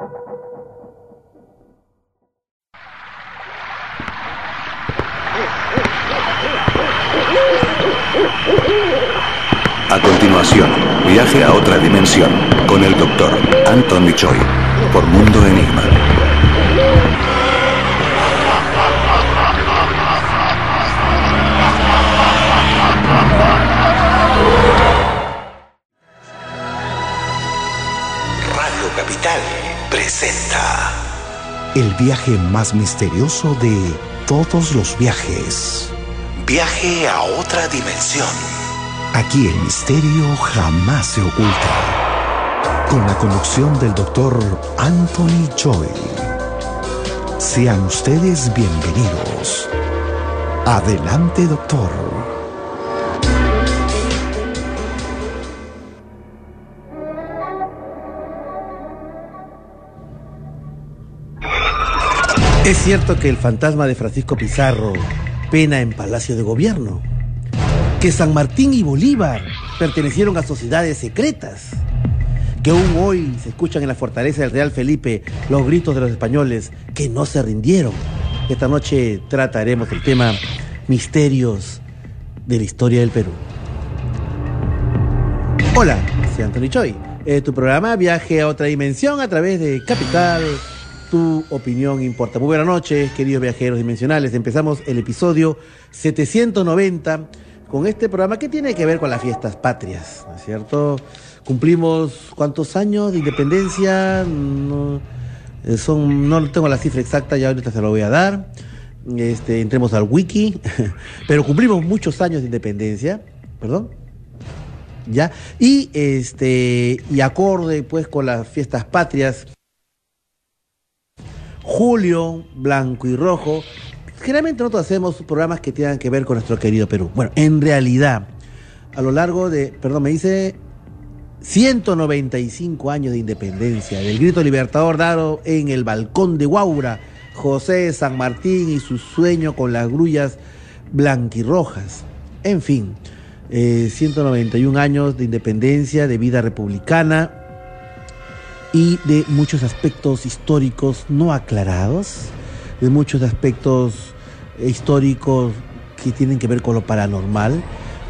A continuación, viaje a otra dimensión con el doctor Anthony Choi por Mundo Enigma. Presenta El viaje más misterioso de todos los viajes. Viaje a otra dimensión. Aquí el misterio jamás se oculta. Con la conducción del doctor Anthony Choi. Sean ustedes bienvenidos. Adelante, doctor. Es cierto que el fantasma de Francisco Pizarro pena en Palacio de Gobierno, que San Martín y Bolívar pertenecieron a sociedades secretas, que aún hoy se escuchan en la fortaleza del Real Felipe los gritos de los españoles que no se rindieron. Esta noche trataremos el tema misterios de la historia del Perú. Hola, soy Anthony Choi. Eh, tu programa Viaje a otra dimensión a través de Capital. Tu opinión importa. Muy buenas noches, queridos viajeros dimensionales. Empezamos el episodio 790 con este programa que tiene que ver con las fiestas patrias, ¿no es cierto? Cumplimos cuántos años de independencia, no, eh, son, no tengo la cifra exacta, ya ahorita se lo voy a dar. Este, entremos al wiki, pero cumplimos muchos años de independencia, perdón. ¿Ya? Y este, y acorde pues con las fiestas patrias, julio, blanco y rojo. Generalmente nosotros hacemos programas que tengan que ver con nuestro querido Perú. Bueno, en realidad, a lo largo de, perdón, me dice 195 años de independencia, del grito libertador dado en el balcón de Guaura, José San Martín y su sueño con las grullas blanquirrojas. En fin, eh, 191 años de independencia, de vida republicana, y de muchos aspectos históricos no aclarados, de muchos aspectos históricos que tienen que ver con lo paranormal.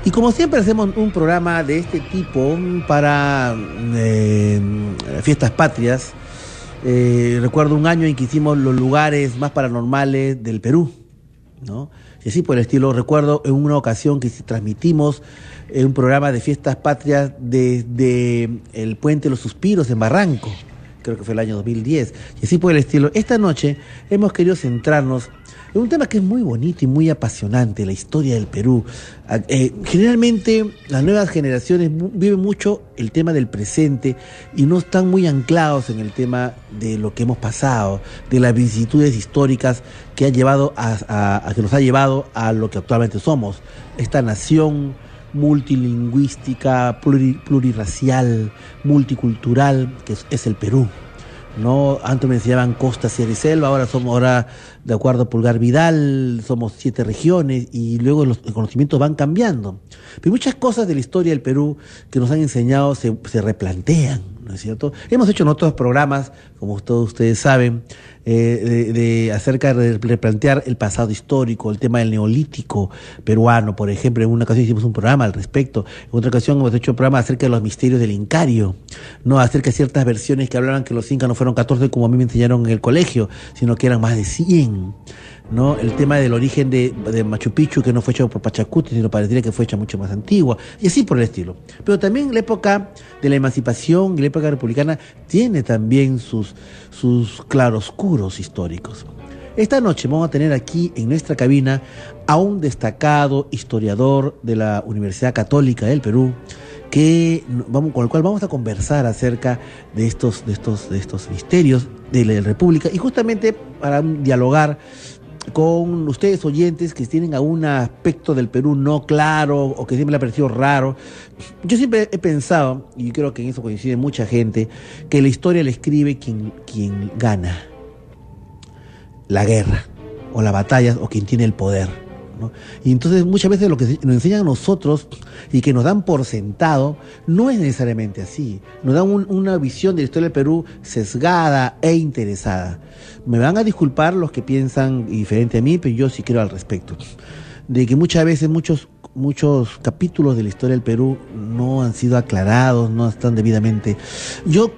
Y como siempre hacemos un programa de este tipo para eh, fiestas patrias, eh, recuerdo un año en que hicimos los lugares más paranormales del Perú, ¿no? Y así por el estilo, recuerdo en una ocasión que transmitimos en un programa de fiestas patrias desde el Puente de los Suspiros en Barranco, creo que fue el año 2010, y así por el estilo. Esta noche hemos querido centrarnos en un tema que es muy bonito y muy apasionante, la historia del Perú. Eh, generalmente las nuevas generaciones viven mucho el tema del presente y no están muy anclados en el tema de lo que hemos pasado, de las vicisitudes históricas que han llevado a que nos ha llevado a lo que actualmente somos, esta nación multilingüística, plurirracial, multicultural, que es, es, el Perú. ¿no? Antes me enseñaban costa, sierra y selva, ahora somos, ahora, de acuerdo a Pulgar Vidal, somos siete regiones y luego los conocimientos van cambiando. Pero muchas cosas de la historia del Perú que nos han enseñado se, se replantean, ¿no es cierto? Hemos hecho en otros programas, como todos ustedes saben, eh, de, acerca de replantear el pasado histórico, el tema del neolítico peruano, por ejemplo, en una ocasión hicimos un programa al respecto, en otra ocasión hemos hecho un programa acerca de los misterios del Incario, no acerca de ciertas versiones que hablaban que los incas no fueron 14 como a mí me enseñaron en el colegio, sino que eran más de 100. ¿No? El tema del origen de, Machu Picchu, que no fue hecho por Pachacuti, sino parecería que fue hecha mucho más antigua, y así por el estilo. Pero también la época de la emancipación y la época republicana tiene también sus, sus claroscuros históricos. Esta noche vamos a tener aquí en nuestra cabina a un destacado historiador de la Universidad Católica del Perú, que vamos, con el cual vamos a conversar acerca de estos, de estos, de estos misterios de la República y justamente para dialogar con ustedes oyentes que tienen algún aspecto del Perú no claro o que siempre le ha parecido raro. Yo siempre he pensado, y creo que en eso coincide mucha gente, que la historia la escribe quien, quien gana la guerra o las batallas o quien tiene el poder. ¿No? Y entonces muchas veces lo que nos enseñan a nosotros y que nos dan por sentado no es necesariamente así. Nos dan un, una visión de la historia del Perú sesgada e interesada. Me van a disculpar los que piensan diferente a mí, pero yo sí creo al respecto. De que muchas veces muchos muchos capítulos de la historia del Perú no han sido aclarados, no están debidamente. Yo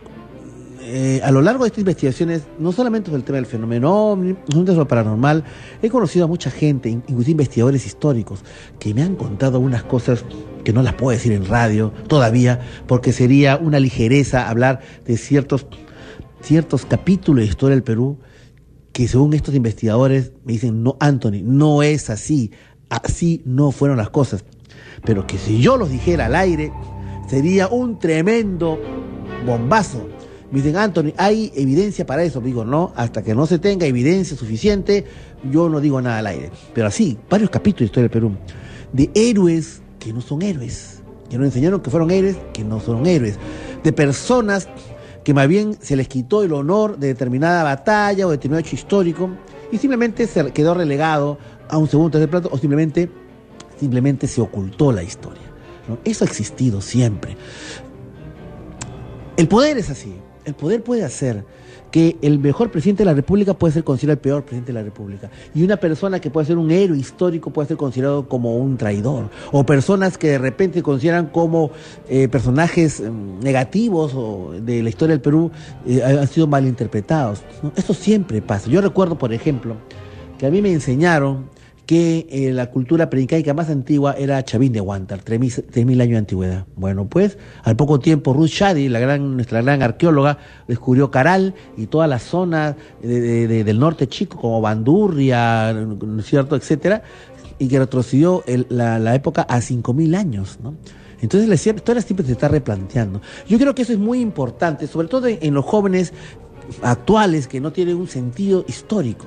eh, a lo largo de estas investigaciones, no solamente sobre el tema del fenómeno ovni, no sobre lo paranormal, he conocido a mucha gente, inclusive investigadores históricos, que me han contado unas cosas que no las puedo decir en radio todavía, porque sería una ligereza hablar de ciertos, ciertos capítulos de historia del Perú que según estos investigadores me dicen, no, Anthony, no es así, así no fueron las cosas. Pero que si yo los dijera al aire, sería un tremendo bombazo. Me dicen, Anthony, ¿hay evidencia para eso? digo, no, hasta que no se tenga evidencia suficiente, yo no digo nada al aire. Pero así, varios capítulos de Historia del Perú, de héroes que no son héroes, que nos enseñaron que fueron héroes, que no son héroes, de personas que más bien se les quitó el honor de determinada batalla o determinado hecho histórico y simplemente se quedó relegado a un segundo tercer plato o simplemente, simplemente se ocultó la historia. Eso ha existido siempre. El poder es así. El poder puede hacer que el mejor presidente de la República puede ser considerado el peor presidente de la República. Y una persona que puede ser un héroe histórico puede ser considerado como un traidor. O personas que de repente consideran como eh, personajes mm, negativos o de la historia del Perú eh, han sido malinterpretados. ¿no? Esto siempre pasa. Yo recuerdo, por ejemplo, que a mí me enseñaron que eh, la cultura preincaica más antigua era Chavín de Huántar, 3.000 años de antigüedad. Bueno, pues al poco tiempo Ruth Shadi, la gran, nuestra gran arqueóloga, descubrió Caral y toda la zona del norte chico, como Bandurria, ¿no es cierto?, etcétera, y que retrocedió la, la, época a 5.000 años, ¿no? Entonces la historia siempre se está replanteando. Yo creo que eso es muy importante, sobre todo en los jóvenes actuales que no tienen un sentido histórico.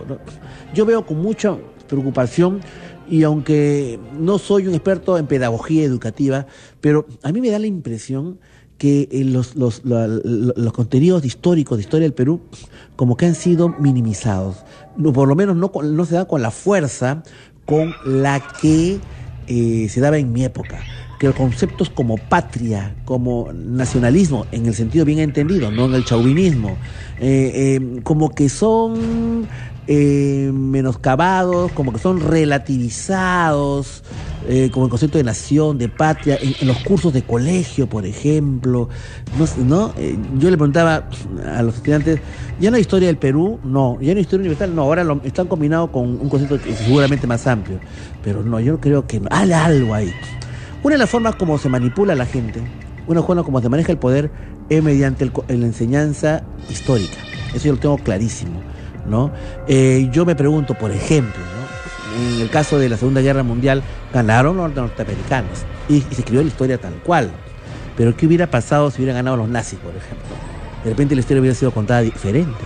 Yo veo con mucho preocupación y aunque no soy un experto en pedagogía educativa, pero a mí me da la impresión que eh, los, los, los contenidos históricos de historia del Perú como que han sido minimizados, por lo menos no, no se da con la fuerza con la que eh, se daba en mi época. Que los conceptos como patria, como nacionalismo, en el sentido bien entendido, no en el chauvinismo, eh, como que son eh, menoscabados, como que son relativizados, eh, como el concepto de nación, de patria, en, los cursos de colegio, por ejemplo. No, ¿no? Eh, yo le preguntaba a los estudiantes, ¿ya no hay historia del Perú? No. ¿Ya no hay historia universal? No, ahora lo, están combinados con un concepto seguramente más amplio. Pero no, yo creo que hay algo ahí. Una de las formas como se manipula la gente, una forma como se maneja el poder, es mediante la enseñanza histórica. Eso yo lo tengo clarísimo ¿no? Eh, yo me pregunto, por ejemplo, en el caso de la Segunda Guerra Mundial, ganaron los norteamericanos y, se escribió la historia tal cual. Pero ¿qué hubiera pasado si hubieran ganado los nazis, por ejemplo? De repente la historia hubiera sido contada diferente.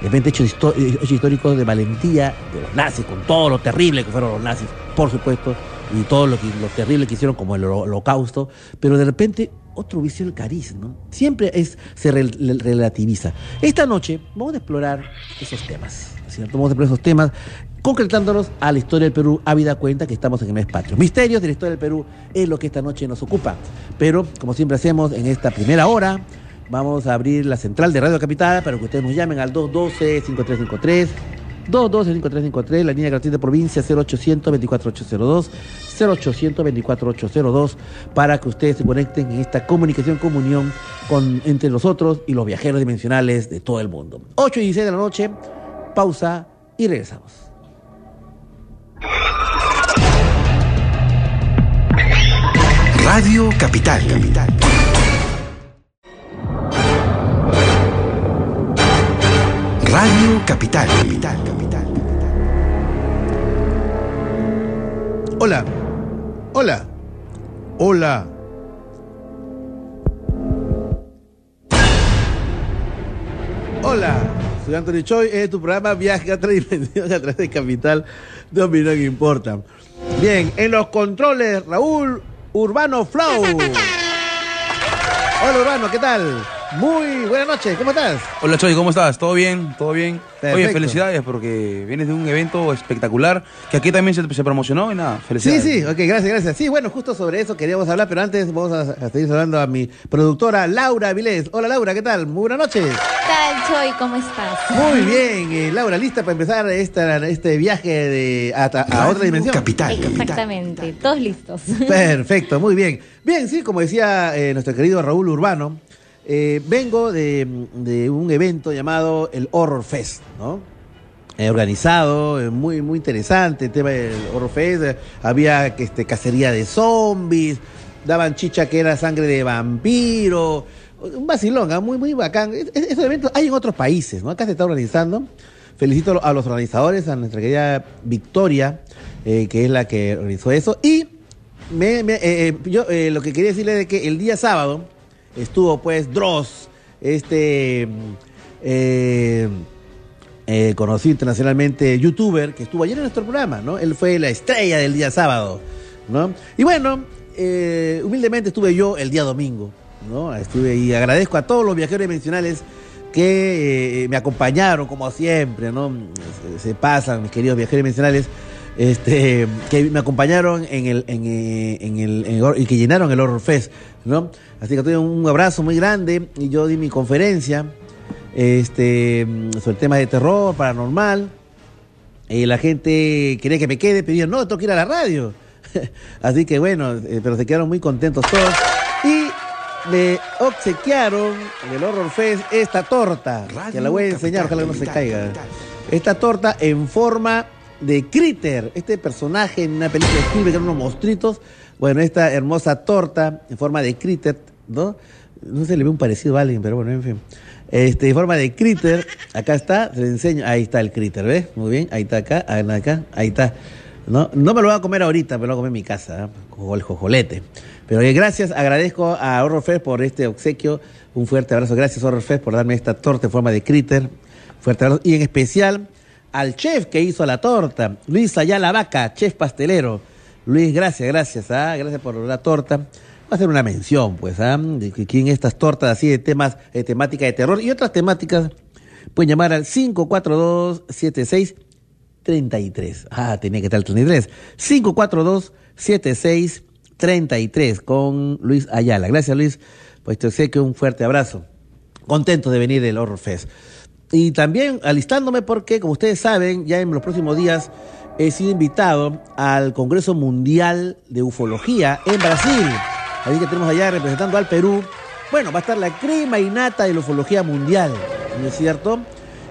De repente hechos, hechos históricos de valentía de los nazis, con todo lo terrible que fueron los nazis, por supuesto, y todo lo, que, lo terrible que hicieron como el holocausto, pero de repente otro vicio el cariz, ¿no? Siempre es, se re, relativiza. Esta noche vamos a explorar esos temas, ¿cierto? Vamos a explorar esos temas concretándonos a la historia del Perú, habida cuenta que estamos en el mes patrio. Misterios de la historia del Perú es lo que esta noche nos ocupa. Pero, como siempre hacemos en esta primera hora, vamos a abrir la central de Radio Capital para que ustedes nos llamen al 212-5353. 212-5353, la línea gratuita de provincia 0800-24802, 0800-24802, para que ustedes se conecten en esta comunicación, comunión con, entre nosotros y los viajeros dimensionales de todo el mundo. 8 y 16 de la noche, pausa y regresamos. Radio Capital. Capital. Radio Capital. Capital. Hola. Hola. Hola. Hola. Soy Anthony Choi. Es tu programa Viaje a otra dimensión a través de Capital de Opinión que Importa. Bien, en los controles, Raúl Urbano Flow. Hola Urbano, ¿qué tal? Muy buenas noches, ¿cómo estás? Hola Choy, ¿cómo estás? ¿Todo bien? ¿Todo bien? Oye, Perfecto. felicidades porque vienes de un evento espectacular que aquí también se, se promocionó y nada, Sí, felicidades. sí, ok, gracias, gracias. Sí, bueno, justo sobre eso queríamos hablar, pero antes vamos a, a seguir hablando a mi productora Laura Vilés. Hola Laura, ¿qué tal? Muy buenas noches. ¿Qué tal, Choy? ¿Cómo estás? Muy bien, eh, Laura, ¿lista para empezar esta, este viaje de, a, a- a otra dimensión? Capital. Exactamente, todos listos. Perfecto, muy bien. Bien, sí, como decía eh, nuestro querido Raúl Urbano, eh, vengo de, de un evento llamado el Horror Fest, ¿no? Organizado, muy, muy interesante el tema del Horror Fest. había este, cacería de zombies, daban chicha que era sangre de vampiro. Un vacilón, ah, muy, muy bacán. Es- eventos hay en otros países, ¿no? Acá se está organizando. Felicito a los organizadores, a nuestra querida Victoria, eh, que es la que organizó eso. Y me- eh, yo lo que quería decirle es que el día sábado estuvo pues Dross, este mm, eh, eh, conocido internacionalmente youtuber, que estuvo ayer en nuestro programa, ¿no? Él fue la estrella del día sábado, ¿no? Y bueno, eh, humildemente estuve yo el día domingo, ¿no? Estuve y agradezco a todos los viajeros dimensionales que me acompañaron como siempre, ¿no? Se, se pasan, mis queridos viajeros dimensionales, este, que me acompañaron en el, en, eh, en el, en el- y que llenaron el Horror Fest, ¿no? Así que tuve un abrazo muy grande y yo di mi conferencia, este, sobre el tema de terror, paranormal. Y la gente quería que me quede, pedían, no, tengo que ir a la radio. Así que bueno, eh, pero se quedaron muy contentos todos. Y me obsequiaron en el Horror Fest esta torta, que la voy a enseñar, ojalá que no se caiga. Esta torta en forma de Critter, este personaje en una película de Spielberg, que eran unos monstruitos. Bueno, esta hermosa torta en forma de Critter, ¿no? No se le ve un parecido a alguien, pero bueno, en fin. Este, en forma de critter, acá está, se le enseño, ahí está el critter, ¿ves? Muy bien, ahí está acá, acá, ahí está. No, no me lo voy a comer ahorita, me lo voy a comer en mi casa, ¿eh? el jojolete. Pero gracias, agradezco a Horror Fest por este obsequio, un fuerte abrazo, gracias Horror Fest por darme esta torta en forma de critter, fuerte abrazo, y en especial al chef que hizo la torta, Luis Ayala Vaca, chef pastelero. Luis, gracias, gracias, ¿ah? gracias por la torta. Va a ser una mención, pues, ¿ah? de que quien estas tortas así de temas, de temática de terror y otras temáticas, pueden llamar al 542-7633. Ah, tenía que estar el 33. 542-7633 con Luis Ayala. Gracias, Luis, por este obsequio, un fuerte abrazo. Contento de venir del Horror Fest. Y también alistándome porque, como ustedes saben, ya en los próximos días he sido invitado al Congreso Mundial de Ufología en Brasil. Así que tenemos allá representando al Perú. Bueno, va a estar la crema y nata de la ufología mundial, ¿no es cierto?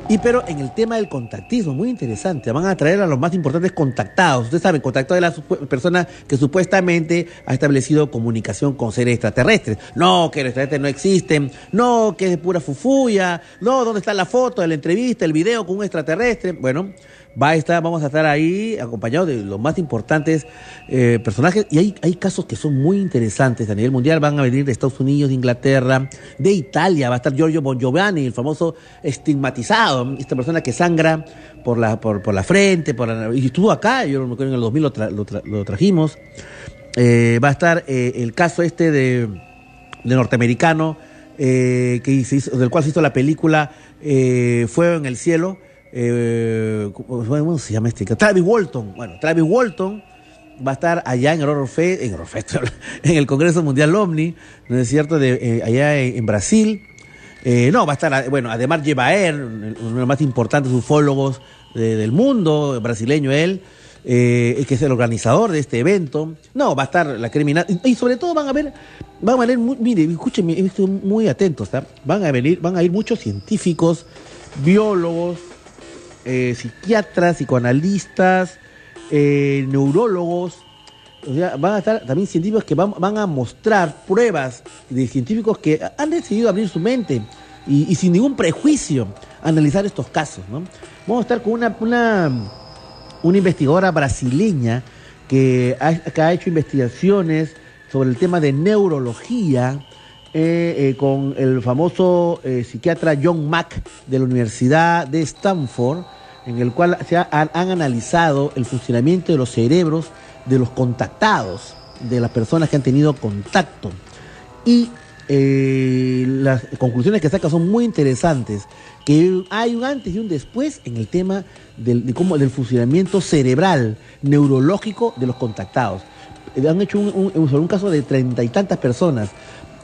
Y pero en el tema del contactismo, muy interesante, van a traer a los más importantes contactados. Ustedes saben, contactado es la supu- persona que supuestamente ha establecido comunicación con seres extraterrestres. No, que los extraterrestres no existen. No, que es de pura fufuya. No, ¿dónde está la foto de la entrevista, el video con un extraterrestre? Bueno, va a estar, vamos a estar ahí acompañados de los más importantes eh, personajes. Y hay, hay casos que son muy interesantes a nivel mundial. Van a venir de Estados Unidos, de Inglaterra, de Italia. Va a estar Giorgio Bon Giovanni, el famoso estigmatizado. Esta persona que sangra por la, por, por la frente. Por la- y estuvo acá, yo me acuerdo en el 2000 lo, lo lo trajimos. Eh, va a estar eh, el caso este de, de norteamericano que del cual se hizo la película Fuego en el cielo. Eh, ¿cómo, se llama este? Travis Walton. Bueno, Travis Walton va a estar allá en el Horror en, el Congreso Mundial OVNI, ¿no es cierto? De, eh, allá en, Brasil. Eh, no, va a estar, bueno, además Jebaer, uno de los más importantes ufólogos de- del mundo, brasileño él, eh, que es el organizador de este evento. No, va a estar la criminal. Y, sobre todo van a ver, van a ver, mire, escúchenme, estoy muy atentos, ¿tá? Van a venir, van a ir muchos científicos, biólogos, eh, psiquiatras, psicoanalistas, eh, neurólogos. O sea, van a estar también científicos que van, a mostrar pruebas de científicos que han decidido abrir su mente y, sin ningún prejuicio analizar estos casos. ¿no? Vamos a estar con una, una, una investigadora brasileña que que ha hecho investigaciones sobre el tema de neurología eh, eh, con el famoso eh, psiquiatra John Mack de la Universidad de Stanford, en el cual se ha- han, analizado el funcionamiento de los cerebros de los contactados, de las personas que han tenido contacto. Y las conclusiones que saca son muy interesantes. Que hay un antes y un después en el tema del, del funcionamiento cerebral, neurológico de los contactados. Han hecho un, un- un caso de treinta y tantas personas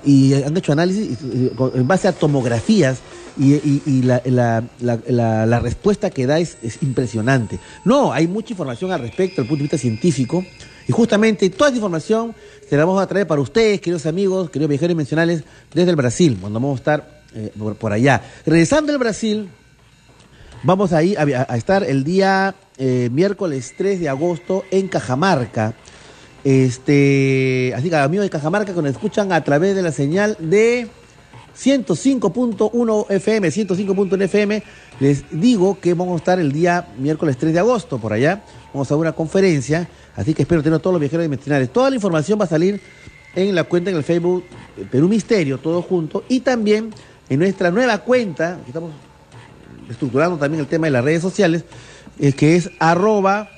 y han hecho análisis en base a tomografías y, la, respuesta que da es, es impresionante. No, hay mucha información al respecto desde el punto de vista científico y justamente toda esa información se la vamos a traer para ustedes, queridos amigos, queridos viajeros mencionales, desde el Brasil, cuando vamos a estar eh, por, allá. Regresando del Brasil, Vamos a, ir a, a estar el día eh, miércoles 3 de agosto en Cajamarca. Este, así que amigos de Cajamarca que nos escuchan a través de la señal de 105.1 FM, 105.1 FM, les digo que vamos a estar el día miércoles 3 de agosto por allá. Vamos a una conferencia, así que espero tener a todos los viajeros dimensionales. Toda la información va a salir en la cuenta en el Facebook eh, Perú Misterio, todo junto, y también en nuestra nueva cuenta, que estamos estructurando también el tema de las redes sociales, eh, que es arroba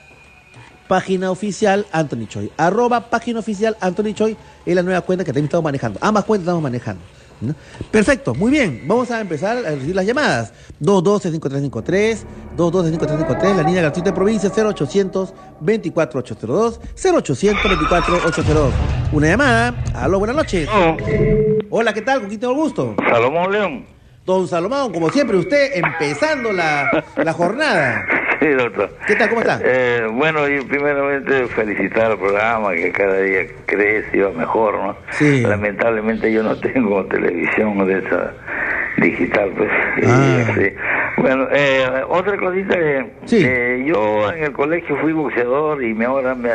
página oficial Anthony Choi. Arroba página oficial Anthony Choi es la nueva cuenta que también estamos manejando. Ambas cuentas estamos manejando. ¿no? Perfecto, muy bien. Vamos a empezar a recibir las llamadas. 212-5353, 212-5353, la línea gratuita de provincia 0800-24802, 0800-24802. Una llamada. Aló, buenas noches. Hola, ¿qué tal? ¿Con quién tengo el gusto? Salomón León. Don Salomón, como siempre, usted empezando la, la jornada. Sí, doctor. ¿Qué tal? ¿Cómo está? Eh, bueno, y primeramente felicitar al programa que cada día crece y va mejor, ¿no? Sí. Lamentablemente yo no tengo televisión de esa digital, pues. y, Ah. sí. Bueno, eh, otra cosita que Sí. eh, yo en el colegio fui boxeador y me ahora me,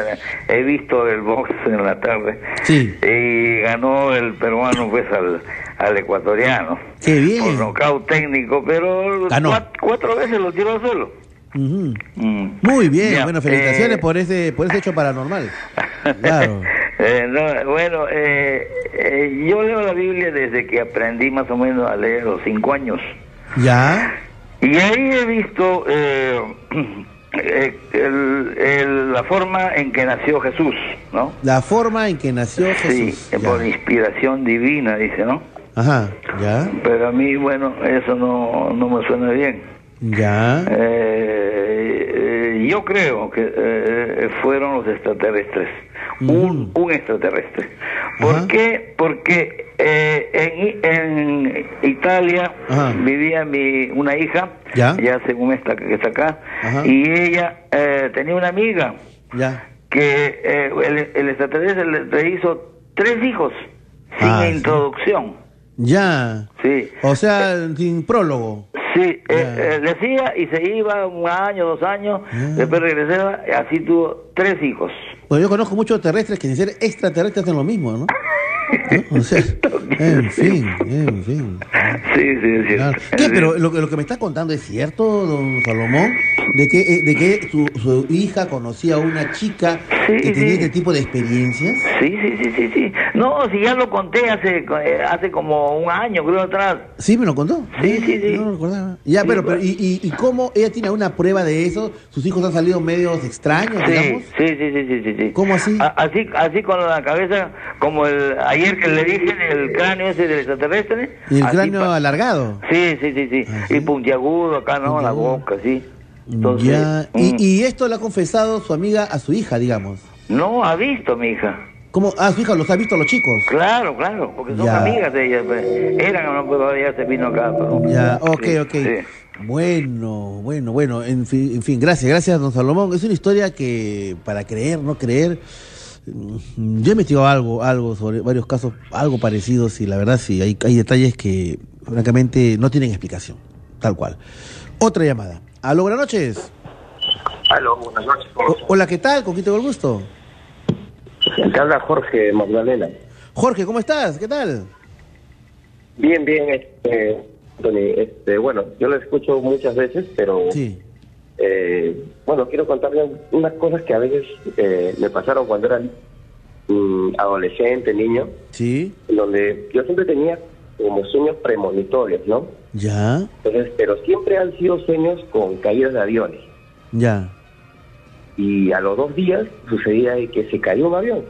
he visto el box en la tarde. Sí. Y ganó el peruano pues al, al ecuatoriano. Qué bien. Por nocaut técnico, pero Ganó. cuat- cuatro veces lo tiró al suelo. Ujú. Mm. Muy bien, Ya, bueno, felicitaciones eh, por ese por ese hecho paranormal. Claro. Eh, no, bueno, eh, eh, yo leo la Biblia desde que aprendí más o menos a leer los cinco años. ¿Ya? Y ahí he visto eh, el- el- la forma en que nació Jesús, ¿no? La forma en que nació Sí, Jesús. eh, por inspiración divina, dice, ¿no? Ajá, ya, Pero a mí, bueno, eso no, no me suena bien. Ya. Eh, yo creo que eh, fueron los extraterrestres, un, un extraterrestre. ¿Por Ajá. qué? Porque eh, en, en Italia Ajá. vivía mi una hija, Ya. según esta que está acá, Ajá. y ella eh, tenía una amiga Ya. que eh, el, el extraterrestre le, hizo tres hijos sin Ah, sí. Ya. Sí. O sea, sin prólogo. Sí, eh, eh, decía y se iba un año, dos años, Ya. después regresaba, y así tuvo tres hijos. Bueno, yo conozco muchos terrestres que sin ser extraterrestres hacen lo mismo, ¿no? ¿No? O sea, en fin, en fin. Sí, sí, es Claro. Pero lo, que- lo que me está contando es cierto, don Salomón, de que, eh, de que su, su hija conocía a una chica Sí, que tenía sí. este tipo de experiencias. Sí, sí, sí, sí, sí. No, si ya lo conté hace eh, hace como un año, creo, atrás. Sí, me lo contó. Sí, sí, sí. No lo recordaba. Ya, pero, pero pues. ¿y, y, y cómo ella tiene una prueba de eso? ¿Sus hijos han salido medios extraños, Sí, digamos? sí, sí, sí, sí, sí, sí. ¿Cómo así? A- así, así con la cabeza, como el ayer que le dije el cráneo ese del extraterrestre. Y el así cráneo alargado. Sí, sí, sí, sí. Ah, ¿sí? Y puntiagudo acá, ¿no? La boca, sí. Entonces, ya. mm, Y, y esto le ha confesado su amiga a su hija, digamos. No ha visto mi hija. ¿Cómo? Ah, su hija los ha visto a los chicos. Claro, claro, porque son Ya. amigas de ella. pues. Eran, no, pues ya se vino acá. Pero, Ya, ok, Sí, ok. sí. Bueno, bueno, bueno, en fin, en fin, gracias, gracias, don Salomón. Es una historia que, para creer, no creer, yo he investigado algo, algo sobre varios casos, algo parecidos, y la verdad sí, hay, hay detalles que, francamente, no tienen explicación, tal cual. Otra llamada. Aló, buenas noches. Aló, buenas noches. O- hola, ¿qué tal? ¿Con quién tengo el gusto? Te habla Jorge Magdalena. Jorge, ¿cómo estás? ¿Qué tal? Bien, bien, este, Tony, este, bueno, yo lo escucho muchas veces, pero Sí. Eh, bueno, quiero contarle unas cosas que a veces eh, me pasaron cuando era mm, adolescente, niño, Sí, donde yo siempre tenía como sueños premonitorios, ¿no? ya, Entonces, pero siempre han sido sueños con caídas de aviones. ya. Y a los dos días sucedía que se cayó un avión.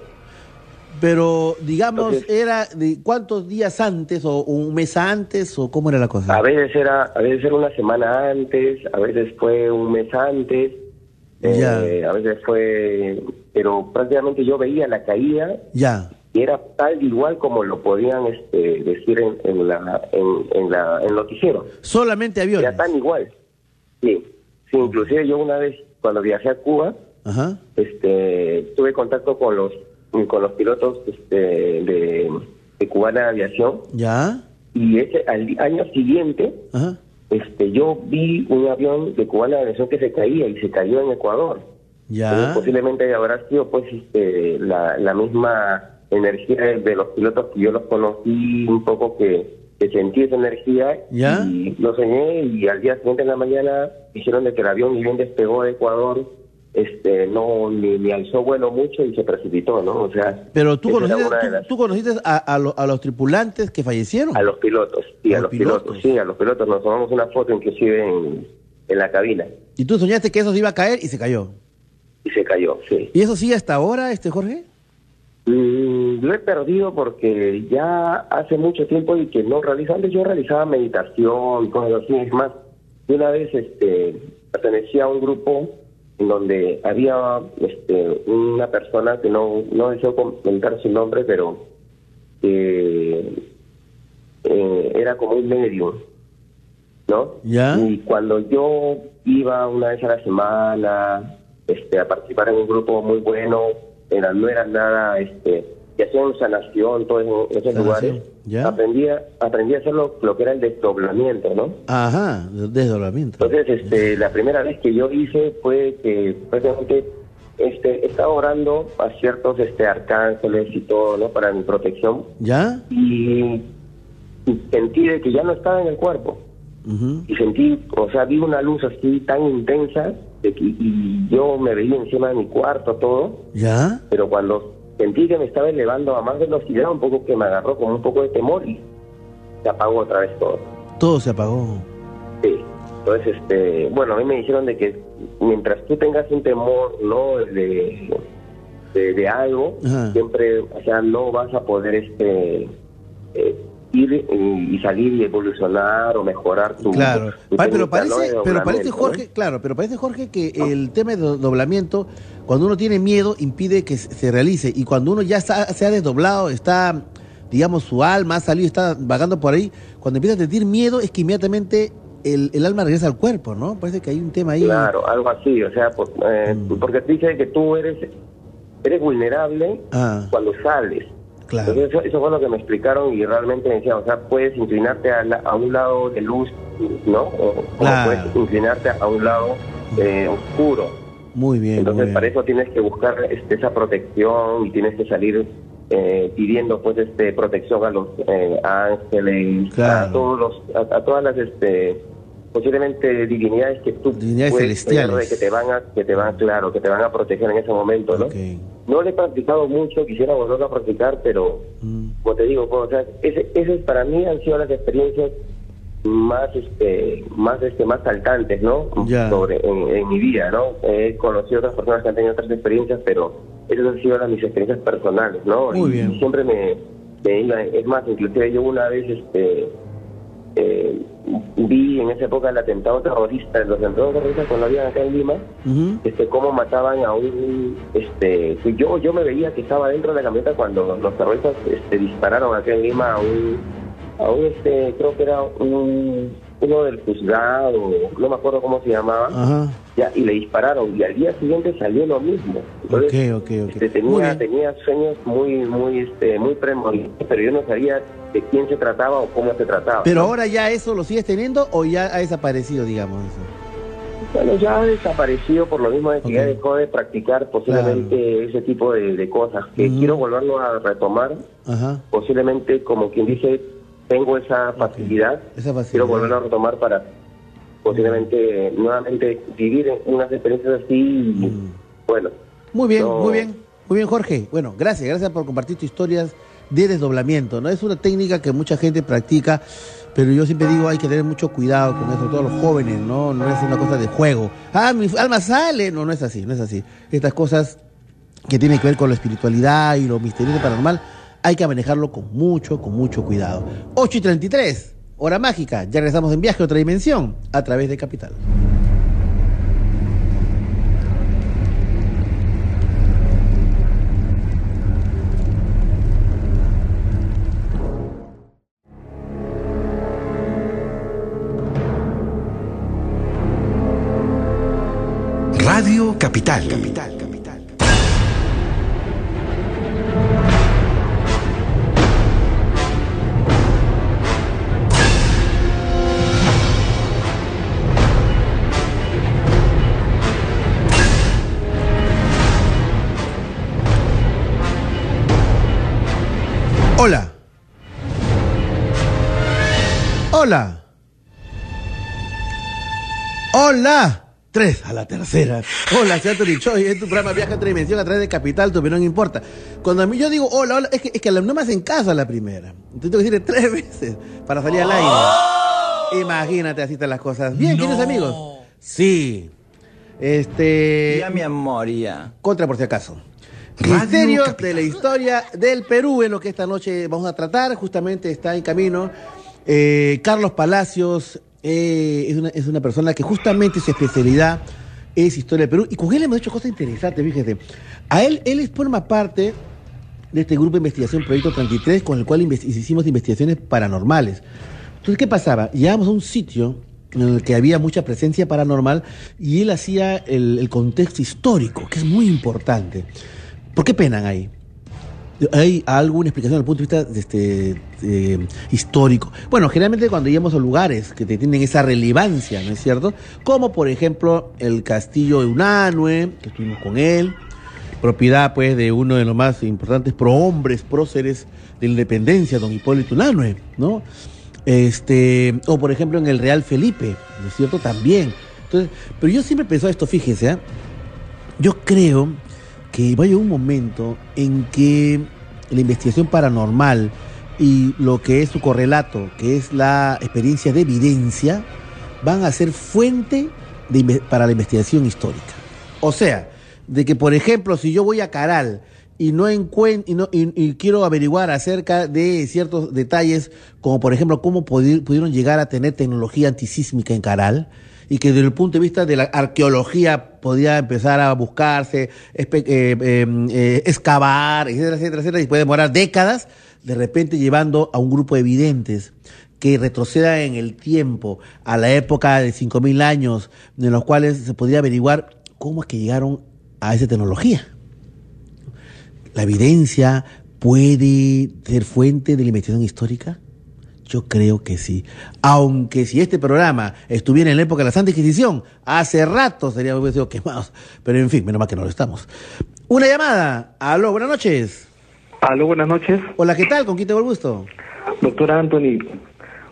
Pero, digamos, Entonces- ¿era de cuántos días antes o un mes antes o cómo era la cosa? A veces era, a veces era una semana antes, a veces fue un mes antes, Ya. eh, a veces fue, pero prácticamente yo veía la caída Ya. y era tal igual como lo podían este, decir en, en la en, en la en noticiero. Solamente aviones. Era tan igual. Sí, sí, inclusive yo una vez cuando viajé a Cuba, Ajá. este, tuve contacto con los con los pilotos este, de, de Cubana Aviación Ya. y ese al año siguiente Ajá. este yo vi un avión de Cubana Aviación que se caía y se cayó en Ecuador. Ya. posiblemente habrá sido pues este, la, la misma energía de, los pilotos que yo los conocí, un poco que, que sentí esa energía ¿Ya? y lo soñé y al día siguiente en la mañana dijeron de que el avión bien despegó de Ecuador, este no ni, ni alzó vuelo mucho y se precipitó, ¿no? O sea, Pero tú conociste, tú, las- tú conociste a, a lo- a los tripulantes que fallecieron. a los pilotos, sí, a Los pilotos. pilotos. sí, a los pilotos nos tomamos una foto inclusive en, en la cabina Y tú soñaste que eso se iba a caer y se cayó. y se cayó, sí. ¿Y eso sigue hasta ahora, este Jorge? Mm, lo he perdido porque ya hace mucho tiempo y que no realizo. Antes yo realizaba meditación, cosas así. Es más, una vez este, pertenecía a un grupo en donde había este, una persona que no, no deseo comentar su nombre, pero que eh, era como un medium, ¿no? Ya. Y cuando yo iba una vez a la semana este, a participar en un grupo muy bueno, era, no era nada, este, que hacían sanación, todos en esos Sanación, lugares, ya. aprendí, a- aprendí a hacer lo, lo que era el desdoblamiento, ¿no? Ajá, desdoblamiento. Entonces, este, la primera vez que yo hice fue que prácticamente este, estaba orando a ciertos este, arcángeles y todo, ¿no? Para mi protección ¿Ya? y sentí de que ya no estaba en el cuerpo Ujú. y sentí, o sea, vi una luz así tan intensa de que, y yo me veía encima de mi cuarto todo, ¿Ya? pero cuando sentí que me estaba elevando a más velocidad, un poco que me agarró como un poco de temor y se apagó otra vez todo. Todo se apagó. Sí. Entonces, este, bueno, a mí me dijeron de que mientras tú tengas un temor, ¿no? De, de, de algo, Ajá. siempre, o sea, no vas a poder, este, eh, ir y, y salir y evolucionar o mejorar tu. Claro, tu pero parece, pero parece Jorge, ¿no? claro, pero parece Jorge que el tema de do- doblamiento, cuando uno tiene miedo, impide que se realice y cuando uno ya está, se ha desdoblado, está, digamos, su alma ha salido, está vagando por ahí, cuando empieza a sentir miedo es que inmediatamente el, el alma regresa al cuerpo, ¿no? Parece que hay un tema ahí. Claro, algo así, o sea, por- eh, Mm. porque dice que tú eres eres vulnerable Ah. cuando sales. Claro. Entonces eso, eso fue lo que me explicaron y realmente me decían, o sea, puedes inclinarte a, la- a un lado de luz, ¿no? O, Claro. puedes inclinarte a un lado eh, oscuro. Muy bien, muy Entonces bien. para eso tienes que buscar este, esa protección y tienes que salir eh, pidiendo pues este protección a los eh, ángeles, Claro. a todos los, a, a todas las este posiblemente divinidades que tú Divinidades puedes celestiales. que te van a que te van claro que te van a proteger en ese momento, ¿no? No le he practicado mucho, quisiera volverlo a practicar, pero Mm. como te digo, pues, o sea, esas para mí han sido las experiencias más este más este más saltantes no Ya. sobre en, en mi vida no he conocido otras personas que han tenido otras experiencias pero esas han sido las mis experiencias personales no Muy bien. y siempre me, me es más inclusive yo una vez este eh, vi en esa época el atentado terrorista los atentados terroristas cuando había acá en Lima este cómo mataban a un este yo yo me veía que estaba dentro de la camioneta cuando los terroristas este dispararon acá en Lima a un a un este creo que era un uno del juzgado no me acuerdo cómo se llamaba Ajá. ya y le dispararon y al día siguiente salió lo mismo Entonces, Ok, ok, ok. este, tenía tenía sueños muy muy este muy premonitorios pero yo no sabía de quién se trataba o cómo se trataba Pero ¿no? ahora ya eso lo sigues teniendo o ya ha desaparecido, digamos eso. Bueno, ya ha desaparecido por lo mismo de que ya dejó de practicar posiblemente ese tipo de, de cosas. Que quiero volverlo a retomar, Ajá. posiblemente como quien dice, tengo esa facilidad. Esa facilidad. Quiero volverlo a retomar para posiblemente nuevamente vivir unas experiencias así. Mm. Bueno, Muy bien, No. muy bien, muy bien, Jorge. Bueno, gracias, gracias por compartir tus historias de desdoblamiento. No es una técnica que mucha gente practica, pero yo siempre digo hay que tener mucho cuidado con eso, todos los jóvenes, no, no es una cosa de juego. Ah, mi alma sale, no, no es así, no es así. Estas cosas que tiene que ver con la espiritualidad y lo misterioso paranormal, hay que manejarlo con mucho, con mucho cuidado. 8 y 33, hora mágica. Ya regresamos en viaje a otra dimensión a través de Capital. Radio Capital. Capital, Hola. Hola. Hola. Tres a la tercera. Hola, Anthony Choi. Es tu programa Viaja a dimensión a través de Capital, tu opinión importa. Cuando a mí yo digo hola, hola, es que, es que no me hacen caso a la primera. Entonces tengo que decirle tres veces para salir al aire. Imagínate, así están las cosas. Bien, ¿tienes amigos? Sí. Este. Ya, mi amor, ya. Contra por si acaso. Misterios de la historia del Perú es lo que esta noche vamos a tratar. Justamente está en camino. Eh, Carlos Palacios eh, es, una, es una persona que justamente su especialidad es historia del Perú. Y con él hemos hecho cosas interesantes, fíjate. A él, él forma parte de este grupo de investigación Proyecto 33 con el cual inves- hicimos investigaciones paranormales. Entonces, ¿qué pasaba? Llegábamos a un sitio en el que había mucha presencia paranormal y él hacía el, el contexto histórico, que es muy importante. ¿Por qué penan ahí? ¿Hay alguna explicación desde el punto de vista este, eh, histórico? Bueno, generalmente cuando íbamos a lugares que tienen esa relevancia, ¿no es cierto? Como por ejemplo el castillo de Unanue, que estuvimos con él, propiedad pues de uno de los más importantes prohombres, próceres de la independencia, don Hipólito Unanue, ¿no? Este, o por ejemplo en el Real Felipe, ¿no es cierto? También. Entonces, pero yo siempre he pensado esto, fíjese, ¿ah? yo creo que va a un momento en que la investigación paranormal y lo que es su correlato, que es la experiencia de evidencia, van a ser fuente para la investigación histórica. O sea, de que, por ejemplo, si yo voy a Caral y no encuentro y, no, quiero averiguar acerca de ciertos detalles, como por ejemplo cómo pudi- pudieron llegar a tener tecnología antisísmica en Caral, y que desde el punto de vista de la arqueología podía empezar a buscarse, eh, eh, eh, excavar, etcétera, etcétera, etcétera, y puede demorar décadas, de repente llevando a un grupo de evidentes que retroceda en el tiempo a la época de 5.000 años, en los cuales se podría averiguar cómo es que llegaron a esa tecnología. ¿La evidencia puede ser fuente de la investigación histórica? Yo creo que sí. Aunque si este programa estuviera en la época de la Santa Inquisición, hace rato seríamos sido quemados. Pero en fin, menos mal que no lo estamos. Una llamada. Aló, buenas noches. Aló, buenas noches. Hola, ¿qué tal? ¿Con quién tengo el gusto? Doctora Anthony,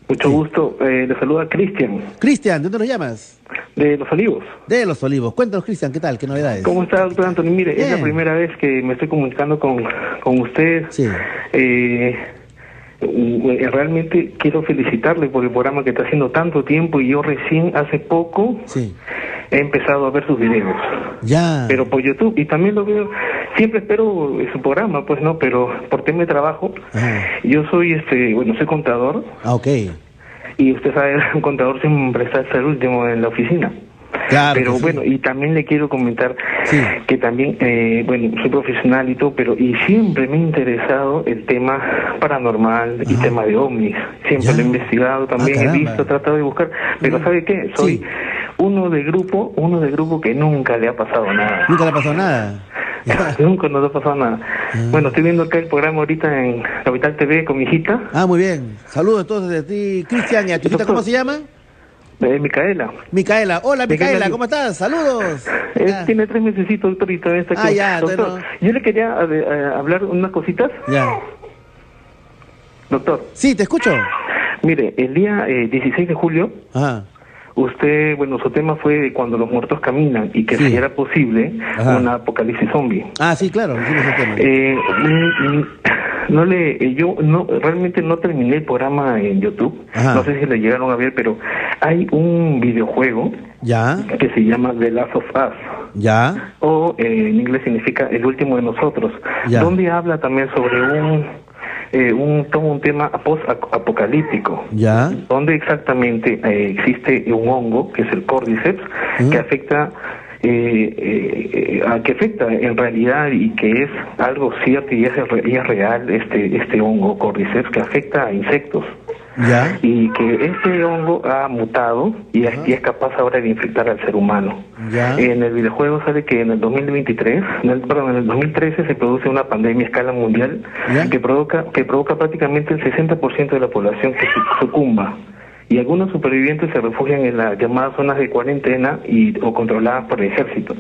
mucho gusto. Eh, le saluda Cristian, Cristian, ¿de dónde nos llamas? de Los Olivos. De Los Olivos. Cuéntanos, Cristian, ¿qué tal? ¿Qué novedades? ¿Cómo está, doctor Anthony? Mire, es la primera vez que me estoy comunicando con, con usted. Sí. Eh, realmente quiero felicitarle por el programa que está haciendo tanto tiempo y yo recién hace poco Sí. he empezado a ver sus videos. Ya. Pero por YouTube, y también lo veo, siempre espero su programa, pues no, pero por tema de trabajo, Ajá. yo soy, este, bueno, soy contador, Ah, ok. y usted sabe, un contador siempre está hasta el último en la oficina. Claro. pero sí. bueno, y también le quiero comentar Sí. que también, eh, bueno, soy profesional y todo, pero y siempre me ha interesado el tema paranormal y Ajá. tema de ovnis. Siempre Ya. lo he investigado, también Ah, he caramba. visto, he tratado de buscar, pero Ya. ¿sabe qué? Soy Sí. uno de grupo, uno de grupo que nunca le ha pasado nada. Nunca le ha pasado nada. Nunca nos ha pasado nada. Bueno, estoy viendo acá el programa ahorita en Capital TV con mi hija, Ah, muy bien. Saludos entonces de ti, Cristian. ¿Y a tu hijita cómo se llama? Eh, Micaela. Micaela. Hola, Micaela. ¿cómo estás? Saludos. Él tiene tres mesecitos, doctor, y todavía está Ah, aquí. ya, doctor, yo le quería eh, eh, hablar unas cositas. Ya. Doctor, Sí, te escucho. mire, el día eh, 16 de julio, Ajá. Usted, bueno, su tema fue de cuando los muertos caminan y que Sí. si era posible Ajá. una apocalipsis zombie. Ah, sí, claro. hicimos el tema. Eh, mm, mm, no le, eh, yo no, realmente no terminé el programa en YouTube. Ajá. No sé si le llegaron a ver, pero hay un videojuego Ya, que se llama The Last of Us. ya, o eh, en inglés significa el último de nosotros, Ya. donde habla también sobre un eh, un todo un tema post-apocalíptico, ya. donde exactamente eh, existe un hongo que es el cordyceps Mm. que afecta eh, eh, eh, a- que afecta en realidad y que es algo cierto y es, y es real este este hongo cordyceps que afecta a insectos Ya, y que este hongo ha mutado y es, capaz ahora de infectar al ser humano. ya. En el videojuego sale que en el 2023, en el- perdón, en el 2013 se produce una pandemia a escala mundial Ya. que provoca que provoca prácticamente el 60% de la población que su- sucumba. Y algunos supervivientes se refugian en las llamadas zonas de cuarentena y o controladas por el ejército.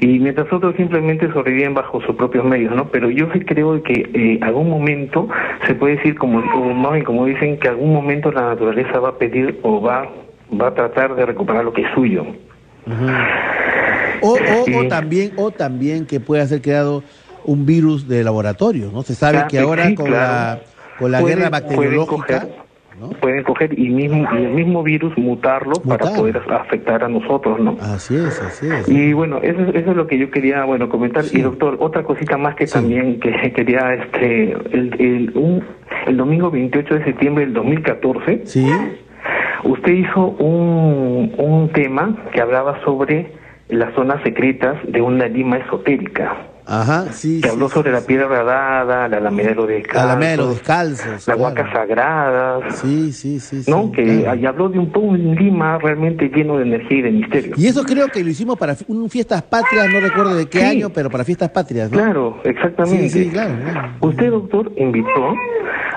Y mientras otros simplemente sobreviven bajo sus propios medios, ¿no? Pero yo sí creo que eh, algún momento se puede decir, como, o más bien como dicen, que algún momento la naturaleza va a pedir o va, va a tratar de recuperar lo que es suyo. O, o, también, o también que pueda ser creado un virus de laboratorio, ¿no? Se sabe Claro, que ahora sí, con claro. la con la guerra bacteriológica, ¿no? Pueden coger y, mismo, y el mismo virus mutarlo para poder afectar a nosotros, ¿no? Así es, así es. Y bueno, eso, eso es lo que yo quería, bueno, comentar. Sí. Y doctor, otra cosita más que Sí. también que quería, este, el, el, un- el domingo 28 de septiembre del 2014, Sí, usted hizo un, un tema que hablaba sobre las zonas secretas de una lima esotérica, ajá, sí. que sí, habló sí, sobre la sí. piedra radada, la alameda de los descalzos, Alameda de los descalzos. las claro. huacas sagradas, Sí, sí, sí. sí, ¿no? Que claro. ahí habló de un todo un Lima realmente lleno de energía y de misterio. Y eso creo que lo hicimos para un Fiestas Patrias, no recuerdo de qué Sí. año, pero para Fiestas Patrias, ¿no? Claro, exactamente. Sí, sí, claro, claro. Usted, doctor, invitó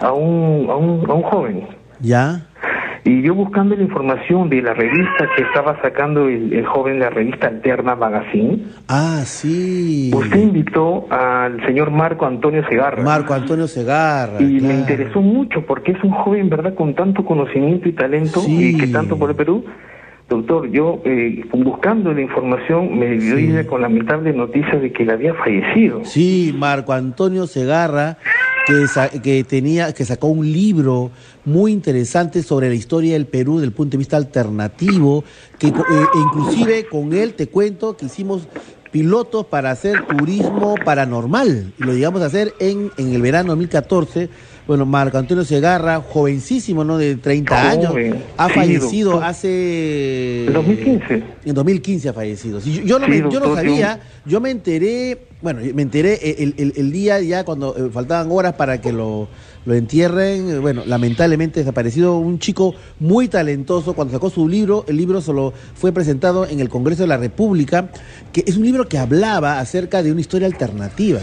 a un, a un, a un joven. Ya, Y yo buscando la información de la revista que estaba sacando el, el joven, la revista Alterna Magazine, ah, sí. usted invitó al señor Marco Antonio Segarra. Marco Antonio Segarra. y me interesó mucho porque es un joven, ¿verdad?, con tanto conocimiento y talento Sí. y que tanto por el Perú. Doctor, yo eh, buscando la información me dio Sí. con lamentable noticia de que él había fallecido. Sí, Marco Antonio Segarra, que, sa- que tenía, que sacó un libro muy interesante sobre la historia del Perú desde el punto de vista alternativo, que eh, e inclusive con él te cuento que hicimos pilotos para hacer turismo paranormal y lo llegamos a hacer en, en el verano 2014. Bueno, Marco Antonio Segarra, jovencísimo, ¿no? De 30 años, ha sí, fallecido doctor. hace... En 2015. En 2015 ha fallecido. Sí, yo, yo no Sí, me- yo no sabía, yo me enteré, bueno, me enteré el, el- el día ya cuando eh, faltaban horas para que lo, lo entierren. Bueno, lamentablemente desaparecido un chico muy talentoso. Cuando sacó su libro, el libro solo fue presentado en el Congreso de la República, que es un libro que hablaba acerca de una historia alternativa.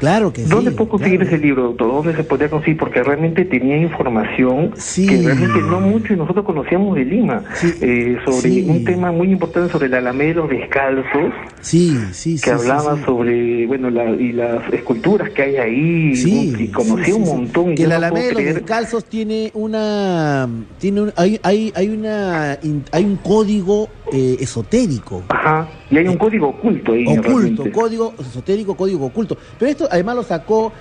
Claro que sí. ¿Dónde puedo conseguir claro. ese libro, doctor? ¿Dónde se podría conseguir? Porque realmente tenía información Sí. que realmente no mucho y nosotros conocíamos de Lima. Sí. eh, sobre Sí. un tema muy importante sobre la Alameda de los Descalzos, Sí, sí, sí. que hablaba sobre, bueno, la, y las esculturas que hay ahí. Sí, y conocí un montón. y Que no Alameda de los Descalzos tiene una, tiene un, hay, hay, hay una, hay un código eh, esotérico. Ajá, y hay un código oculto ahí. oculto, código esotérico, código oculto. Pero esto además lo sacó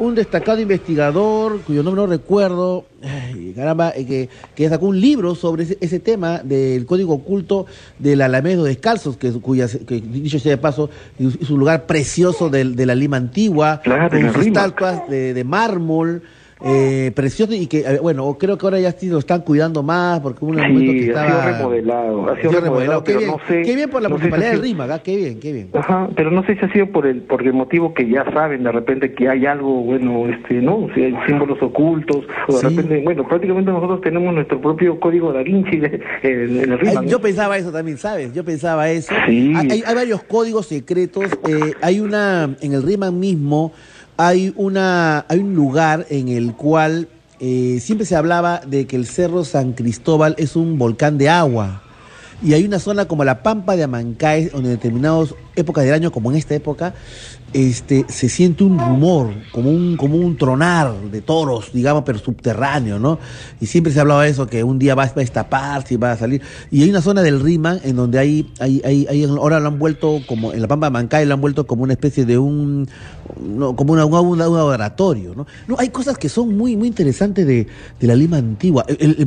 un destacado investigador, cuyo nombre no recuerdo, ay, caramba, eh, que, que sacó un libro sobre ese, ese tema del código oculto del Alameda Descalzos, que, cuya, que dicho sea de paso, es un lugar precioso del- de, la Lima antigua, Claro, con sus estatuas de, de mármol. Eh, precioso y que, eh, bueno, creo que ahora ya sí lo están cuidando más porque hubo un momento que Sí, ha sido remodelado. Ha sido sido remodelado, Qué pero bien, no sé. qué bien por la no si municipalidad Rímac, ah, qué bien, qué bien. Ajá, pero no sé si ha sido por el por el motivo que ya saben de repente que hay algo, bueno, este, ¿no? Si hay símbolos ocultos, o de Sí. repente, bueno, prácticamente nosotros tenemos nuestro propio código da Vinci de- en, en el. ¿no? yo pensaba eso también, ¿sabes? Yo pensaba eso. Sí. Hay, hay- hay varios códigos secretos. eh, hay una, en el Riemann mismo, hay una, hay un lugar en el cual eh, siempre se hablaba de que el Cerro San Cristóbal es un volcán de agua. Y hay una zona como la Pampa de Amancay, donde en determinadas épocas del año, como en esta época, este, se siente un rumor, como un, como un tronar de toros, digamos, pero subterráneo, ¿no? Y siempre se hablaba de eso, que un día va, a destaparse y va a salir. Y hay una zona del Rima en donde hay, hay, hay, ahora lo han vuelto como, en la Pampa de Mancay lo han vuelto como una especie de un, no, como una, un laboratorio, ¿no? No, hay cosas que son muy, muy interesantes de, de la Lima antigua. El, el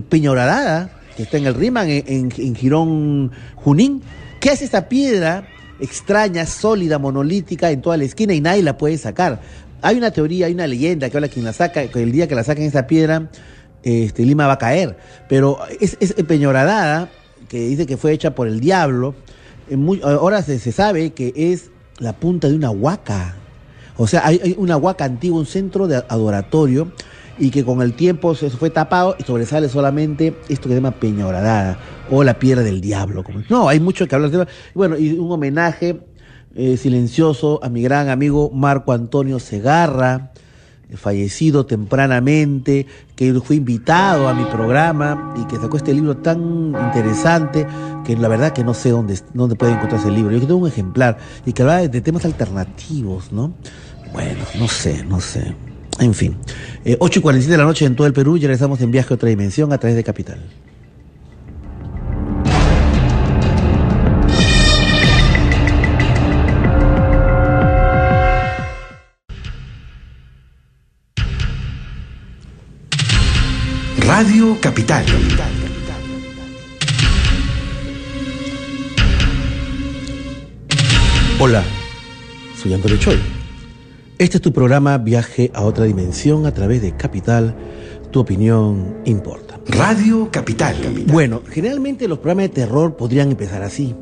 que está en el Rima, en, en, en Junín, ¿qué hace esta piedra extraña, sólida, monolítica en toda la esquina y nadie la puede sacar? Hay una teoría, hay una leyenda que habla quien la saca, que el día que la saquen esa piedra, este, Lima va a caer. Pero es, es Peña Horadada, que dice que fue hecha por el diablo, muy- ahora se, se sabe que es la punta de una huaca. O sea, hay una huaca antigua, un centro de adoratorio, y que con el tiempo se fue tapado y sobresale solamente esto que se llama Peña Horadada, o la piedra del diablo. No, hay mucho que hablar. Bueno, y un homenaje eh, silencioso a mi gran amigo Marco Antonio Segarra, eh, fallecido tempranamente, que fue invitado a mi programa y que sacó este libro tan interesante que la verdad que no sé dónde, dónde puede encontrar ese libro. Yo tengo un ejemplar y que hablaba de temas alternativos, ¿no? Bueno, no sé, no sé. En fin, eh, 8 y 47 de la noche en todo el Perú y regresamos en viaje a otra dimensión a través de Capital. Radio Capital. Hola, soy Antonio Choi. Este es tu programa Viaje a otra dimensión a través de Capital. Tu opinión importa. Radio Capital. Bueno, generalmente los programas de terror podrían empezar así.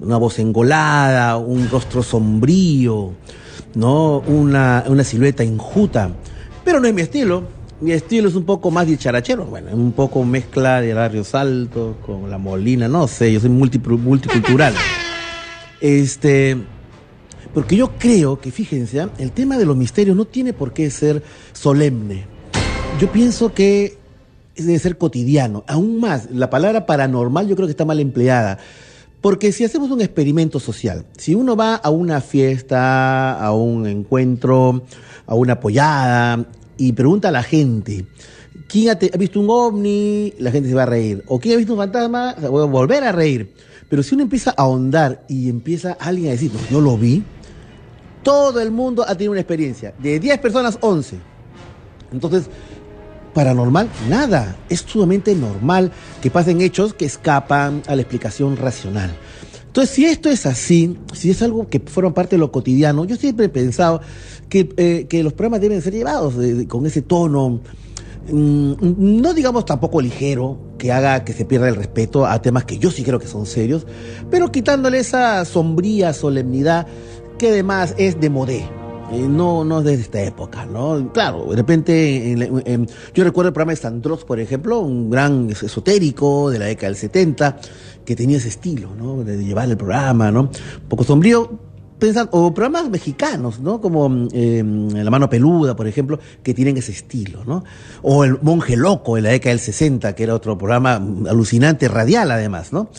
Una voz engolada, un rostro sombrío, ¿no? Una, una silueta enjuta. Pero no es mi estilo. Mi estilo es un poco más dicharachero. Bueno, un poco mezcla de Barrios Altos con La Molina, no sé, yo soy multi- multicultural. Este, porque yo creo que, fíjense, ¿ah? el tema de los misterios no tiene por qué ser solemne. Yo pienso que debe ser cotidiano. Aún más, la palabra paranormal yo creo que está mal empleada. Porque si hacemos un experimento social, si uno va a una fiesta, a un encuentro, a una pollada, y pregunta a la gente, ¿quién ha, te- ha visto un ovni? La gente se va a reír. ¿O quién ha visto un fantasma? Se va a volver a reír. Pero si uno empieza a ahondar y empieza alguien a decir, no, yo lo vi, todo el mundo ha tenido una experiencia. De 10 personas, 11. Entonces, paranormal, nada. Es sumamente normal que pasen hechos que escapan a la explicación racional. Entonces, si esto es así, si es algo que forma parte de lo cotidiano, yo siempre he pensado que, eh, que los programas deben ser llevados con ese tono, mm, no digamos tampoco ligero, que haga que se pierda el respeto a temas que yo sí creo que son serios, pero quitándole esa sombría solemnidad que además es de modé. No, no desde esta época, ¿no? Claro, de repente, en en- yo recuerdo el programa de Sandrox, por ejemplo, un gran es- esotérico de la década del 70, que tenía ese estilo, ¿no? De llevar el programa, ¿no? Un poco sombrío, pensando, o programas mexicanos, ¿no? Como eh, La Mano Peluda, por ejemplo, que tienen ese estilo, ¿no? O El Monje Loco de la década del 60, que era otro programa alucinante, radial además, ¿no?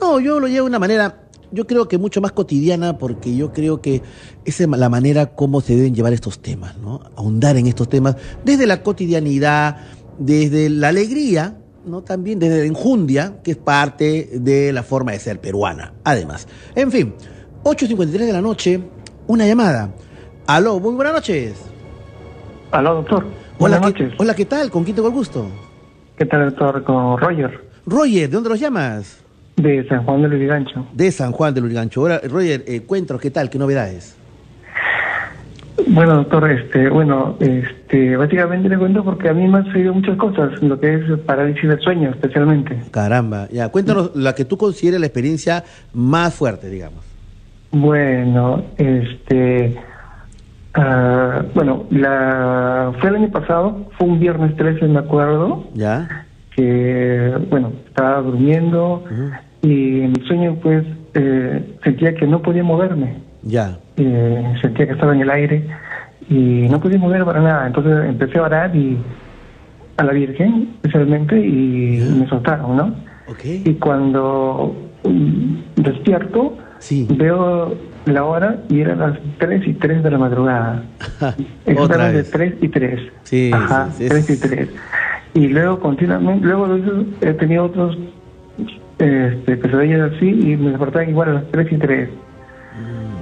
No, yo lo llevo de una manera, yo creo que mucho más cotidiana, porque yo creo que esa es la manera como se deben llevar estos temas, ¿no? Ahondar en estos temas desde la cotidianidad, desde la alegría, ¿no? También desde la enjundia, que es parte de la forma de ser peruana, además. En fin, 8.53 de la noche, una llamada. Aló, muy buenas noches. Aló, doctor. Hola, Buenas ¿qué, noches. hola, ¿qué tal? ¿Con quién tengo el gusto? ¿Qué tal, doctor? Con Roger, Roger, ¿de dónde los llamas? De San Juan del Lurigancho. De San Juan del Urigancho. Ahora, Roger, eh, cuéntanos, ¿qué tal? ¿Qué novedades? Bueno, doctor, este, bueno, este, básicamente le cuento porque a mí me han sucedido muchas cosas, lo que es parálisis del sueño, especialmente. Caramba, ya, cuéntanos la que tú consideres la experiencia más fuerte, digamos. Bueno, este, ah, bueno, la, fue el año pasado, fue un viernes 13, me acuerdo, ¿Ya? que, bueno, estaba durmiendo y en el sueño, pues, eh, sentía que no podía moverme. Ya. eh, sentía que estaba en el aire y no podía mover para nada. Entonces empecé a orar y a la Virgen especialmente y me soltaron, ¿no? Ok. Y cuando mm, despierto, Sí. veo la hora y eran las 3 y 3 de la madrugada. Otra de vez. 3 y 3. Sí, Ajá, sí, sí, 3 y es- 3. Y luego continuamente, luego he tenido otros este, pesadillas así y me despertaban igual a las 3 y 3.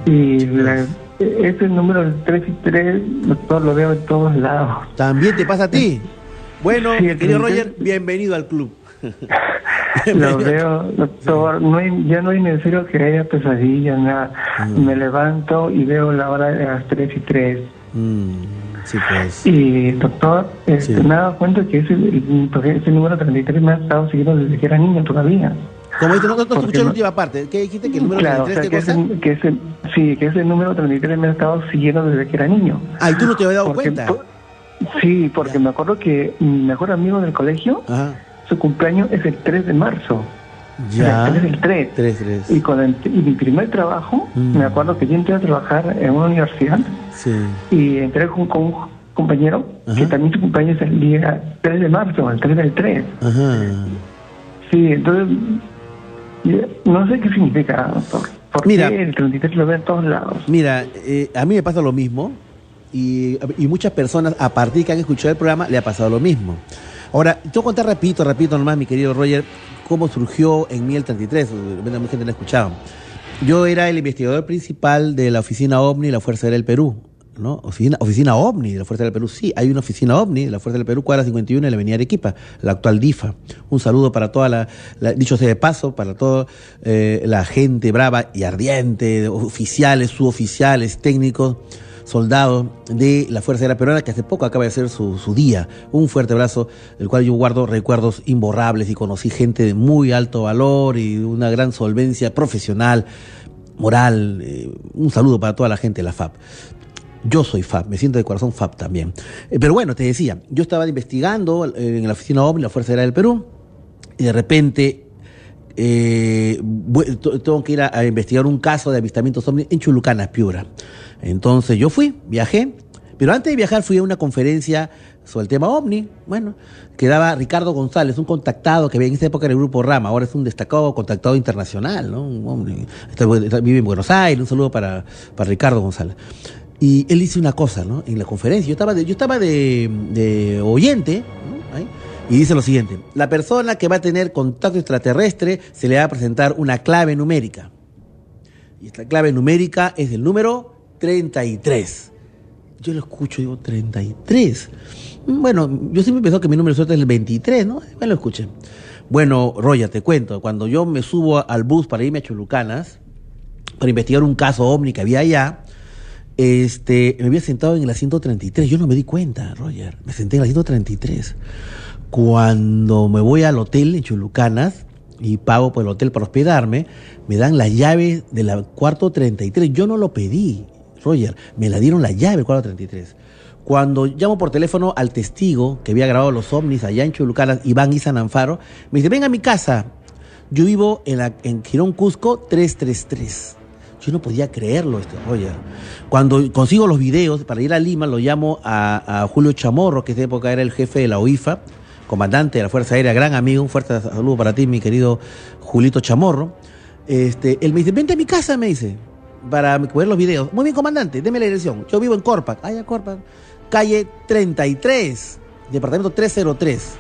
Mm, Y la- ese número de 3 y 3 doctor, lo veo en todos lados. ¿También te pasa a ti? Bueno, Sí, querido Roger, bienvenido al club. Lo veo, doctor, no hay, ya no hay necesario que haya pesadillas, nada. Mm. Me levanto y veo la hora de las 3 y 3. Mm, sí, pues. Y doctor, este, Sí. me he dado cuenta que ese, ese número 33 me ha estado siguiendo desde que era niño todavía. Como dices, no, no, no escuché la última parte. ¿Qué dijiste? ¿Que el número claro, o 33 sea, qué que ese, que ese, sí, que ese número 33 me ha estado siguiendo desde que era niño. Ah, y tú no te habías dado Porque- cuenta. por- sí, porque me acuerdo que mi mejor amigo del colegio, Ajá. su cumpleaños es el 3 de marzo. Ya. El 3 del 3. 3, 3. Y con el- y mi primer trabajo, Mm. me acuerdo que yo entré a trabajar en una universidad Sí. y entré con, con un compañero que Ajá. también su cumpleaños es el día 3 de marzo, el 3 del 3. Ajá. Sí, entonces, no sé qué significa, doctor. Porque Mira. el 33 lo veo en todos lados. Mira, eh, a mí me pasa lo mismo y, y muchas personas a partir que han escuchado el programa le ha pasado lo mismo. Ahora, te voy a contar rapidito, rapidito nomás, mi querido Roger, cómo surgió en mí el 33. De repente mucha gente no ha escuchado. Yo era el investigador principal de la oficina OVNI de la Fuerza Aérea del Perú. Oficina, OVNI de la Fuerza del Perú. Sí, hay una oficina OVNI de la Fuerza del Perú, cuadra 51 en la Avenida Arequipa, la actual DIFA. Un saludo para toda la, dicho sea de paso, para toda eh, la gente brava y ardiente, oficiales, suboficiales, técnicos, soldados de la Fuerza Aérea Peruana, que hace poco acaba de ser su, día. Un fuerte abrazo, del cual yo guardo recuerdos imborrables y conocí gente de muy alto valor y una gran solvencia profesional, moral. eh, un saludo para toda la gente de la FAP. Yo soy FAP, me siento de corazón FAP también. Eh, pero bueno, te decía, yo estaba investigando eh, en la oficina OVNI, la Fuerza Aérea del Perú, y de repente eh, tengo que ir a, investigar un caso de avistamientos ovni en Chulucana, Piura. Entonces yo fui, viajé, pero antes de viajar fui a una conferencia sobre el tema ovni, bueno, que daba Ricardo González, un contactado que había en esa época en el grupo Rama, ahora es un destacado contactado internacional, ¿no? Un está- vive en Buenos Aires, un saludo para, para Ricardo González. Y él dice una cosa, ¿no? En la conferencia, yo estaba de, yo estaba de, oyente, ¿no? Y dice lo siguiente, la persona que va a tener contacto extraterrestre se le va a presentar una clave numérica. Y esta clave numérica es el número 33. Yo lo escucho digo, 33. Mm, Bueno, yo siempre pensé que mi número suerte es el 23, ¿no? Me lo escuché. Bueno, Roya, te cuento, cuando yo me subo al bus para irme a Chulucanas, para investigar un caso ovni que había allá, este, me había sentado en el asiento 33. Yo no me di cuenta, Roger. Me senté en el asiento 33. Cuando me voy al hotel en Chulucanas y pago por el hotel para hospedarme, me dan las llaves del cuarto 33. Yo no lo pedí, Roger. Me la dieron la llave del cuarto 33. Cuando llamo por teléfono al testigo que había grabado los ovnis allá en Chulucanas, Iván Isa Nanfaro, me dice, venga a mi casa. Yo vivo en, la, en Girón Cusco 333. Yo no podía creerlo, este Roger. Cuando consigo los videos para ir a Lima, lo llamo a, Julio Chamorro, que de época era el jefe de la OIFA, comandante de la Fuerza Aérea, gran amigo, un fuerte saludo para ti, mi querido Julito Chamorro. Este, él me dice, vente a mi casa, me dice, para ver los videos. Muy bien, comandante, deme la dirección. Yo vivo en Corpac. Ah, ya, Corpac. Calle 33, departamento 303.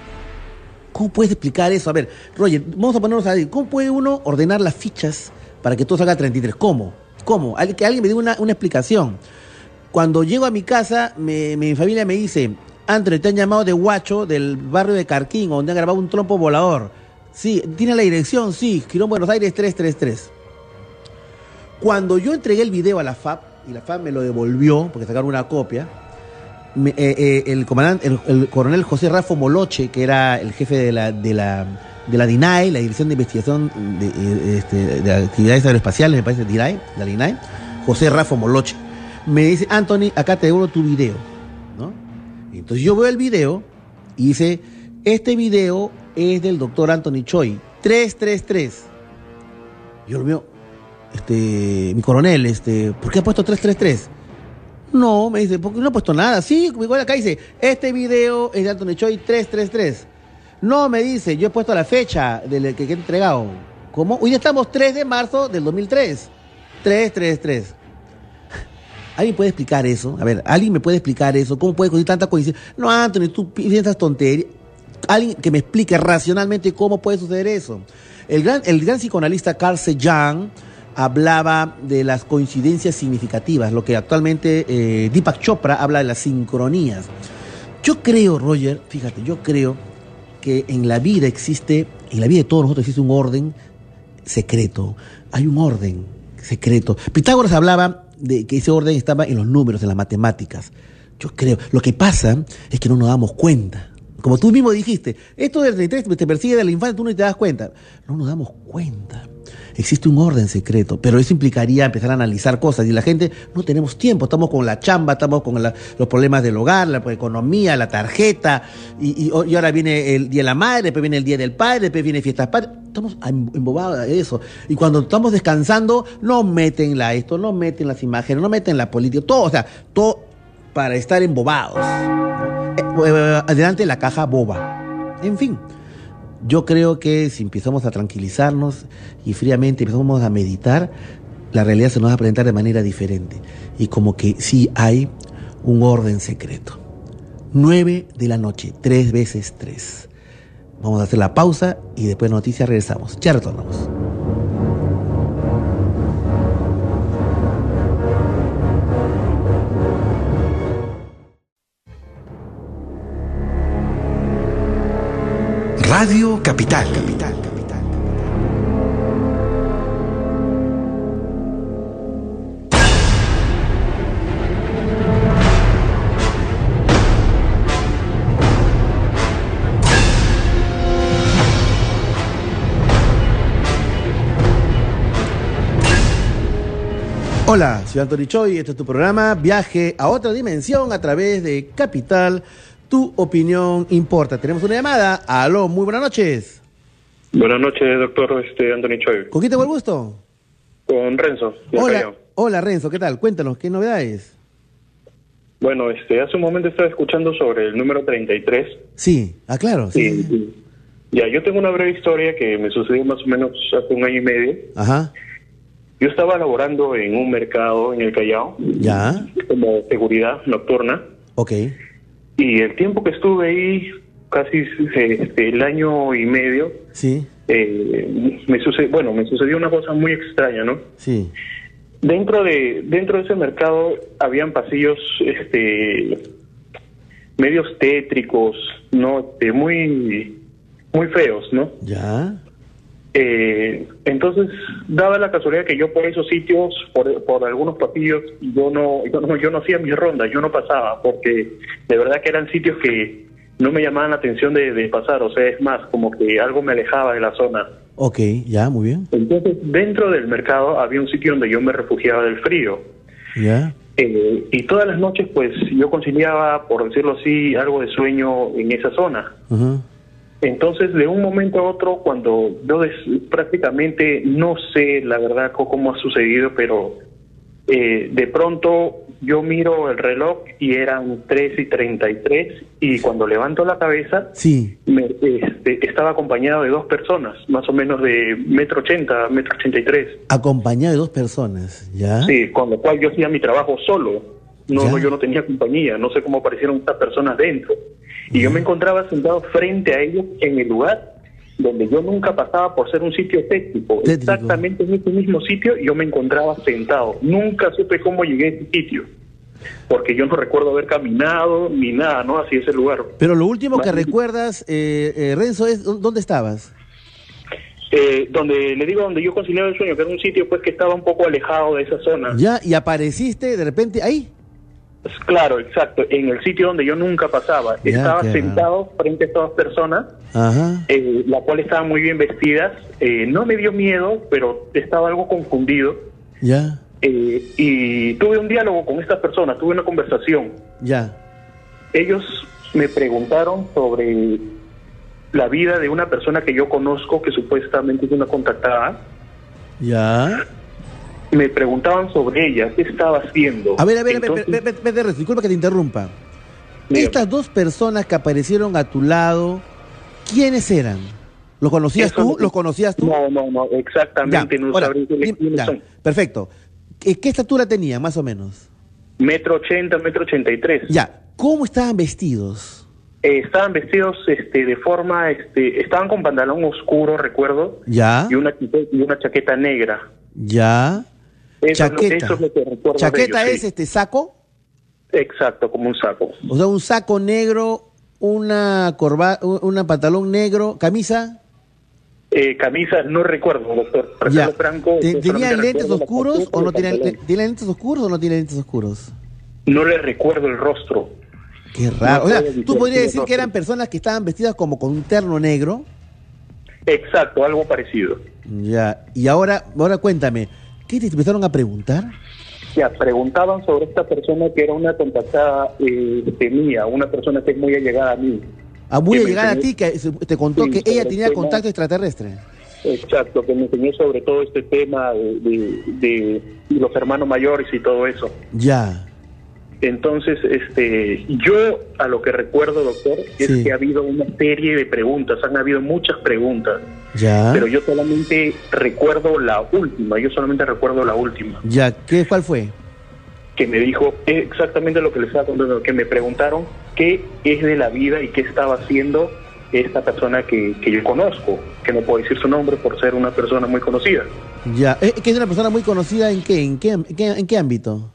¿Cómo puedes explicar eso? A ver, Roger, vamos a ponernos a ver, ¿cómo puede uno ordenar las fichas para que todo salga 33? ¿Cómo? ¿Cómo? Que alguien me diga una, una explicación. Cuando llego a mi casa, mi familia me dice, André, te han llamado de Huacho, del barrio de Carquín, donde han grabado un trompo volador. Sí, ¿tiene la dirección? Sí, Girón Buenos Aires 333. Cuando yo entregué el video a la FAP, y la FAP me lo devolvió, porque sacaron una copia, eh, eh, el comandante, el, el coronel José Rafo Moloche, que era el jefe de la, de la, de la DINAE, la Dirección de Investigación de, eh, este, de Actividades Aeroespaciales, me parece, DINAE, la DINAE, José Rafo Moloche, me dice, Anthony, acá te devuelvo tu video, ¿no? Entonces yo veo el video y dice, este video es del doctor Anthony Choi, 333. Yo lo veo, este, mi coronel, este, ¿por qué ha puesto 333? No, me dice, porque no he puesto nada. Sí, igual acá dice, este video es de Anthony Choi 333. No, me dice, yo he puesto la fecha del que, he entregado. ¿Cómo? Hoy estamos 3 de marzo del 2003. 3, 3, 3. ¿Alguien puede explicar eso? A ver, ¿alguien me puede explicar eso? ¿Cómo puede coincidir tanta coincidencia? No, Anthony, tú piensas tonterías. Alguien que me explique racionalmente cómo puede suceder eso. El gran, el gran psicoanalista Carl Sagan hablaba de las coincidencias significativas, lo que actualmente eh, Deepak Chopra habla de las sincronías. Yo creo, Roger, fíjate, yo creo que en la vida existe, en la vida de todos nosotros existe un orden secreto. Hay un orden secreto. Pitágoras hablaba de que ese orden estaba en los números, en las matemáticas. Yo creo, lo que pasa es que no nos damos cuenta. Como tú mismo dijiste, esto del 33 te persigue de la infancia, tú no te das cuenta. No nos damos cuenta. Existe un orden secreto, pero eso implicaría empezar a analizar cosas y la gente no tenemos tiempo, estamos con la chamba, estamos con los problemas del hogar, la economía, la tarjeta, y, y- ahora viene el Día de la Madre, después viene el Día del Padre, después viene Fiestas Padre, estamos em- embobados de eso. Y cuando estamos descansando, no meten la esto, no meten las imágenes, no meten la política, todo, o sea, todo para estar embobados. Eh, eh, adelante la caja boba. En fin, yo creo que si empezamos a tranquilizarnos y fríamente empezamos a meditar, la realidad se nos va a presentar de manera diferente. Y como que sí hay un orden secreto. 9 de la noche, tres veces tres. Vamos a hacer la pausa y después de noticias regresamos. Ya retornamos. Radio Capital. Capital. Hola, soy Anthony Choi, este es tu programa Viaje a otra dimensión a través de Capital. Tu opinión importa. Tenemos una llamada. Aló, muy buenas noches. Buenas noches, doctor este, Anthony Choi. ¿Con quién tengo el gusto? Con Renzo. Hola, Callao. hola Renzo, ¿qué tal? Cuéntanos, ¿qué novedades? Bueno, este, hace un momento estaba escuchando sobre el número 33. Sí, ah, claro. Sí, sí. Ya, yo tengo una breve historia que me sucedió más o menos hace un año y medio. Ajá, Yo estaba laborando en un mercado en el Callao ya, como seguridad nocturna ok. Y el tiempo que estuve ahí, casi este, el año y medio, Sí, eh, me sucedió, bueno, me sucedió una cosa muy extraña, ¿no? sí, Dentro de dentro de ese mercado habían pasillos este medios tétricos, no, Este, muy muy feos, ¿no? ya, Eh, entonces daba la casualidad que yo por esos sitios, por, por algunos pasillos, yo no, yo no yo no hacía mis rondas, yo no pasaba porque de verdad que eran sitios que no me llamaban la atención de, de pasar, o sea, es más como que algo me alejaba de la zona. ok, ya, muy bien, Entonces, dentro del mercado había un sitio donde yo me refugiaba del frío. ya, Eh, y todas las noches, pues, yo conciliaba, por decirlo así, algo de sueño en esa zona. ajá, Entonces, de un momento a otro, cuando yo des- prácticamente no sé la verdad cómo ha sucedido, pero eh, de pronto yo miro el reloj y eran 3 y 33 y cuando levanto la cabeza sí, me, este, estaba acompañado de dos personas, más o menos de metro ochenta, metro ochenta y tres. acompañado de dos personas, ya, Sí, con lo cual yo hacía mi trabajo solo. No, Ya. no, yo no tenía compañía, no sé cómo aparecieron estas personas dentro. Y yo me encontraba sentado frente a ellos en el lugar donde yo nunca pasaba por ser un sitio técnico. Exactamente en ese mismo sitio yo me encontraba sentado. Nunca supe cómo llegué a ese sitio. Porque yo no recuerdo haber caminado ni nada, ¿no? Hacia ese lugar. Pero lo último que recuerdas, eh, eh, Renzo, es ¿dó- ¿dónde estabas? Eh, donde le digo donde yo conciliaba el sueño, que era un sitio pues que estaba un poco alejado de esa zona. Ya, y apareciste de repente ahí. Claro, exacto, en el sitio donde yo nunca pasaba. Ya, Estaba qué sentado frente a estas personas, Ajá, eh, la cual estaban muy bien vestidas. Eh, no me dio miedo, pero estaba algo confundido. ya, Eh, y tuve un diálogo con estas personas, tuve una conversación. ya, Ellos me preguntaron sobre la vida de una persona que yo conozco, que supuestamente es una contactada. ya. Me preguntaban sobre ella, qué estaba haciendo. A ver, a ver, a ver, Entonces, ve- ve- ve- ve- Renzo, disculpa que te interrumpa. Dígame. Estas dos personas que aparecieron a tu lado, ¿quiénes eran? ¿Los conocías Eso tú? no- ¿Los conocías tú? No, no, no, exactamente, Ya, no ahora, ya, son. perfecto. ¿Qué, qué estatura tenía, más o menos? Metro ochenta, metro ochenta y tres. Ya, ¿cómo estaban vestidos? Eh, estaban vestidos este, de forma, este, estaban con pantalón oscuro, recuerdo, Ya, y una, y una chaqueta negra. ya. Eso es lo- Chaqueta. eso es lo que recuerdo de Chaqueta ellos, es sí. este saco, Exacto, como un saco. o sea, un saco negro, una corba, una pantalón negro, camisa. Eh, camisa, no recuerdo, doctor. Ya. franco, ¿Te- yo ¿Tenían lentes oscuros chaqueta o no tenían. ¿tienen lentes oscuros o no tienen lentes oscuros? No le recuerdo el rostro. Qué raro. No o sea, tú podrías decir que eran personas que estaban vestidas como con un terno negro. Exacto, algo parecido. Ya. Y ahora, ahora cuéntame, ¿qué te empezaron a preguntar? Ya, preguntaban sobre esta persona que era una contactada eh, de mía, una persona que es muy allegada a mí. A muy Que me llegada a ti que te contó Sí, que ella el tenía tema- contacto extraterrestre. Exacto, que me enseñó sobre todo este tema de, de- de los hermanos mayores y todo eso. Ya. Entonces, este, yo a lo que recuerdo, doctor, es Sí. que ha habido una serie de preguntas, han habido muchas preguntas, Ya. pero yo solamente recuerdo la última, yo solamente recuerdo la última, Ya. ¿Qué, ¿Cuál fue? que me dijo exactamente lo que les estaba contando, que me preguntaron qué es de la vida y qué estaba haciendo esta persona que, que yo conozco, que no puedo decir su nombre por ser una persona muy conocida. Ya. ¿Es que es una persona muy conocida en qué? ¿En qué, en qué, en qué ámbito?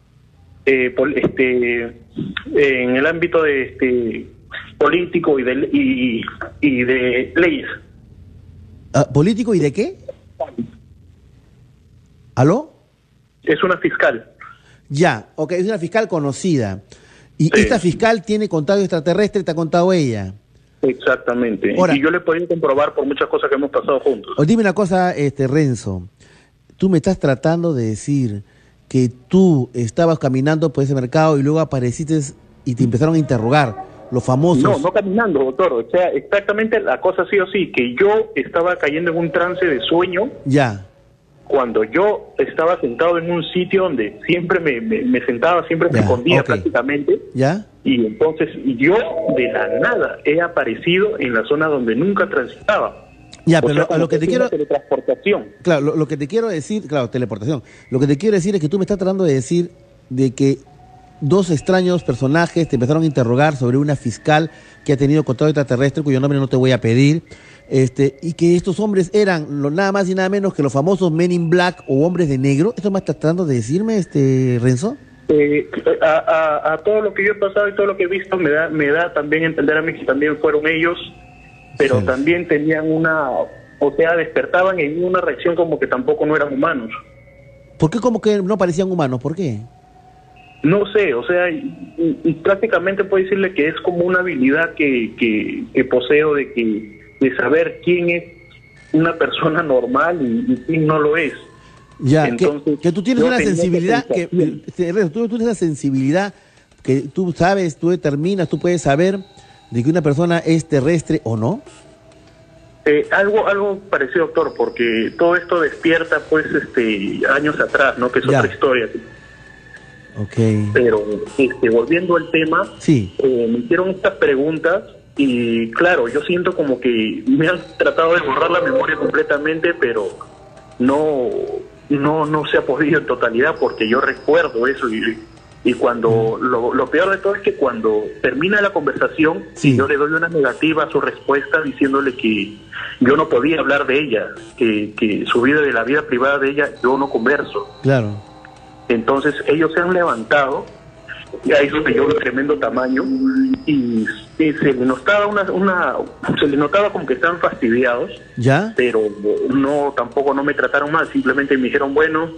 Eh, pol- este, en el ámbito de este político y de, y, y de leyes. Ah, ¿Político y de qué? ¿Aló? Es una fiscal. Ya. Ok, es una fiscal conocida. Y Sí. esta fiscal tiene contacto extraterrestre, te ha contado ella. Exactamente. Ahora- y yo le he podido comprobar por muchas cosas que hemos pasado juntos. O dime una cosa, este Renzo. Tú me estás tratando de decir que tú estabas caminando por ese mercado y luego apareciste y te empezaron a interrogar los famosos. No, no caminando, doctor. O sea, exactamente la cosa sí o sí, que yo estaba cayendo en un trance de sueño Ya. cuando yo estaba sentado en un sitio donde siempre me, me- me sentaba, siempre me escondía ok. prácticamente. ¿Ya? Y entonces yo de la nada he aparecido en la zona donde nunca transitaba. Ya, O pero sea, a lo que te quiero teletransportación. Claro, lo, lo que te quiero decir, claro, teleportación. Lo que te quiero decir es que tú me estás tratando de decir de que dos extraños personajes te empezaron a interrogar sobre una fiscal que ha tenido contacto extraterrestre, cuyo nombre no te voy a pedir, este, y que estos hombres eran lo, nada más y nada menos que los famosos Men in Black o hombres de negro. ¿Esto me estás tratando de decirme, este Renzo? Eh, a, a- a todo lo que yo he pasado y todo lo que he visto me da, me da también entender a mí que también fueron ellos, pero Sí. también tenían una, o sea, despertaban en una reacción como que tampoco no eran humanos. ¿Por qué como que no parecían humanos? ¿Por qué? No sé, o sea, y, y- y prácticamente puedo decirle que es como una habilidad que, que, que poseo de que de saber quién es una persona normal y, y quién no lo es. Ya, que- Entonces, que, tú tienes una sensibilidad, que, tú, tú tienes esa sensibilidad que tú sabes, tú determinas, tú puedes saber de que una persona es terrestre o no. Eh, algo algo parecido, doctor, porque todo esto despierta pues este años atrás, ¿no? Que es Ya. otra historia. Ok. Pero este, volviendo al tema, Sí. eh, me hicieron estas preguntas y claro, yo siento como que me han tratado de borrar la memoria completamente, pero no no no se ha podido en totalidad porque yo recuerdo eso y, y cuando lo, lo peor de todo es que cuando termina la conversación Sí. yo le doy una negativa a su respuesta diciéndole que yo no podía hablar de ella, que, que su vida de la vida privada de ella yo no converso. Claro. Entonces ellos se han levantado, ya hizo que yo de tremendo tamaño, y, y se le notaba una, una, se le notaba como que estaban fastidiados, ¿Ya? pero no, tampoco no me trataron mal, simplemente me dijeron, bueno,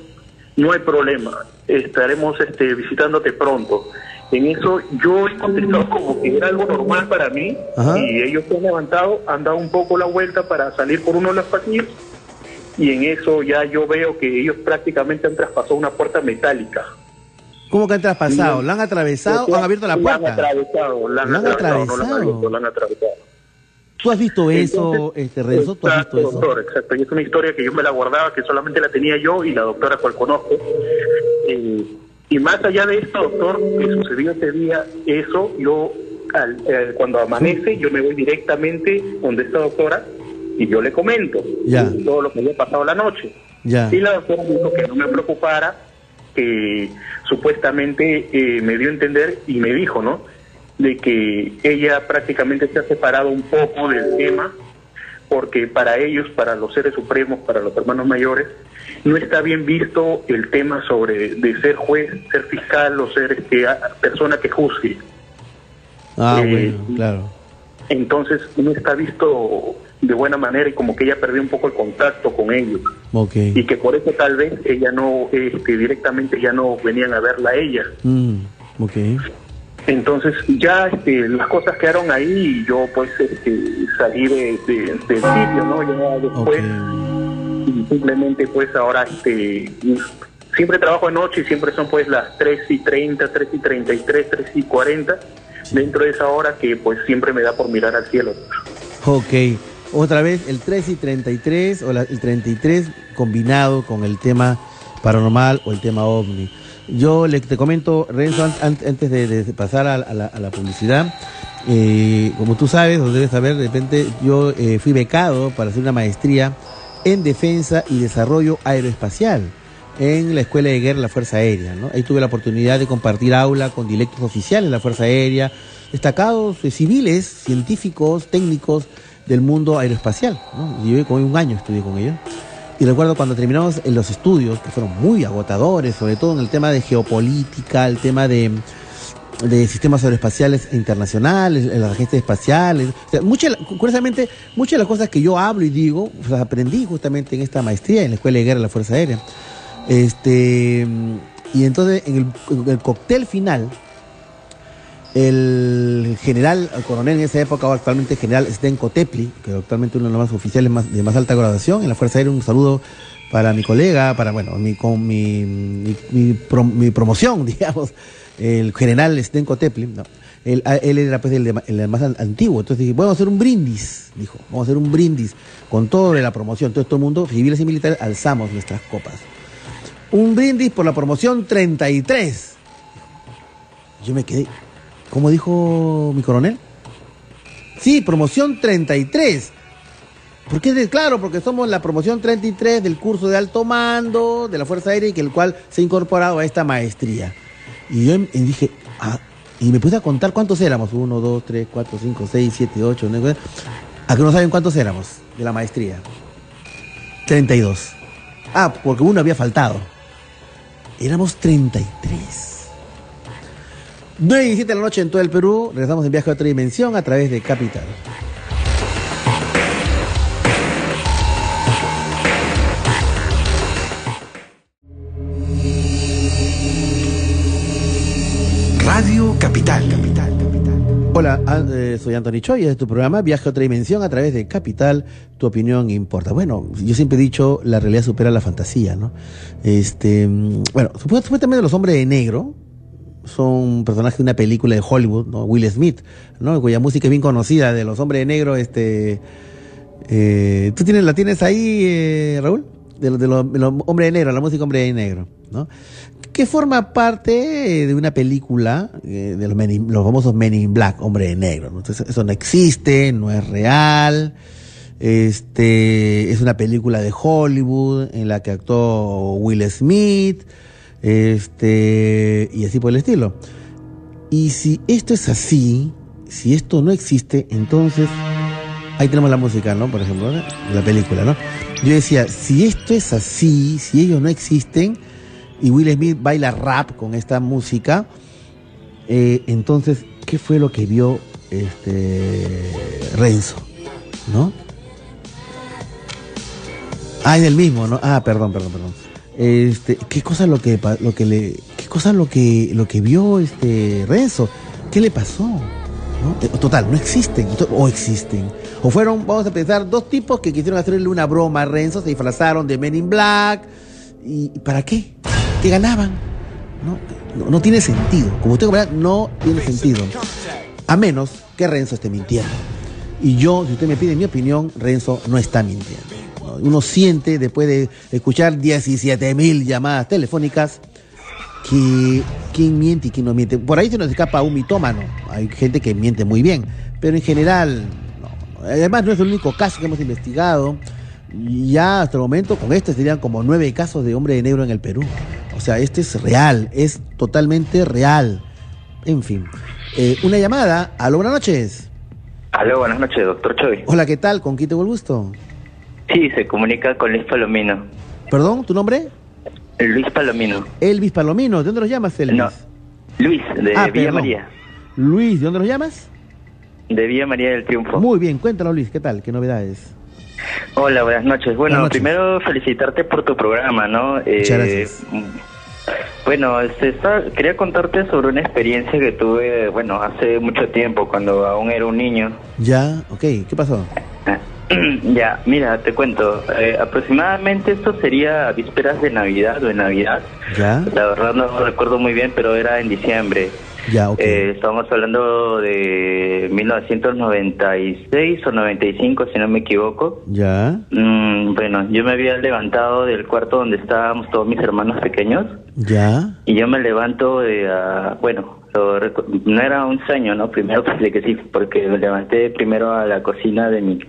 no hay problema, estaremos este, visitándote pronto. En eso yo he contestado como que era algo normal para mí, Ajá. y ellos se han levantado, han dado un poco la vuelta para salir por uno de los pasillos, y en eso ya yo veo que ellos prácticamente han traspasado una puerta metálica. ¿Cómo que han traspasado? ¿La han atravesado o han abierto la La han puerta? atravesado, la han ¿La han atravesado, no la han atravesado? abierto, la han atravesado. ¿Tú has visto eso, Entonces, este Renzo? ¿Tú has exacto, visto eso? doctor, exacto. Y es una historia que yo me la guardaba, que solamente la tenía yo y la doctora cual conozco. Eh, y más allá de esto, doctor, que sucedió ese día, eso, yo, al- eh, cuando amanece, yo me voy directamente donde esta doctora y yo le comento Ya. todo lo que había pasado la noche. Ya. Y la doctora me dijo que no me preocupara, que supuestamente eh, me dio a entender y me dijo, ¿no? De que ella prácticamente se ha separado un poco del tema, porque para ellos, para los seres supremos, para los hermanos mayores, no está bien visto el tema sobre de ser juez, ser fiscal o ser este, persona que juzgue. Ah, Eh, bueno, claro. Entonces no está visto de buena manera y como que ella perdió un poco el contacto con ellos Ok. y que por eso tal vez ella no este, directamente ya no venían a verla a ella Mm, ok. Entonces ya este, las cosas quedaron ahí y yo pues este, salí de, de- del sitio no ya después y simplemente pues ahora este siempre trabajo de noche y siempre son pues las 3 y 30 3 y 33 3 y 40 dentro de esa hora que pues siempre me da por mirar al cielo Ok. Otra vez, el 3 y 33, o la- el 33 combinado con el tema paranormal o el tema ovni. Yo le, te comento, Renzo, an- an- antes de, pasar a, la, publicidad, eh, como tú sabes, o debes saber, de repente yo eh, fui becado para hacer una maestría en defensa y desarrollo aeroespacial en la Escuela de Guerra de la Fuerza Aérea. ¿no? Ahí tuve la oportunidad de compartir aula con directos oficiales de la Fuerza Aérea, destacados eh, civiles, científicos, técnicos del mundo aeroespacial. ¿no? Y como un año estudié con ellos. Y recuerdo cuando terminamos los estudios, que fueron muy agotadores, sobre todo en el tema de geopolítica, el tema de, sistemas aeroespaciales internacionales, las agencias espaciales. O sea, muchas, curiosamente, muchas de las cosas que yo hablo y digo, las aprendí justamente en esta maestría en la Escuela de Guerra de la Fuerza Aérea. Este, y entonces, en el cóctel final, el general, el coronel en esa época, o actualmente general Stenko Tepli, que actualmente uno de los más oficiales de más alta graduación en la Fuerza Aérea, un saludo para mi colega, para, bueno, mi, con mi, mi, mi pro- mi promoción, digamos, el general Stenko Tepli, no, él, era pues el, más an- antiguo, entonces dije, vamos a hacer un brindis, dijo, vamos a hacer un brindis con todo de la promoción, entonces todo el mundo, civiles y militares, alzamos nuestras copas. Un brindis por la promoción 33. Yo me quedé, ¿Cómo dijo mi coronel? Sí, promoción 33. ¿Por qué? Claro, porque somos la promoción 33 del curso de alto mando de la Fuerza Aérea y que el cual se ha incorporado a esta maestría. Y yo em- y dije, ah, y me puse a contar cuántos éramos. Uno, dos, tres, cuatro, cinco, seis, siete, ocho, nueve. ¿A que no saben cuántos éramos de la maestría? 32. Ah, porque uno había faltado. Éramos 33. 9 y 17 de la noche en todo el Perú. Regresamos en viaje a otra dimensión a través de Capital. Radio Capital. Capital. Hola, an- eh, soy Anthony Choi, este es tu programa Viaje a otra dimensión a través de Capital, tu opinión importa. Bueno, yo siempre he dicho, la realidad supera la fantasía, ¿no? Este, mm, bueno, supu- supuestamente los hombres de negro son personajes de una película de Hollywood, ¿no? Will Smith, ¿no? Cuya música es bien conocida de los hombres de negro, este, eh, ¿tú tienes, la tienes ahí, eh, Raúl? De los de los hombres de negro, la música hombre de negro, ¿no? que forma parte de una película eh, de los famosos Men in Black, hombre de negro. ¿no? Entonces, eso no existe, no es real. Este es una película de Hollywood en la que actuó Will Smith, este y así por el estilo. Y si esto es así, si esto no existe, entonces ahí tenemos la música, ¿no? Por ejemplo, la película, ¿no? Yo decía, si esto es así, si ellos no existen, y Will Smith baila rap con esta música, eh, entonces, ¿qué fue lo que vio este Renzo? ¿No? Ah, es el mismo, ¿no? Ah, perdón, perdón, perdón. Este, ¿qué cosa lo que lo que le qué cosa lo que lo que vio este Renzo? ¿Qué le pasó? Eh, Total, no existen, o existen. O fueron, vamos a pensar, dos tipos que quisieron hacerle una broma a Renzo, se disfrazaron de Men in Black. ¿Y para qué? ¿Qué ganaban? No, no, tiene sentido. Como usted comprenderá, no tiene sentido. A menos que Renzo esté mintiendo. Y yo, si usted me pide mi opinión, Renzo no está mintiendo. ¿No? Uno siente, después de escuchar 17 mil llamadas telefónicas, que quién miente y quién no miente. Por ahí se nos escapa un mitómano. Hay gente que miente muy bien. Pero en general, no, Además, no es el único caso que hemos investigado. Ya hasta el momento, con este serían como nueve casos de hombre de negro en el Perú. O sea, este es real, es totalmente real. En fin. Eh, una llamada. Aló, buenas noches. Aló, buenas noches, doctor Choi. Hola, ¿qué tal? ¿Con quién tengo el gusto? Sí, se comunica con Luis Palomino. ¿Perdón? ¿Tu nombre? Luis Palomino. Elvis Palomino. ¿De dónde nos llamas, Elvis? No, Luis, de Ah, Villa perdón. María. Luis, ¿de dónde nos llamas? De Villa María del Triunfo. Muy bien, cuéntanos, Luis, ¿qué tal? ¿Qué novedades? Hola, buenas noches. Bueno, Buenas noches. primero felicitarte por tu programa, ¿no? Eh, Muchas gracias. Bueno, está- quería contarte sobre una experiencia que tuve, bueno, hace mucho tiempo, cuando aún era un niño. Ya, ok, ¿qué pasó? ya, mira, te cuento. Eh, aproximadamente esto sería vísperas de Navidad o de Navidad. Ya, La verdad no recuerdo muy bien, pero era en diciembre. ya, ok. Eh, estábamos hablando de 1996 o 95, si no me equivoco. Ya, Mm, bueno, yo me había levantado del cuarto donde estábamos todos mis hermanos pequeños ya, y yo me levanto de, ah, bueno, no era un sueño, ¿no? Primero pensé que sí, porque me levanté primero a la cocina de mi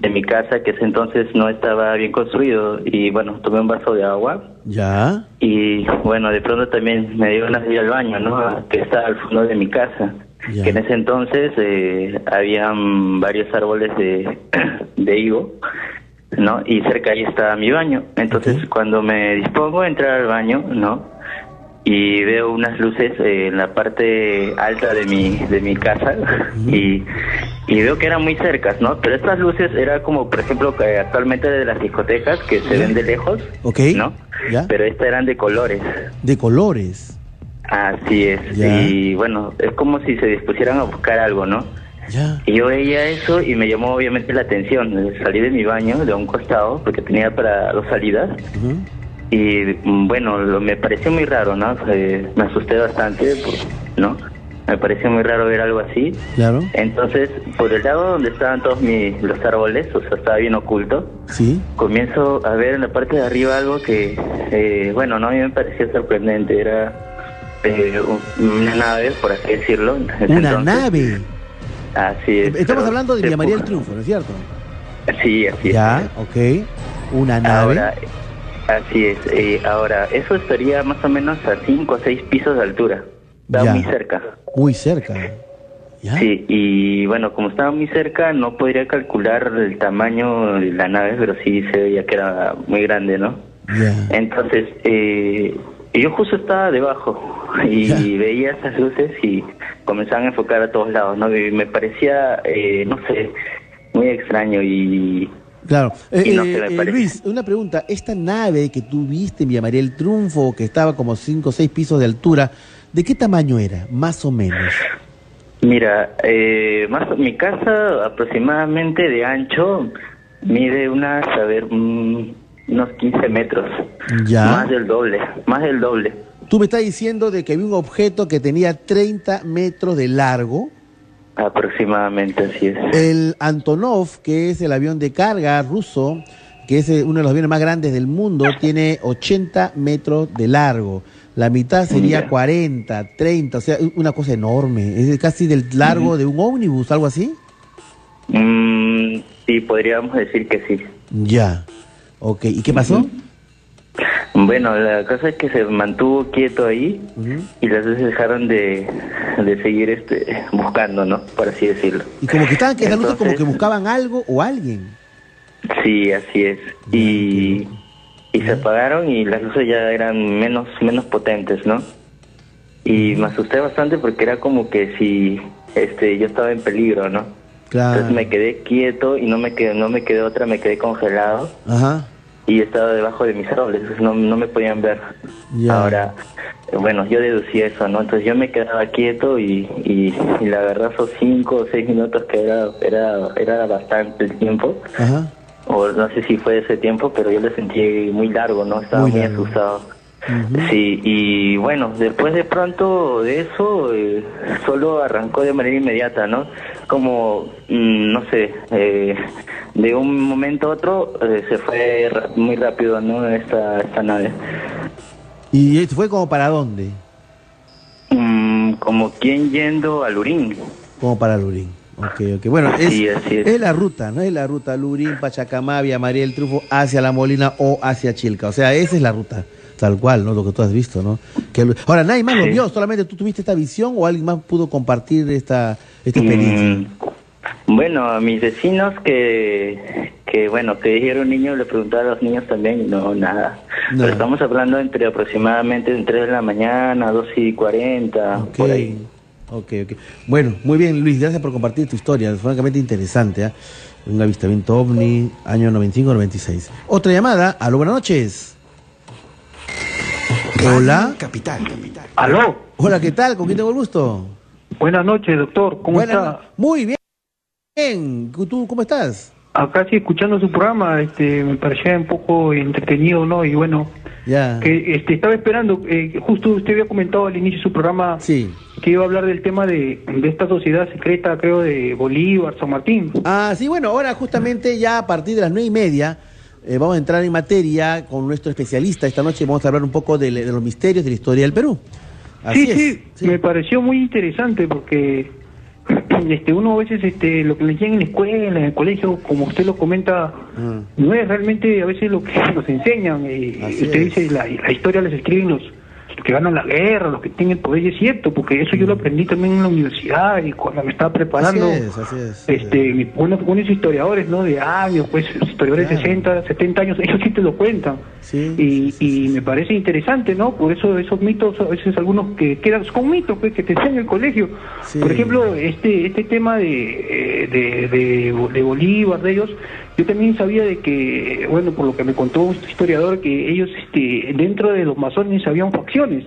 de mi casa, que ese entonces no estaba bien construido y bueno, tomé un vaso de agua ya, y bueno, de pronto también me dio de ir al baño, ¿no? Que está al fondo de mi casa. Ya. Que en ese entonces eh, habían varios árboles de, de higo, ¿no? Y cerca ahí estaba mi baño. Entonces, cuando me dispongo a entrar al baño, ¿no? Y veo unas luces eh, en la parte alta de mi, de mi casa y, y veo que eran muy cercas, ¿no? Pero estas luces era como, por ejemplo, que actualmente de las discotecas que se ven de lejos, ok. ¿no? Ya, Pero estas eran de colores. de colores. Así es. Ya. Y bueno, es como si se dispusieran a buscar algo, ¿no? Ya, Y yo veía eso y me llamó obviamente la atención. Salí de mi baño de un costado porque tenía para dos salidas ujú, y mm, bueno, lo, me pareció muy raro, ¿no? Eh, me asusté bastante, pues, ¿no? Me pareció muy raro ver algo así. claro, Entonces, por el lado donde estaban todos mis, los árboles, o sea, estaba bien oculto, sí, comienzo a ver en la parte de arriba algo que, eh, bueno, no a mí me parecía sorprendente, era eh, un- una nave, por así decirlo. una entonces. nave. Así es. Estamos hablando de Villa María del Triunfo, ¿no es cierto? Sí, así Ya, es. ok. Una nave. Ahora, así es. eh, ahora, eso estaría más o menos a 5 o 6 pisos de altura. Estaba Ya. muy cerca. Muy cerca. ¿Ya? Sí, y bueno, como estaba muy cerca, no podría calcular el tamaño de la nave, pero sí se veía que era muy grande, ¿no? Ya. Entonces, eh, yo justo estaba debajo y Ya. veía esas luces y comenzaban a enfocar a todos lados, ¿no? Y me parecía, eh, no sé, muy extraño y Claro. Eh, no eh, eh. Luis, una pregunta. Esta nave que tú viste en Villa María del Triunfo, que estaba como 5 o 6 pisos de altura, ¿de qué tamaño era? Más o menos. Mira, eh, más mi casa aproximadamente de ancho mide unas, a ver, unos 15 metros. Ya. Más del doble, más del doble. Tú me estás diciendo de que había un objeto que tenía 30 metros de largo. Aproximadamente, así es. El Antonov, que es el avión de carga ruso, que es eh, uno de los aviones más grandes del mundo, tiene 80 metros de largo. La mitad sería Ya. 40, 30, o sea, una cosa enorme. Es casi del largo de un ómnibus, algo así. Mm, sí, podríamos decir que sí. Ya. Ok, ¿y qué pasó? Bueno, la cosa es que se mantuvo quieto ahí y las veces dejaron de, de seguir este buscando, ¿no? Por así decirlo. Y como que estaban que esas luces como Entonces- que buscaban algo o alguien. Sí, así es. Y, y se apagaron y las luces ya eran menos menos potentes, ¿no? Y me asusté bastante porque era como que si este yo estaba en peligro, ¿no? Claro. Entonces me quedé quieto y no me quedé, no me quedé otra, me quedé congelado Ajá. Y estaba debajo de mis árboles, entonces no, no me podían ver. Ahora, bueno, yo deducí eso, ¿no? Entonces yo me quedaba quieto y, y, y la verdad esos cinco o seis minutos que era, era, era bastante el tiempo, Ajá. o no sé si fue ese tiempo, pero yo lo sentí muy largo, ¿no? Estaba Muy muy, largo. Sí, y bueno, después de pronto de eso, eh, solo arrancó de manera inmediata, ¿no? Como, mm, no sé, eh, de un momento a otro eh, se fue muy rápido, ¿no? Esta, esta nave. ¿Y esto fue como para dónde? Mm, como quien yendo al Urín. Como para Lurín. Ok, ok. Bueno, es, Sí, es. es la ruta, ¿no? Es la ruta Lurín, Pachacamavia, María del Triunfo, hacia La Molina o hacia Chilca. O sea, esa es la ruta, tal cual, ¿no? Lo que tú has visto, ¿no? Que, lo- ahora, nadie más lo vio, solamente tú tuviste esta visión o alguien más pudo compartir esta, esta experiencia. Mm, bueno, a mis vecinos que, que bueno, que dijeron niños, le preguntaba a los niños también y no, nada. Pero estamos hablando entre aproximadamente entre 3 de la mañana, 2 y 40, Ok, por ahí. ok, ok. Bueno, muy bien, Luis, gracias por compartir tu historia, es francamente interesante, ¿ah? Un avistamiento ovni, año 95-96. Otra llamada, aló, buenas noches. Hola. Capital, capital. Aló, Hola, ¿qué tal? ¿Con quién tengo el gusto? buenas noches, doctor. ¿Cómo Buenas está? Muy bien. Bien. ¿Tú cómo estás? Acá sí, escuchando su programa, este, me parecía un poco entretenido, ¿no? Y bueno, Ya. que este, estaba esperando, eh, justo usted había comentado al inicio de su programa Sí. que iba a hablar del tema de, de esta sociedad secreta, creo, de Bolívar, San Martín. Ah, sí, bueno, ahora justamente ya a partir de las nueve y media eh, vamos a entrar en materia con nuestro especialista. Esta noche vamos a hablar un poco de, de los misterios de la historia del Perú. Así sí, es. sí, me pareció muy interesante porque este uno a veces este lo que le enseñan en la escuela, en el colegio, como usted lo comenta, Ah, no es realmente a veces lo que nos enseñan. Y Así usted es. dice, la, la historia les escriben los que ganan la guerra, los que tienen el poder, y es cierto, porque eso yo lo aprendí también en la universidad y cuando me estaba preparando. Así es, así es. Este, buenos, buenos historiadores, ¿no? De años, pues, historiadores de Claro. 60, 70 años, ellos sí te lo cuentan. Sí, y, y me parece interesante, ¿no? Por eso esos mitos, a veces algunos que quedan, son mitos, pues, que te enseñan en el colegio. Sí. Por ejemplo, este este tema de, eh, de, de, de Bolívar, de ellos, yo también sabía de que, bueno, por lo que me contó un historiador, que ellos, este, dentro de los masones habían facciones.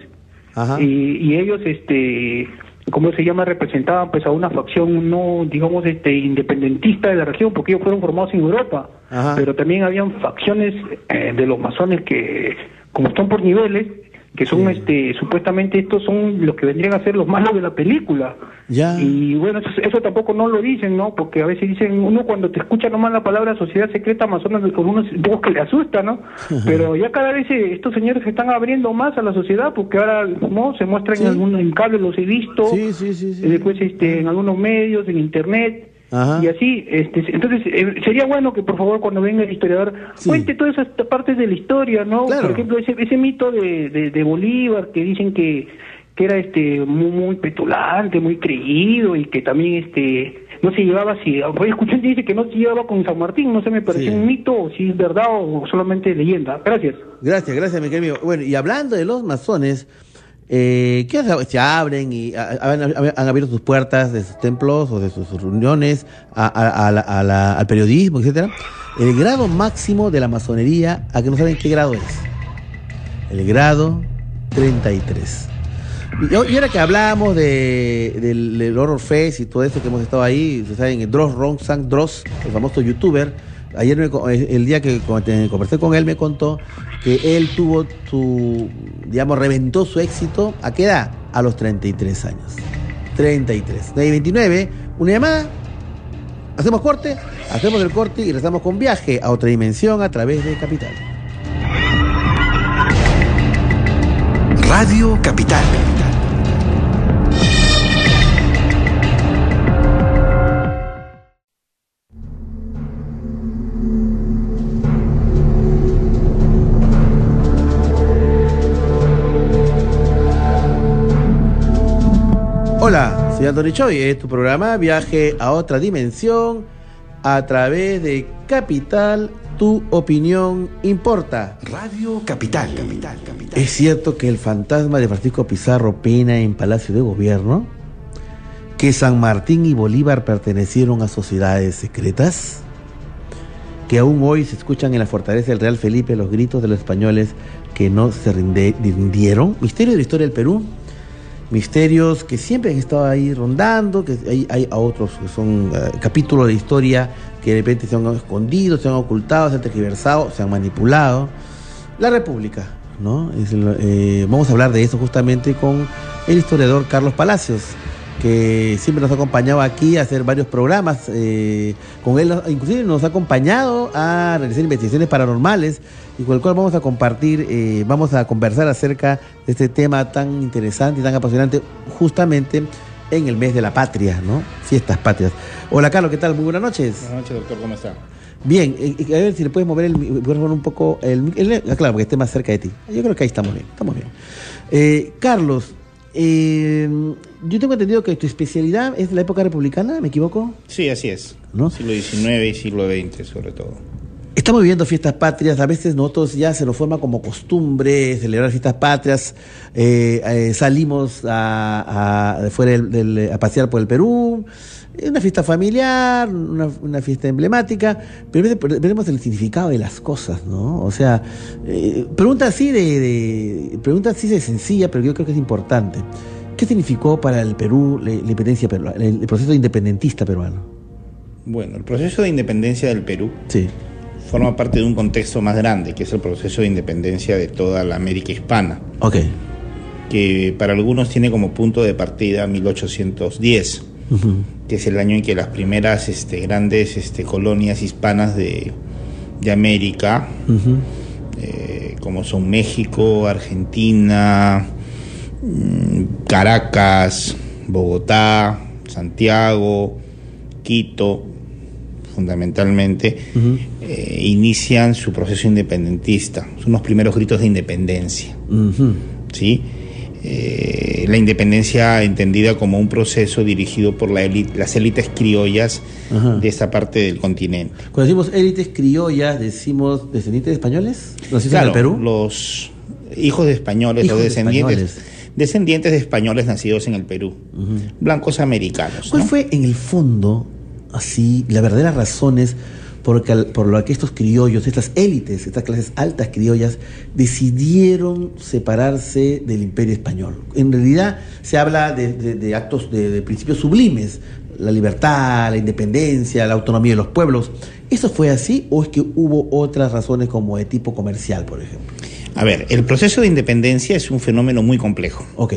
Ajá. Y, y ellos, este, ¿cómo se llama? Representaban pues a una facción no, digamos, este, independentista de la región, porque ellos fueron formados en Europa. Ajá. Pero también habían facciones eh, de los masones que, como están por niveles, que son, Sí. este, supuestamente estos son los que vendrían a ser los malos de la película. Ya. Y bueno, eso, eso tampoco no lo dicen, ¿no? Porque a veces dicen, uno cuando te escucha nomás la palabra sociedad secreta amazona, poco que le asusta, ¿no? Pero ya cada vez estos señores se están abriendo más a la sociedad, porque ahora, ¿no? Se muestran Sí. en algún en cable, los he visto, Sí, sí, sí, sí. después este, en algunos medios, en internet. Ajá. Y así, este, entonces eh, sería bueno que por favor cuando venga el historiador Sí. cuente todas esas partes de la historia, ¿no? Claro. Por ejemplo, ese, ese mito de, de, de Bolívar que dicen que, que era este muy, muy petulante, muy creído y que también este no se llevaba ahí escuché gente dice que no se llevaba con San Martín, no sé, me pareció Sí. un mito, o si es verdad o solamente leyenda. Gracias. Gracias, gracias, mi querido. Bueno, y hablando de los masones, eh, ¿qué hace? se abren y han, han abierto sus puertas de sus templos o de sus reuniones a- a- a la- a la- al periodismo, etcétera. El grado máximo de la masonería, a que no saben qué grado es. El grado 33. Y, ahora que hablamos de, del, del Horror Fest y todo eso que hemos estado ahí, ustedes saben, Dross Rongsang Dross, el famoso youtuber, ayer eh, el día que conversé con él me contó que él tuvo su, digamos, reventó su éxito, ¿a qué edad? A los 33 años. 33. De ahí 29, una llamada, hacemos corte, hacemos el corte y regresamos con viaje a otra dimensión a través de Capital. Radio Capital. Anthony Choi, es tu programa Viaje a otra dimensión a través de Capital, tu opinión importa. Radio Capital. Capital, capital. ¿Es cierto que el fantasma de Francisco Pizarro peina en Palacio de Gobierno? ¿Que San Martín y Bolívar pertenecieron a sociedades secretas? ¿Que aún hoy se escuchan en la fortaleza del Real Felipe los gritos de los españoles que no se rinde- rindieron? Misterio de la historia del Perú. Misterios que siempre han estado ahí rondando, que hay, hay otros que son eh, capítulos de historia que de repente se han escondido, se han ocultado, se han tergiversado, se han manipulado. La República, ¿no? Eh, vamos a hablar de eso justamente con el historiador Carlos Palacios, que siempre nos ha acompañado aquí a hacer varios programas. eh, con él, inclusive nos ha acompañado a realizar investigaciones paranormales y con el cual vamos a compartir, eh, vamos a conversar acerca de este tema tan interesante y tan apasionante, justamente en el mes de la patria, ¿no? Fiestas patrias. Hola Carlos, ¿qué tal? Muy buenas noches. Buenas noches, doctor, ¿cómo está? Bien, eh, a ver si le puedes mover el, mi- puedes mover un poco el, el- ah, claro, porque esté más cerca de ti. Yo creo que ahí estamos bien, estamos bien. Eh, Carlos, eh, yo tengo entendido que tu especialidad es la época republicana, ¿me equivoco? Sí, así es. ¿No? Siglo XIX y siglo XX, sobre todo. Estamos viviendo fiestas patrias, a veces nosotros ya se nos forma como costumbre celebrar fiestas patrias, eh, eh, salimos a, a- fuera del- del- a pasear por el Perú, es una fiesta familiar, una, una fiesta emblemática, pero a veces perdemos el significado de las cosas, ¿no? O sea, eh, pregunta así de, de- pregunta así de sencilla, pero yo creo que es importante. ¿Qué significó para el Perú la, independencia peruana, el, proceso independentista peruano? Bueno, el proceso de independencia del Perú Sí. forma parte de un contexto más grande, que es el proceso de independencia de toda la América hispana, Ok. que para algunos tiene como punto de partida 1810, Ujú. que es el año en que las primeras este, grandes este, colonias hispanas de, de América, eh, como son México, Argentina, Caracas, Bogotá, Santiago, Quito, fundamentalmente, eh, inician su proceso independentista. Son los primeros gritos de independencia. ¿sí? Eh, la independencia entendida como un proceso dirigido por la élite- las élites criollas Ajá. de esta parte del continente. Cuando decimos élites criollas, decimos descendientes de españoles, en Claro, el Perú. los hijos de españoles Hijos o de descendientes, españoles. Descendientes de españoles nacidos en el Perú, blancos americanos. ¿Cuál ¿no? fue en el fondo, así, las verdaderas razones por, por lo que estos criollos, estas élites, estas clases altas criollas, decidieron separarse del imperio español? En realidad se habla de, de- de actos, de, de principios sublimes, la libertad, la independencia, la autonomía de los pueblos. ¿Eso fue así o es que hubo otras razones como de tipo comercial, por ejemplo? A ver, el proceso de independencia es un fenómeno muy complejo. Ok,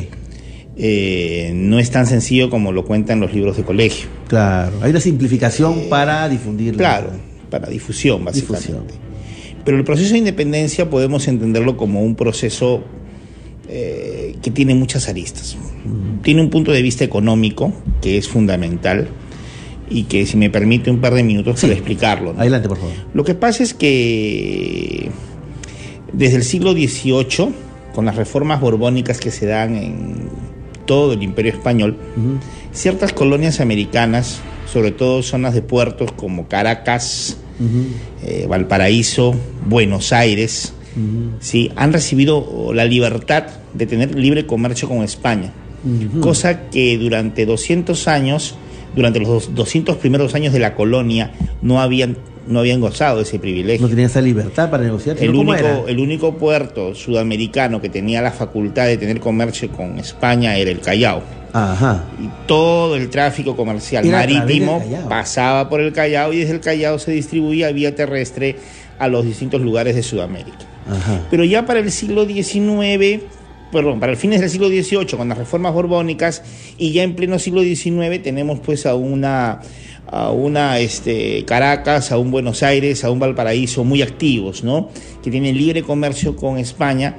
Eh, no es tan sencillo como lo cuentan los libros de colegio. claro. Hay una simplificación para difundirlo. Claro, para difusión, básicamente. Difusión. Pero el proceso de independencia podemos entenderlo como un proceso eh, que tiene muchas aristas. Tiene un punto de vista económico que es fundamental y que si me permite un par de minutos Sí. para explicarlo. ¿no? Adelante, por favor. Lo que pasa es que desde el siglo XVIII, con las reformas borbónicas que se dan en todo el imperio español, ciertas colonias americanas, sobre todo zonas de puertos como Caracas, eh, Valparaíso, Buenos Aires. ¿sí? han recibido la libertad de tener libre comercio con España, cosa que durante 200 años, durante los dos- 200 primeros años de la colonia, no habían, no habían gozado de ese privilegio. No tenía esa libertad para negociar. El único, el único puerto sudamericano que tenía la facultad de tener comercio con España era el Callao. Ajá. Y todo el tráfico comercial Era marítimo pasaba por el Callao y desde el Callao se distribuía vía terrestre a los distintos lugares de Sudamérica. Ajá. Pero ya para el siglo XIX, perdón, para el fines del siglo XVIII, con las reformas borbónicas, y ya en pleno siglo XIX tenemos pues a una a una este, Caracas, a un Buenos Aires, a un Valparaíso muy activos, ¿no? Que tienen libre comercio con España.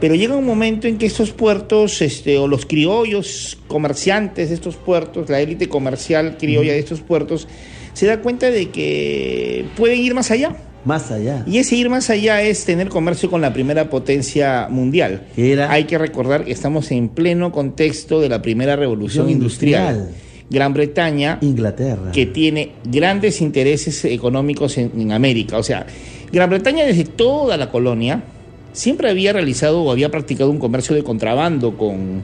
Pero llega un momento en que estos puertos, este, o los criollos comerciantes de estos puertos, la élite comercial criolla de estos puertos, se da cuenta de que pueden ir más allá. Más allá. Y ese ir más allá es tener comercio con la primera potencia mundial. Era- Hay que recordar que estamos en pleno contexto de la primera revolución industrial. Industrial. Gran Bretaña, Inglaterra. que tiene grandes intereses económicos en, en América. O sea, Gran Bretaña desde toda la colonia siempre había realizado o había practicado un comercio de contrabando con,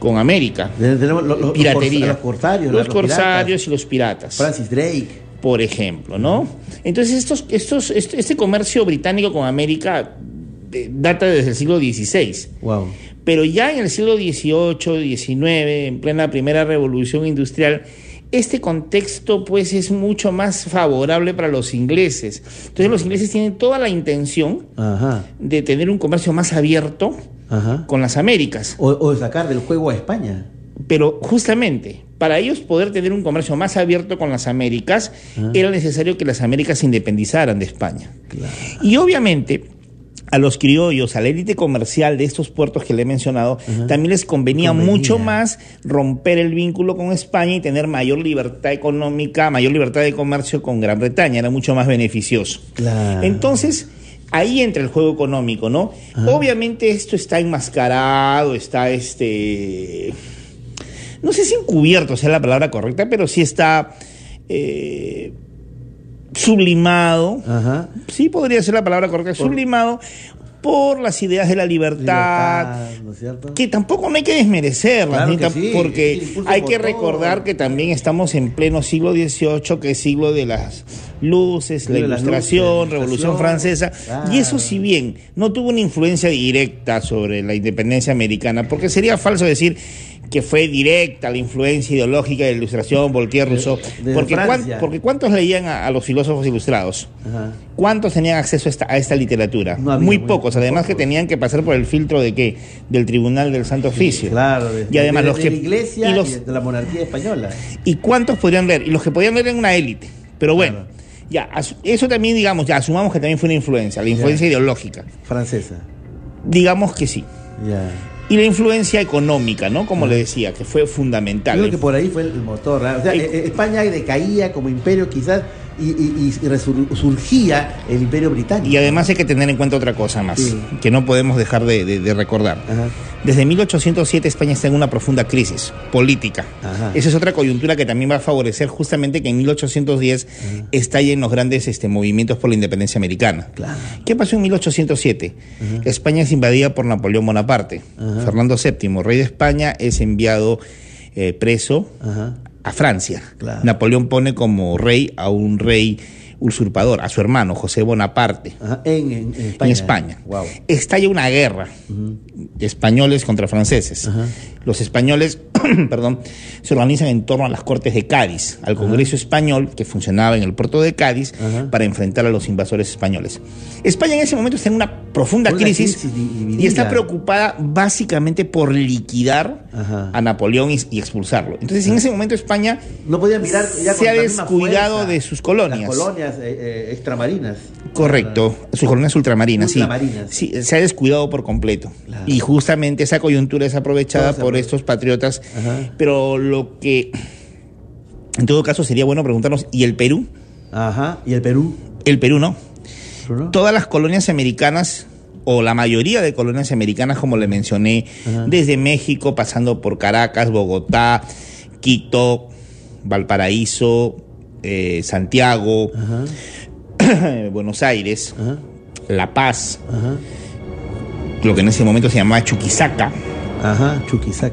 con América. Tenemos lo- lo- los Piratería. Los corsarios. Los los corsarios y los piratas. Francis Drake. Por ejemplo, ¿no? Entonces estos, estos, este, este comercio británico con América eh, data desde el siglo XVI, Wow. pero ya en el siglo XVIII, XIX, en plena primera revolución industrial, este contexto pues es mucho más favorable para los ingleses. Entonces los ingleses tienen toda la intención Ajá. de tener un comercio más abierto Ajá. con las Américas. O, o sacar del juego a España. Pero justamente, para ellos poder tener un comercio más abierto con las Américas, Ah. era necesario que las Américas se independizaran de España. Claro. Y obviamente, a los criollos, a la élite comercial de estos puertos que le he mencionado, también les convenía, Convenía. mucho más romper el vínculo con España y tener mayor libertad económica, mayor libertad de comercio con Gran Bretaña, era mucho más beneficioso. Claro. Entonces, ahí entra el juego económico, ¿no? Obviamente esto está enmascarado, está este... No sé si encubierto sea la palabra correcta, pero sí está eh, sublimado. Ajá. Sí podría ser la palabra correcta, sublimado por las ideas de la libertad, Libertad, ¿no es cierto? que tampoco no hay que desmerecerlas, Claro que sí, porque hay que recordar que también estamos en pleno siglo XVIII, que es siglo de las luces, la ilustración, revolución francesa, claro. y eso si bien no tuvo una influencia directa sobre la independencia americana, porque sería falso decir que fue directa la influencia ideológica de la ilustración, Voltaire, Rousseau, de porque, Francia. cuán- porque ¿cuántos leían a, a los filósofos ilustrados? Ajá. ¿Cuántos tenían acceso a esta, a esta literatura? No había, muy muy- pocos, además que tenían que pasar por el filtro de qué? Del Tribunal del Santo Oficio. Claro, de, Y además de- los de que la iglesia y y, los- de la monarquía española. ¿Y cuántos podrían leer? Y los que podían leer en una élite. Pero bueno, Claro. ya, eso también, digamos, ya asumamos que también fue una influencia, la influencia ideológica. Francesa. Digamos que sí. Ya. Y la influencia económica, ¿no? Como le decía, que fue fundamental. Creo que por ahí fue el, motor. ¿ah? O sea, eh, eh, España decaía como imperio quizás y, y- y resur- surgía el imperio británico. Y además hay que tener en cuenta otra cosa más, Sí. que no podemos dejar de, de- de recordar. Ajá. Desde 1807 España está en una profunda crisis política. Ajá. Esa es otra coyuntura que también va a favorecer justamente que en 1810 estallen los grandes este, movimientos por la independencia americana. Claro. ¿Qué pasó en 1807? España es invadida por Napoleón Bonaparte. Ajá. Fernando VII, rey de España, es enviado eh, preso Ajá. A Francia. Claro. Napoleón pone como rey a un rey usurpador, a su hermano, José Bonaparte Ajá. En, en- en España. en España. Wow. Estalla una guerra de españoles contra franceses. Los españoles, perdón, se organizan en torno a las Cortes de Cádiz, al Congreso español que funcionaba en el puerto de Cádiz para enfrentar a los invasores españoles. España en ese momento está en una profunda Una crisis, y está preocupada básicamente por liquidar a Napoleón y, y expulsarlo. Entonces, en ese momento España No podía mirar ya Se ha descuidado fuerza de sus colonias. Las colonias eh, eh, extramarinas. Correcto, sus colonias ultramarinas, sí. Ultramarinas. Sí, se ha descuidado por completo. Claro. Y justamente esa coyuntura es aprovechada por estos patriotas. Ajá. Pero lo que, en todo caso, sería bueno preguntarnos, ¿y el Perú? Ajá. Y el Perú. El Perú no. Perú, ¿no? Todas las colonias americanas, o la mayoría de colonias americanas, como le mencioné, Ajá. desde México, pasando por Caracas, Bogotá, Quito, Valparaíso, eh, Santiago. Buenos Aires, Ajá. La Paz, Ajá. lo que en ese momento se llamaba Chuquisaca, Ajá.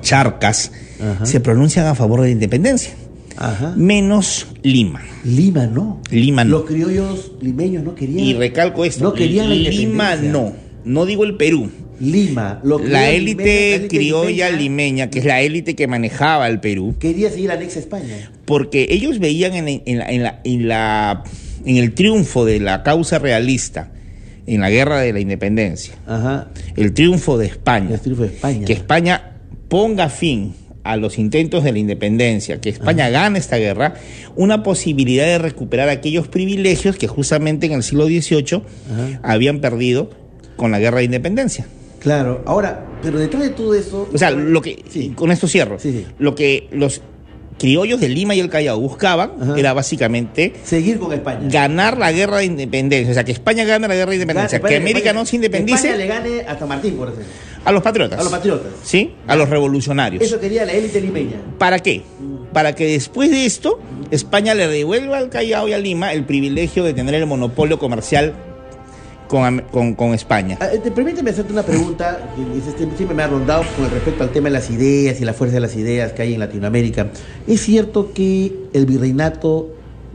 Charcas, Ajá. se pronuncian a favor de la independencia, Ajá. menos Lima. Lima no. Lima no. Los criollos limeños no querían. Y recalco esto, No querían la Lima no, no digo el Perú. Lima. los La élite limeños, la élite criolla limeña, limeña, que es la élite que manejaba el Perú, Quería seguir anexa a España. porque ellos veían en, en la- en la- en la- en el triunfo de la causa realista en la guerra de la independencia, Ajá. el triunfo de España, El triunfo de España. que España ponga fin a los intentos de la independencia, que España gane esta guerra, una posibilidad de recuperar aquellos privilegios que justamente en el siglo XVIII Ajá. habían perdido con la guerra de independencia. Claro. Ahora, pero detrás de todo eso. O sea, lo que, Sí. con esto cierro, Sí, sí. lo que los criollos de Lima y el Callao buscaban Ajá. era básicamente Seguir con España. ganar la guerra de independencia, o sea, que España gane la guerra de independencia, España- que América España- no se independice España le gane hasta Martín, por ejemplo. a los patriotas. A los patriotas. ¿Sí? A los revolucionarios. Eso quería la élite limeña. ¿Para qué? Para que después de esto España le devuelva al Callao y a Lima el privilegio de tener el monopolio comercial con, Am- con, con España. Ah, te- Permíteme hacerte una pregunta que es- este, siempre me ha rondado con respecto al tema de las ideas y la fuerza de las ideas que hay en Latinoamérica. ¿Es cierto que el virreinato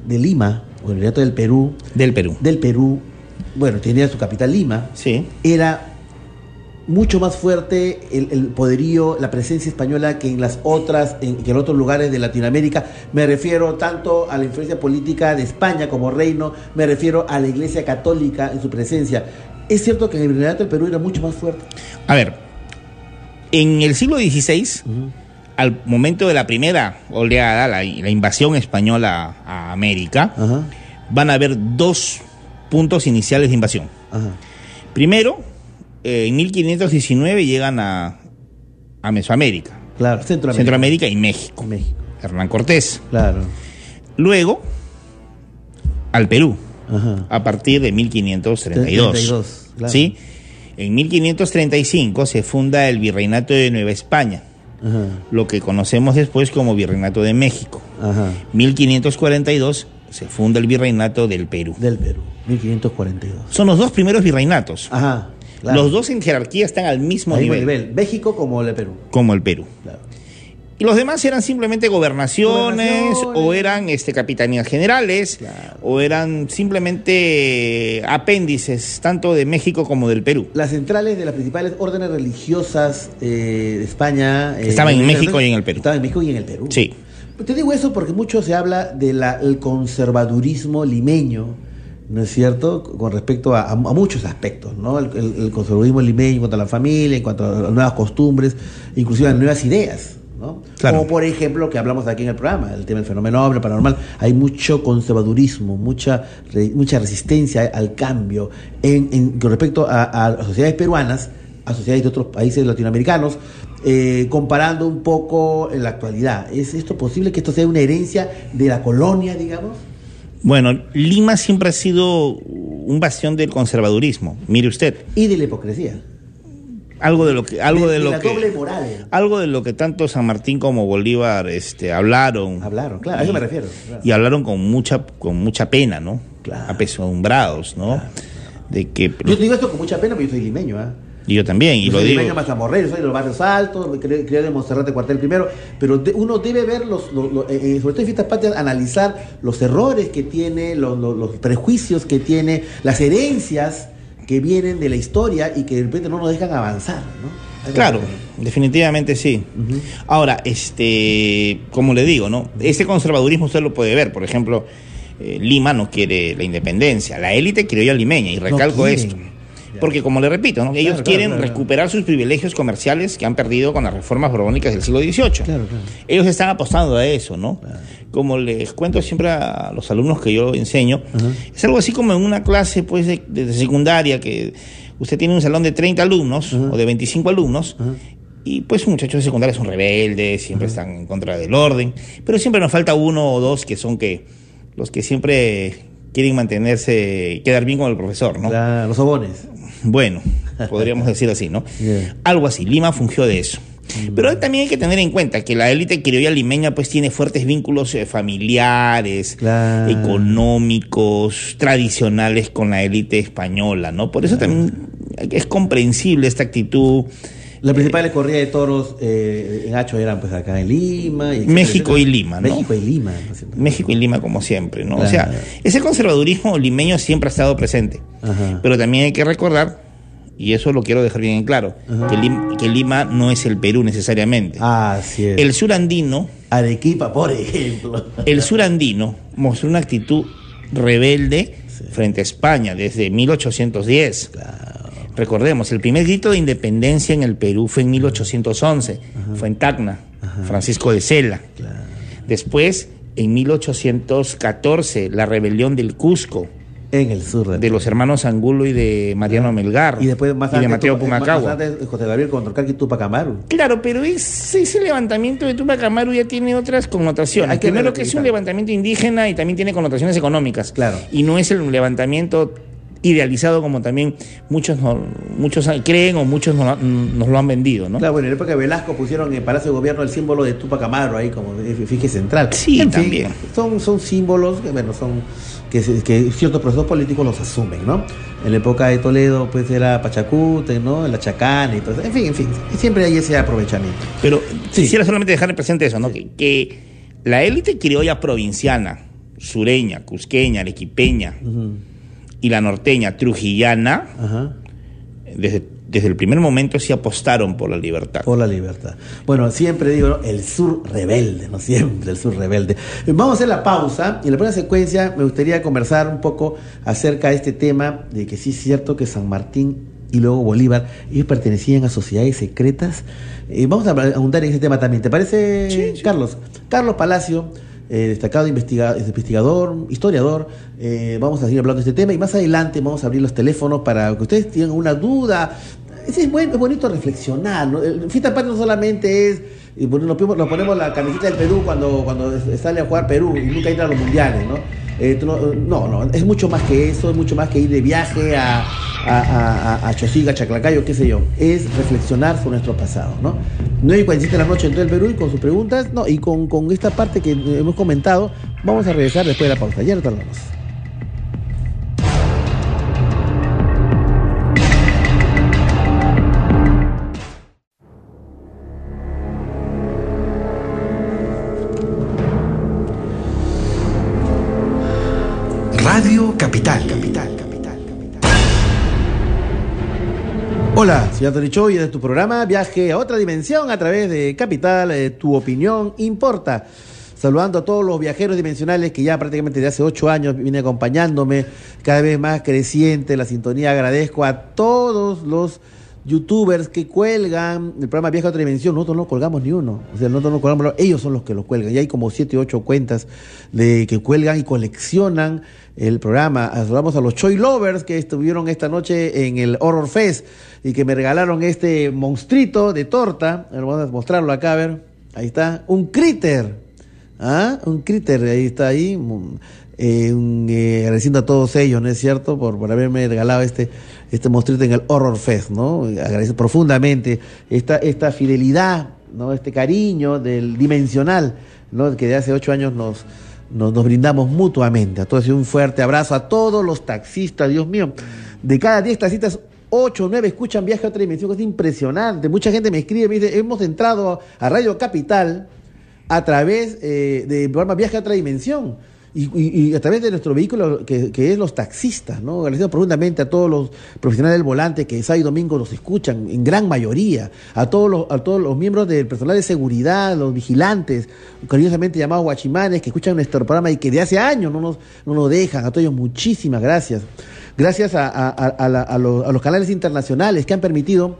de Lima, o el virreinato del Perú, Del Perú. del Perú, bueno, tenía su capital Lima, Sí. era mucho más fuerte el, el poderío, la presencia española que en las otras, en, que en otros lugares de Latinoamérica. Me refiero tanto a la influencia política de España como reino, me refiero a la Iglesia Católica en su presencia. Es cierto que en el virreinato del Perú era mucho más fuerte. A ver, en el siglo XVI, al momento de la primera oleada, la, la invasión española a América, van a haber dos puntos iniciales de invasión. Primero, eh, en 1519 llegan a, a Mesoamérica. Claro, Centroamérica. Centroamérica y México. México. Hernán Cortés. Claro. Luego, al Perú, Ajá. a partir de 1532. 32, claro. ¿Sí? En 1535 se funda el Virreinato de Nueva España, Ajá. lo que conocemos después como Virreinato de México. Ajá. 1542 se funda el Virreinato del Perú. Del Perú. 1542. Son los dos primeros virreinatos. Ajá. Claro. Los dos en jerarquía están al mismo Al nivel, nivel. México como el Perú. como el Perú. Claro. Y los demás eran simplemente gobernaciones, Gobernaciones. o eran este, capitanías generales o eran simplemente apéndices tanto de México como del Perú. Las centrales de las principales órdenes religiosas eh, de España. eh, Estaban en México y en el Perú. Estaban en México y en el Perú. Sí. Te digo eso porque mucho se habla del conservadurismo limeño, ¿no es cierto? Con respecto a, a- a muchos aspectos, ¿no? El, el- el conservadurismo limeño en cuanto a la familia, en cuanto a las nuevas costumbres, inclusive a nuevas ideas, ¿no? Claro. Como por ejemplo lo que hablamos aquí en el programa, el tema del fenómeno ovni, paranormal. Hay mucho conservadurismo, mucha, re- mucha resistencia al cambio en, en- con respecto a, a sociedades peruanas, a sociedades de otros países latinoamericanos, eh, comparando un poco en la actualidad. ¿Es esto posible que esto sea una herencia de la colonia, digamos? Bueno, Lima siempre ha sido un bastión del conservadurismo. Mire usted, Y de la hipocresía. algo de lo que algo de, lo la que doble moral. algo de lo que tanto San Martín como Bolívar este hablaron. Hablaron, claro, a eso me refiero. claro. Y hablaron con mucha con mucha pena, ¿no? Claro. Apesumbrados, ¿no? De que Yo te digo esto con mucha pena porque yo soy limeño, ¿ah? Y yo también y Yo lo digo. limeño mazamorrero, soy de los barrios altos, crié en Monserrate Cuartel primero, pero de- uno debe ver, los, los- los- eh, eh, sobre todo en fiestas patrias, analizar los errores que tiene, los, prejuicios que tiene, las herencias que vienen de la historia y que de repente no nos dejan avanzar, ¿no? Claro, definitivamente sí. Ahora, este, como le digo, ¿no? Ese conservadurismo usted lo puede ver, por ejemplo, eh, Lima no quiere la independencia, la élite criolla limeña, y recalco esto. Porque como le repito, ¿no? ellos claro, quieren claro. recuperar sus privilegios comerciales que han perdido con las reformas borbónicas del siglo XVIII. Ellos están apostando a eso, ¿no? Como les cuento siempre a los alumnos que yo enseño, es algo así como en una clase pues de, de secundaria que usted tiene un salón de 30 alumnos o de 25 alumnos y pues un muchacho de secundaria son rebeldes, siempre están en contra del orden, pero siempre nos falta uno o dos que son que los que siempre quieren mantenerse, quedar bien con el profesor, ¿no? La- los sobones. Bueno, podríamos decir así, ¿no? Yeah. Algo así, Lima fungió de eso. Pero también hay que tener en cuenta que la élite criolla limeña pues tiene fuertes vínculos eh, familiares, Claro. económicos, tradicionales con la élite española, ¿no? Por eso también es comprensible esta actitud. Las principales corridas de toros eh, en Hacho eran pues acá en Lima. Y México y Lima, ¿no? México y Lima. México y Lima como siempre, ¿no? O Claro. sea, ese conservadurismo limeño siempre ha estado presente. Ajá. Pero también hay que recordar, y eso lo quiero dejar bien en claro, que, Lim- que Lima no es el Perú necesariamente. Así es. El sur andino, Arequipa, por ejemplo. el sur andino mostró una actitud rebelde frente a España desde 1810. Recordemos, el primer grito de independencia en el Perú fue en 1811, fue en Tacna, Francisco de Sela. Después, en 1814, la rebelión del Cusco, En el sur. de los hermanos Angulo y de Mariano Melgar, Y después más y de Mateo más- Pumacagua. antes, José Gabriel contra Carqui Tupac Amaru. Claro, pero ese, ese levantamiento de Tupac Amaru ya tiene otras connotaciones. Hay que Primero que es un levantamiento indígena y también tiene connotaciones económicas. Claro. Y no es el levantamiento idealizado como también muchos no- muchos creen o muchos no- nos lo han vendido, ¿no? Claro, bueno, en la época de Velasco pusieron en el Palacio de Gobierno el símbolo de Tupac Amaru ahí como efigie central. Sí, En fin, también. son, son símbolos que, bueno, son que, ciertos procesos políticos los asumen, ¿no? En la época de Toledo, pues era Pachacute, ¿no? La Chacana y todo eso. En fin, en fin, siempre hay ese aprovechamiento. Pero quisiera solamente dejar presente eso, ¿no? Que, que la élite criolla provinciana, sureña, cusqueña, arequipeña y la norteña, trujillana, Ajá. desde, desde el primer momento sí apostaron por la libertad. Por la libertad. Bueno, siempre digo, ¿no? el sur rebelde, ¿no? Siempre el sur rebelde. Vamos a hacer la pausa y en la primera secuencia me gustaría conversar un poco acerca de este tema de que sí es cierto que San Martín y luego Bolívar, ellos pertenecían a sociedades secretas. Eh, vamos a ahondar en ese tema también. ¿Te parece, Carlos? Carlos Palacio, eh, destacado investiga- investigador, historiador. eh, vamos a seguir hablando de este tema y más adelante vamos a abrir los teléfonos para que ustedes tengan una duda es, es bonito reflexionar. ¿no? El Fiesta Patria no solamente es. y bueno, Nos ponemos, la camiseta del Perú cuando, cuando sale a jugar Perú y nunca entra a los mundiales, ¿no? Eh, no, no, es mucho más que eso, es mucho más que ir de viaje a, a, a, a- Chosiga, Chaclacayo, qué sé yo. Es reflexionar sobre nuestro pasado, ¿no? 9 y 47 de la noche en el Perú y con sus preguntas, no, y con, con esta parte que hemos comentado, vamos a regresar después de la pausa. Ya no Hola, soy Anthony Cho y este es tu programa Viaje a otra dimensión a través de Capital, eh, tu opinión importa. Saludando a todos los viajeros dimensionales que ya prácticamente desde hace ocho años vienen acompañándome, cada vez más creciente la sintonía. Agradezco a todos los youtubers que cuelgan el programa Viaje a otra dimensión. Nosotros no colgamos ni uno. O sea, nosotros no colgamos, ellos son los que lo cuelgan. Y hay como siete o ocho cuentas de que cuelgan y coleccionan el programa. Saludamos a los Choi Lovers que estuvieron esta noche en el Horror Fest y que me regalaron este monstruito de torta. Vamos a mostrarlo acá, a ver. Ahí está. Un critter. ¿Ah? Un critter, ahí está ahí. Eh, eh, agradeciendo a todos ellos, ¿no es cierto? Por, haberme regalado este, este monstruito en el Horror Fest, ¿no? Agradezco profundamente esta, esta fidelidad, ¿no? Este cariño del dimensional, ¿no? Que de hace ocho años nos, nos, brindamos mutuamente. Y un fuerte abrazo a todos los taxistas, Dios mío. De cada 10 taxistas, 8 o 9 escuchan Viaje a otra dimensión, que es impresionante. Mucha gente me escribe, me dice, hemos entrado a Radio Capital a través eh, del programa Viaje a otra dimensión. Y, y- a través de nuestro vehículo, que, es los taxistas, ¿no? Agradecemos profundamente a todos los profesionales del volante que sábado y domingo nos escuchan, en gran mayoría, a todos los, a todos los miembros del personal de seguridad, los vigilantes, cariñosamente llamados guachimanes, que escuchan nuestro programa y que de hace años no nos, no nos dejan. A todos ellos, muchísimas gracias. Gracias a, a los canales internacionales que han permitido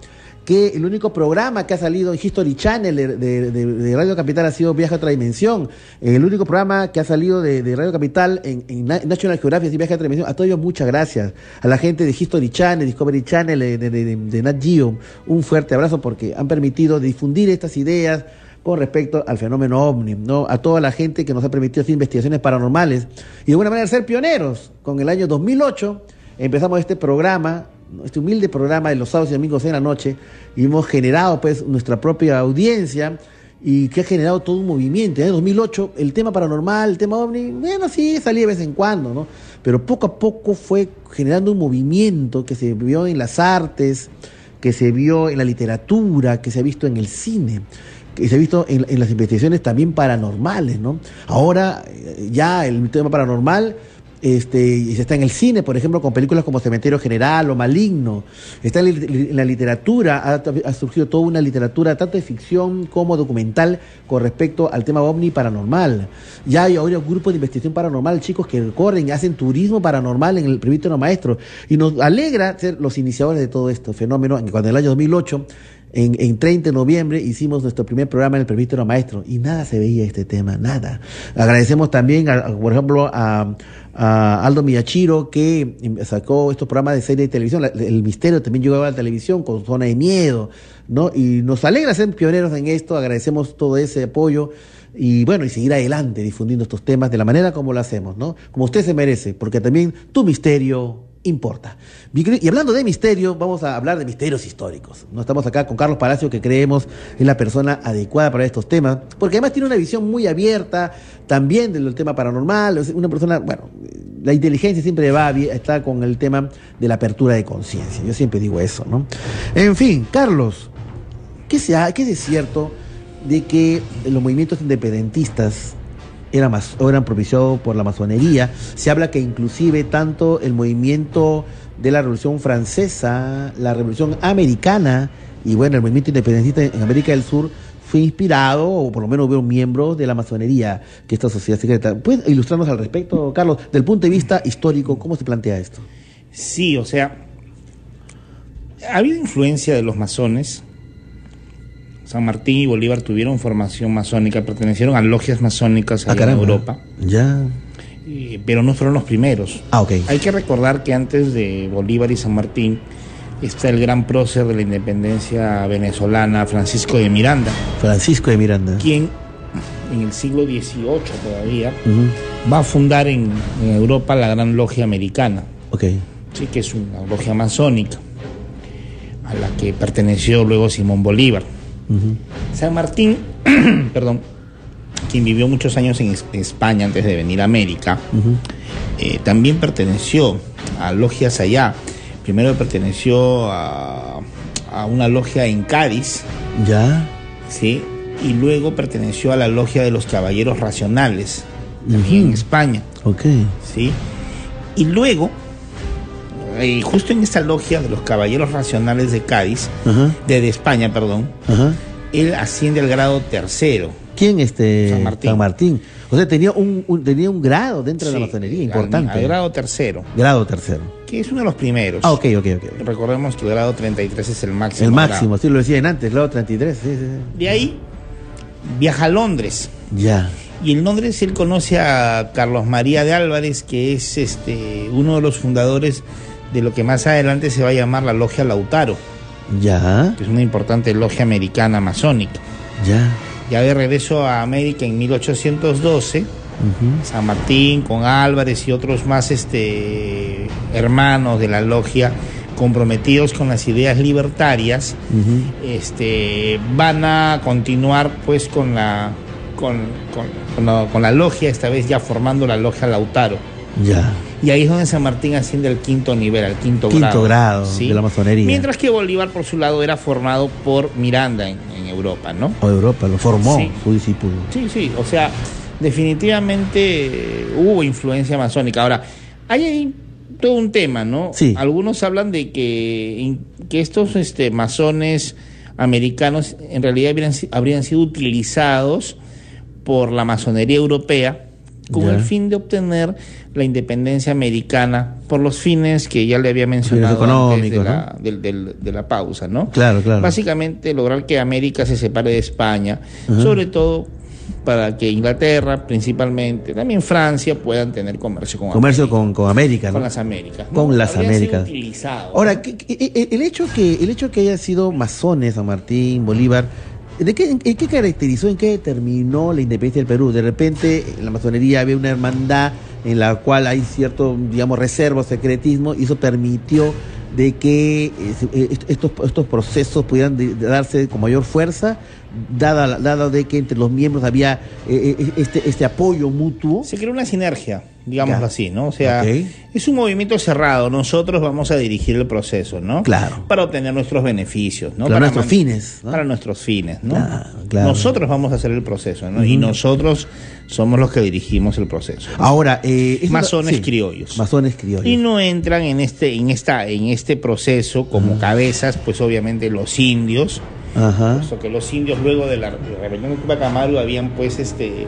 que el único programa que ha salido en History Channel de, Radio Capital ha sido Viaje a otra dimensión. El único programa que ha salido de, Radio Capital en, en Na- National Geographic y Viaje a otra dimensión. A todos ellos muchas gracias. A la gente de History Channel, Discovery Channel, eh, de, Nat Geo, un fuerte abrazo porque han permitido difundir estas ideas con respecto al fenómeno ovni, ¿no? A toda la gente que nos ha permitido hacer investigaciones paranormales y de alguna manera ser pioneros. Con el año 2008 empezamos este programa. Este humilde programa de los sábados y domingos en la noche y hemos generado pues nuestra propia audiencia y que ha generado todo un movimiento. En el 2008 el tema paranormal, el tema ovni, bueno, sí, salía de vez en cuando, ¿no? Pero poco a poco fue generando un movimiento que se vio en las artes, que se vio en la literatura, que se ha visto en el cine que se ha visto en, las investigaciones también paranormales, ¿no? Ahora eh, ya el tema paranormal este, y está en el cine, por ejemplo, con películas como Cementerio General o Maligno. Está en, la- literatura, ha, surgido toda una literatura, tanto de ficción como documental, con respecto al tema ovni paranormal. Ya hay ahora grupos de investigación paranormal, chicos que corren, hacen turismo paranormal en el presbítero maestro. Y nos alegra ser los iniciadores de todo esto fenómeno, cuando en el año 2008 en, en 30 de noviembre hicimos nuestro primer programa en el presbítero maestro y nada se veía este tema, nada. Agradecemos también, por ejemplo, a, a Aldo Miyachiro que sacó estos programas de serie de televisión. El misterio también llegó a la televisión con Zona de Miedo, ¿no? Y nos alegra ser pioneros en esto, agradecemos todo ese apoyo y bueno, y seguir adelante difundiendo estos temas de la manera como lo hacemos, ¿no? Como usted se merece, porque también tu misterio importa. Y hablando de misterio, vamos a hablar de misterios históricos. No estamos acá con Carlos Palacio, que creemos es la persona adecuada para estos temas, porque además tiene una visión muy abierta también del tema paranormal. Una persona, bueno, la inteligencia siempre va está con el tema de la apertura de conciencia. Yo siempre digo eso, ¿no? En fin, Carlos, ¿qué, se ha- qué es cierto de que los movimientos independentistas eran, mas- eran propiciados por la masonería. Se habla que inclusive tanto el movimiento de la Revolución Francesa, la Revolución Americana y bueno, el movimiento independentista en América del Sur fue inspirado, o por lo menos hubo miembros de la masonería, que esta sociedad secreta. ¿Puedes ilustrarnos al respecto, Carlos? Del punto de vista histórico, ¿cómo se plantea esto? Sí, o sea, ha habido influencia de los masones. San Martín y Bolívar tuvieron formación masónica, pertenecieron a logias masónicas allá en. Europa, Ya. pero no fueron los primeros. Ah, ok. Hay que recordar que antes de Bolívar y San Martín está el gran prócer de la independencia venezolana, Francisco de Miranda, Francisco de Miranda. quien en el siglo XVIII todavía va a fundar en, en Europa la Gran Logia Americana, Ok. sí, que es una logia masónica, a la que perteneció luego Simón Bolívar. San Martín, perdón, quien vivió muchos años en Es- España antes de venir a América, eh, también perteneció a logias allá. Primero perteneció a, a una logia en Cádiz, Ya. ¿sí? Y luego perteneció a la logia de los Caballeros Racionales, también en España, Ok. ¿sí? Y luego, eh, justo en esta logia de los Caballeros Racionales de Cádiz, Ajá. de, de España, perdón, Ajá. él asciende al grado tercero. ¿Quién este? San Martín. San Martín. O sea, tenía un, un- tenía un grado dentro de la masonería importante. Al, grado tercero, Grado tercero. que es uno de los primeros. Ah, ok, ok, ok. Recordemos que el grado 33 es el máximo. El grado. máximo, sí lo decían antes, grado 33. Sí, sí, sí. De ahí viaja a Londres. Ya. Y en Londres él conoce a Carlos María de Álvarez, que es este uno de los fundadores de lo que más adelante se va a llamar la Logia Lautaro, Ya. que es una importante logia americana masónica. Ya. Ya de regreso a América en 1812, Ujú. San Martín con Álvarez y otros más este, hermanos de la logia comprometidos con las ideas libertarias, este, van a continuar pues con la, con, con- con la, con la logia, esta vez ya formando la logia Lautaro. Ya. Y ahí es donde San Martín asciende al quinto nivel, al quinto, Quinto grado ¿sí? de la masonería. Mientras que Bolívar, por su lado, era formado por Miranda en, en Europa, ¿no? O Europa, lo formó Sí. su discípulo. Sí, sí, o sea, definitivamente eh, hubo influencia masónica. Ahora, hay ahí todo un tema, ¿no? Sí. Algunos hablan de que, que estos este, masones americanos en realidad habrían sido utilizados por la masonería europea con Ya. el fin de obtener la independencia americana por los fines que ya le había mencionado antes de económicos, la, del- del- de la pausa, ¿no? Claro, claro. Básicamente lograr que América se separe de España, Ajá. sobre todo para que Inglaterra, principalmente, también Francia, puedan tener comercio con Comercio América, con, con América, ¿no? con las Américas. Con las Habrían sido Américas. Ahora, ¿qué- qué- eh, el hecho que el hecho que haya sido masones San Martín, Bolívar, ¿de qué, en, qué caracterizó, en qué determinó la independencia del Perú? De repente en la masonería había una hermandad en la cual hay cierto, digamos, reserva, secretismo, y eso permitió de que eh, estos, estos procesos pudieran darse con mayor fuerza, dada, dado de que entre los miembros había eh, eh, este, este apoyo mutuo. Se creó una sinergia, digámoslo así, ¿no? O sea, es un movimiento cerrado. Nosotros vamos a dirigir el proceso, ¿no? Claro. Para obtener nuestros beneficios, ¿no? Para nuestros fines, ¿no? Para nuestros fines, ¿no? Claro, claro. Nosotros vamos a hacer el proceso, ¿no? Y nosotros somos los que dirigimos el proceso. ¿no? Ahora, eh, Masones sí, criollos. Masones criollos. Y no entran en este, en esta, en este proceso como cabezas, pues obviamente los indios, Ajá. puesto que los indios luego de la rebelión de Tupac Amaru habían pues este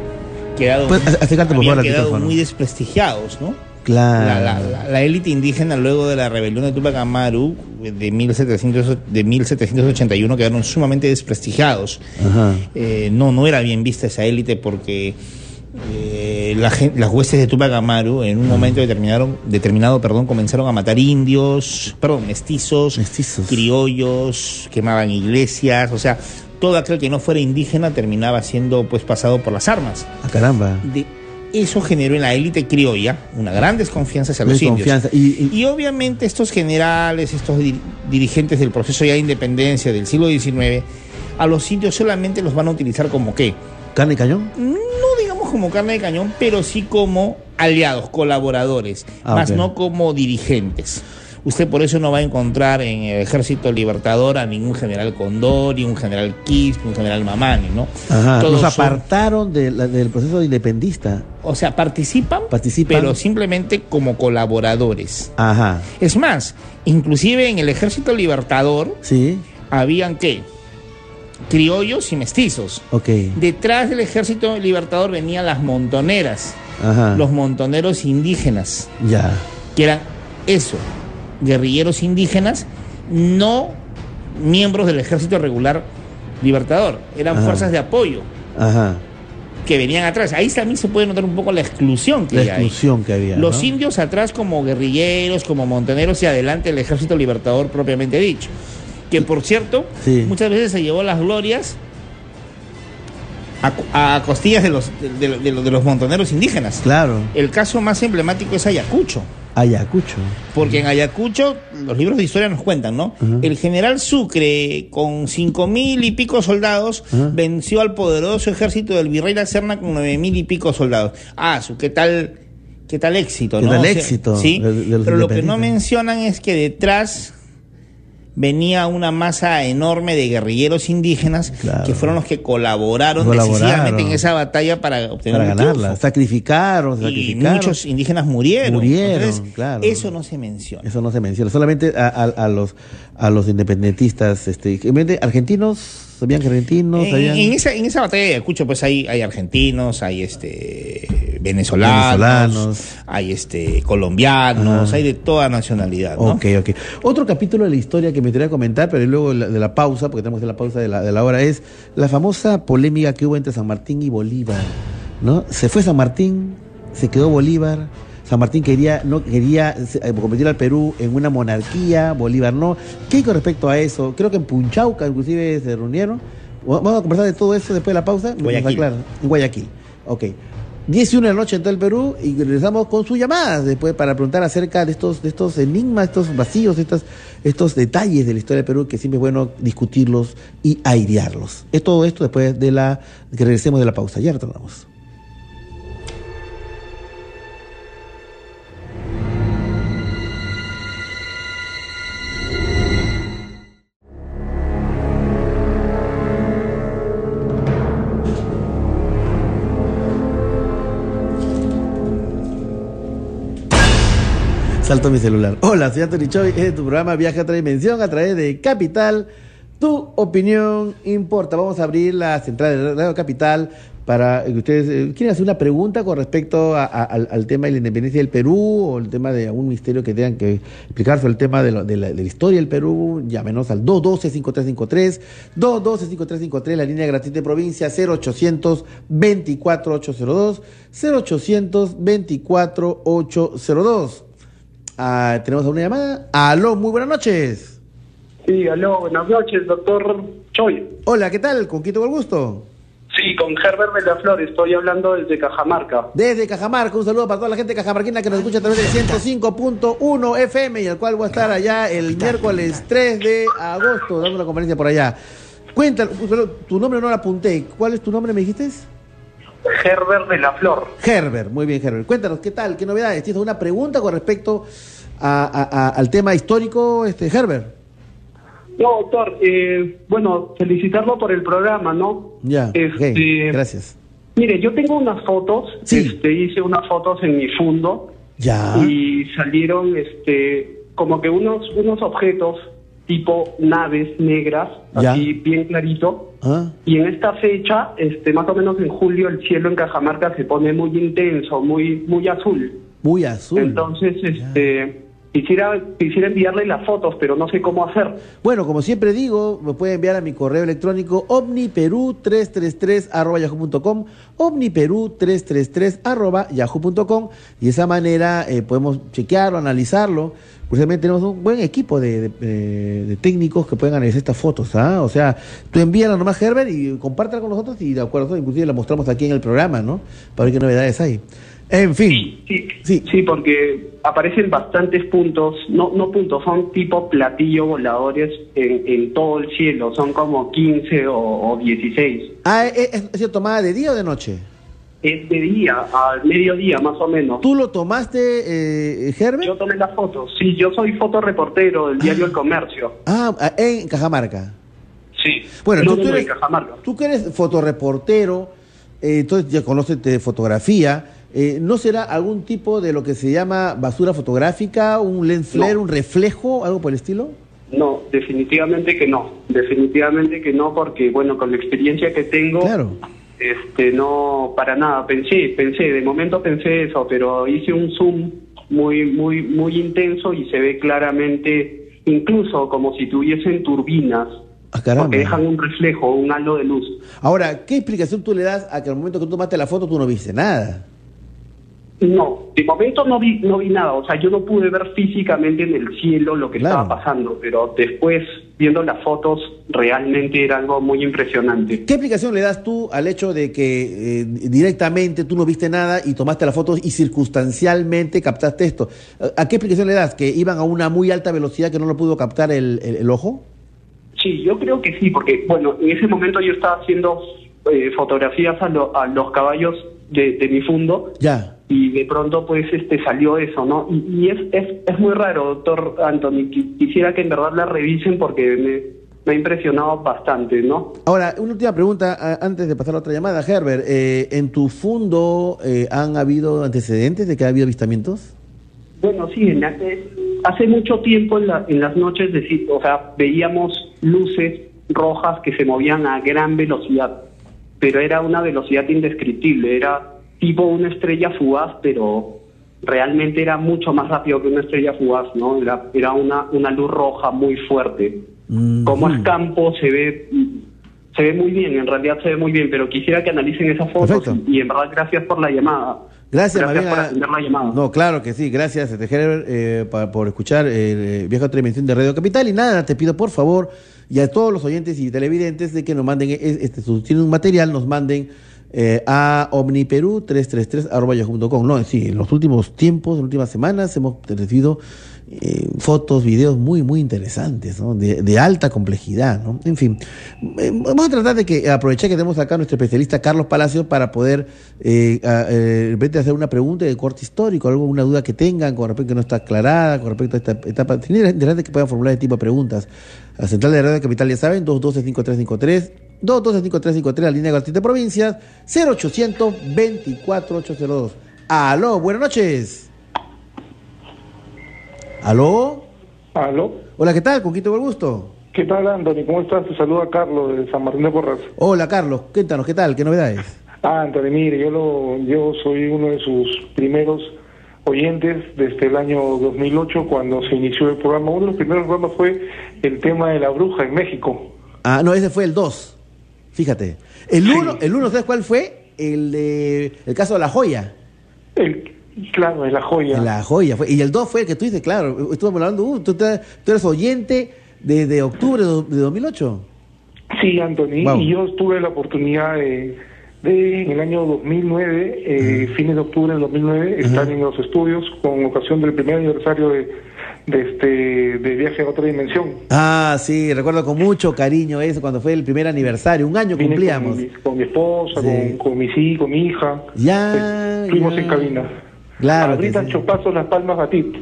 quedado, Pues, acércate, habían favor, quedado muy desprestigiados, ¿no? Claro. La, la- la- la élite indígena luego de la rebelión de Tupac Amaru de, 1700, de 1781 quedaron sumamente desprestigiados. Ajá. Eh, no, no era bien vista esa élite porque eh, la las huestes de Tupac Amaru en un momento determinaron, determinado perdón, comenzaron a matar indios, perdón, mestizos, criollos, quemaban iglesias, o sea, todo aquel que no fuera indígena terminaba siendo pues pasado por las armas. Ah, caramba. De, eso generó en la élite criolla una gran desconfianza hacia los Desconfianza. indios. Y, obviamente estos generales, estos dir- dirigentes del proceso ya de independencia del siglo XIX, a los indios solamente los van a utilizar como qué? ¿Carne y cañón? No digamos como carne de cañón, pero sí como aliados, colaboradores, Ah, más no como dirigentes. Usted por eso no va a encontrar en el ejército libertador a ningún general Condori, un general Quispe, un general Mamani, ¿no? Ajá. Todos Los son- apartaron de la- del proceso de independista. o sea, participan, Participan. pero simplemente como colaboradores. Ajá. Es más, inclusive en el ejército libertador Sí. habían qué? Criollos y mestizos. Ok. Detrás del ejército libertador venían las montoneras, Ajá. los montoneros indígenas, Ya. que eran eso, guerrilleros indígenas, no miembros del ejército regular libertador, eran Ajá. fuerzas de apoyo. Ajá. que venían atrás. Ahí también se puede notar un poco la exclusión que La ahí. exclusión que había. Los ¿no? indios atrás como guerrilleros, como montoneros y adelante el ejército libertador propiamente dicho. Que por cierto, Sí. muchas veces se llevó las glorias a, costillas de los, de, de- de los- de los montoneros indígenas. Claro, El caso más emblemático es Ayacucho. Ayacucho. Porque en Ayacucho, los libros de historia nos cuentan, ¿no? El general Sucre, con cinco mil y pico soldados, venció al poderoso ejército del virrey La Serna con nueve mil y pico soldados. Ah, su, ¿qué tal, qué tal éxito, ¿Qué no? tal O sea, éxito Sí, de- de los pero lo que no mencionan es que detrás venía una masa enorme de guerrilleros indígenas Claro. que fueron los que colaboraron, Colaboraron. decisivamente en esa batalla para obtener Para ganarla. Sacrificaron, Y sacrificaron. muchos indígenas murieron. Murieron, Entonces, claro. Eso no se menciona. Eso no se menciona. Solamente a, a- a los a los independentistas, este, argentinos, sabían que argentinos, En, sabían en esa, en esa batalla de Ayacucho, pues hay, hay argentinos, hay este venezolanos, Venezolanos. hay este colombianos, Ah. hay de toda nacionalidad, ¿no? Ok, ok. Otro capítulo de la historia que me gustaría comentar, pero luego de la pausa, porque tenemos que hacer la pausa de la, de la hora, es la famosa polémica que hubo entre San Martín y Bolívar. ¿no? Se fue San Martín, se quedó Bolívar. San Martín quería, no quería eh, convertir al Perú en una monarquía, Bolívar no. ¿Qué hay con respecto a eso? Creo que en Punchauca inclusive se reunieron. Vamos a conversar de todo eso después de la pausa. Guayaquil. En Guayaquil. Ok. 10 y 1 de la noche en todo el Perú y regresamos con sus llamadas después para preguntar acerca de estos, de estos enigmas, estos vacíos, estos, estos detalles de la historia del Perú que siempre es bueno discutirlos y airearlos. Es todo esto después de la que regresemos de la pausa. Ya retornamos. Salto mi celular. Hola, soy Anthony Choi. Este es tu programa Viaje a otra dimensión a través de Capital. Tu opinión importa. Vamos a abrir la central de Radio Capital para que ustedes eh, quieren hacer una pregunta con respecto al, tema de la independencia del Perú o el tema de algún misterio que tengan que explicar sobre el tema de, la, historia del Perú. Llámenos al 212-5353, 212-5353, la línea gratuita de provincia 0800 24802, 0800 24802. Ah, tenemos una llamada. Aló, muy buenas noches. Sí, aló, buenas noches, doctor Choi. Hola, ¿qué tal? ¿Con quién tengo el gusto? Sí, con Herbert de la Flor, estoy hablando desde Cajamarca. Desde Cajamarca, un saludo para toda la gente cajamarquina que nos escucha a través del 105.1 FM y al cual voy a estar allá el miércoles 3 de agosto dando una conferencia por allá. Cuéntanos, tu nombre no lo apunté. ¿Cuál es tu nombre, me dijiste? Herbert de la Flor. Herbert, muy bien, Herbert. Cuéntanos, ¿qué tal? ¿Qué novedades? ¿Tienes alguna pregunta con respecto a- a- a- al tema histórico, este Herbert? No, doctor, eh, bueno, felicitarlo por el programa, ¿no? Ya, Este, gracias. Mire, yo tengo unas fotos, este, hice unas fotos en mi fondo Ya. y salieron este como que unos unos objetos tipo naves negras, Ya. así bien clarito. Ah, Y en esta fecha, este, más o menos en julio, el cielo en Cajamarca se pone muy intenso, muy, muy azul. muy azul. Entonces, este, quisiera, quisiera enviarle las fotos, pero no sé cómo hacer. Bueno, como siempre digo, me puede enviar a mi correo electrónico omniperú333 omniperú333 yahoo.com y de esa manera eh, podemos chequearlo, analizarlo. Curiosamente tenemos un buen equipo eh, de técnicos que pueden analizar estas fotos, ¿ah? O sea, tú envíala nomás Herbert y compártela con nosotros y de acuerdo, inclusive la mostramos aquí en el programa, ¿no? Para ver qué novedades hay. En fin. Sí, sí. porque aparecen bastantes puntos, no, no puntos, son tipo platillo voladores en, en todo el cielo, son como 15 o, o 16. Ah, ¿es, tomada de día o de noche? Es de día, al mediodía más o menos. ¿Tú lo tomaste, eh, Herbert? Yo tomé las fotos, sí, yo soy fotoreportero del diario El Comercio. Ah, ah, en Cajamarca. Sí. Bueno, No, tú, eres, en Cajamarca. tú que eres fotoreportero, eh, entonces ya conoces de fotografía. Eh, ¿No será algún tipo de lo que se llama basura fotográfica, un lens flare, un reflejo, algo por el estilo? No, definitivamente que no, definitivamente que no, porque bueno, con la experiencia que tengo, este, no, para nada, pensé, pensé, de momento pensé eso, pero hice un zoom muy, muy, muy intenso y se ve claramente, incluso como si tuviesen turbinas Ah, porque dejan un reflejo, un halo de luz. Ahora, ¿qué explicación tú le das a que al momento que tú tomaste la foto tú no viste nada? No, de momento no vi, no vi nada, o sea, yo no pude ver físicamente en el cielo lo que estaba pasando, pero después, viendo las fotos, realmente era algo muy impresionante. ¿Qué explicación le das tú al hecho de que eh, directamente tú no viste nada y tomaste las fotos y circunstancialmente captaste esto? ¿A qué explicación le das? ¿Que iban a una muy alta velocidad que no lo pudo captar el, el- el ojo? Sí, yo creo que sí, porque, bueno, en ese momento yo estaba haciendo eh, fotografías a, lo- a los caballos de, de mi fundo Ya. Y de pronto pues este salió eso, ¿no? Y, y es, es, es muy raro, doctor Anthony, Qui- quisiera que en verdad la revisen porque me, me ha impresionado bastante, ¿no? Ahora, una última pregunta antes de pasar a otra llamada. Herbert, eh, ¿en tu fundo eh, han habido antecedentes de que ha habido avistamientos? Bueno, sí, en la- eh, hace mucho tiempo en, la- en las noches, deci- o sea, veíamos luces rojas que se movían a gran velocidad, pero era una velocidad indescriptible, era tipo una estrella fugaz, pero realmente era mucho más rápido que una estrella fugaz, ¿no? Era, era una, una luz roja muy fuerte. Como es campo, se ve se ve muy bien, en realidad se ve muy bien, pero quisiera que analicen esas fotos y, y en verdad gracias por la llamada. Gracias, bien por atender la llamada. No, claro que sí, gracias este, eh, pa- por escuchar eh, Viaje a otra dimensión de Radio Capital. Y nada, te pido por favor, y a todos los oyentes y televidentes, de que nos manden, eh, este, si tienen un material, nos manden eh, a omniperú333.com. No, sí, en los últimos tiempos, en las últimas semanas, hemos recibido eh, fotos, videos muy, muy interesantes, ¿no? de, alta complejidad. ¿no? En fin, eh, vamos a tratar de que aprovechar que tenemos acá a nuestro especialista Carlos Palacio para poder eh, a- hacer una pregunta de corte histórico, alguna duda que tengan con respecto que no está aclarada, con respecto a esta etapa. Sería interesante que puedan formular este tipo de preguntas. La central de Radio Capital, ya saben, 212-5353. 212-5353, la línea de Provincias, 0800-24802. Aló, buenas noches. ¿Aló? ¿Aló? Hola, ¿qué tal? ¿Con quién tengo el gusto? ¿Qué tal, Anthony? ¿Cómo estás? Te saluda Carlos de San Martín de Porras. Hola, Carlos. Cuéntanos, ¿qué tal? ¿Qué novedades? Ah, Anthony, mire, yo, lo, yo soy uno de sus primeros oyentes desde el año 2008 cuando se inició el programa. Uno de los primeros programas fue el tema de la bruja en México. Ah, no, ese fue el 2. Fíjate. El 1, el uno, ¿sabes cuál fue? El de el caso de la joya. El, claro, de la joya. De la joya. Fue. Y el 2 fue el que tú dices, claro. Estuvimos hablando, uh, tú, tú eres oyente desde octubre de do- de 2008. Sí, Anthony, Wow. y yo tuve la oportunidad de, de, en el año 2009, eh, fines de octubre del 2009, estar en los estudios con ocasión del primer aniversario de, de este de viaje a otra dimensión. Ah, sí, recuerdo con mucho cariño eso cuando fue el primer aniversario. Un año Vine cumplíamos. Con mi, con mi esposa, Sí. con, con mis hijos, con mi hija. Ya. Fuimos en cabina. Claro. Ahorita sí. Chopazos Las Palmas Batit.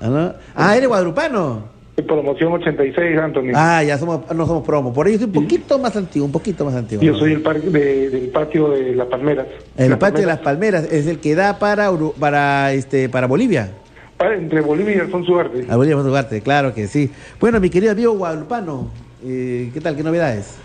Ah, ¿no? Ah, ¿eres guadrupano? Promoción 86, Anthony. Ah, ya somos, no somos promo. Por ahí soy un poquito más antiguo, un poquito más antiguo. Yo soy el parque de- del patio de Las Palmeras. El Las patio de las Palmeras es el que da para Uru- para este para Bolivia. Entre Bolivia y Alfonso Ugarte. A Bolivia, Alfonso Ugarte, claro que sí. Bueno, mi querido amigo guadalupano, eh, ¿qué tal? ¿Qué novedades?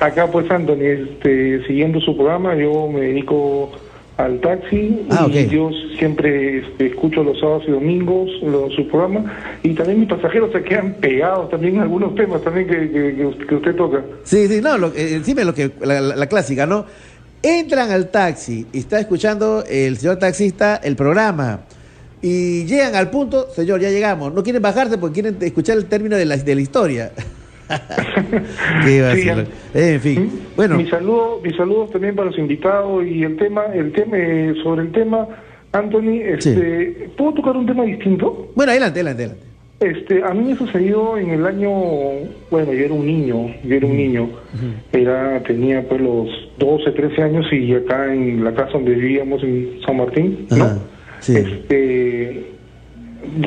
Acá pues Anthony, este, siguiendo su programa, yo me dedico al taxi Ah, y ok. yo siempre este, escucho los sábados y domingos lo- su programa y también mis pasajeros se quedan pegados también en algunos temas también que, que- que usted- toca. Sí, sí, no, lo, eh, encima lo que la, la- la clásica, ¿no? Entran al taxi y está escuchando el señor taxista el programa. Y llegan al punto, señor, ya llegamos. No quieren bajarse porque quieren escuchar el término de la, de la historia. Qué vacilo. En fin, bueno. Mis saludos, mis saludos también para los invitados y el tema, el tema eh, sobre el tema, Anthony, este, ¿puedo tocar un tema distinto? Bueno, adelante, adelante, adelante. Este, a mí me sucedió en el año, bueno, yo era un niño, yo era un niño, era, tenía pues los 12, 13 años y acá en la casa donde vivíamos en San Martín, ¿no? Este,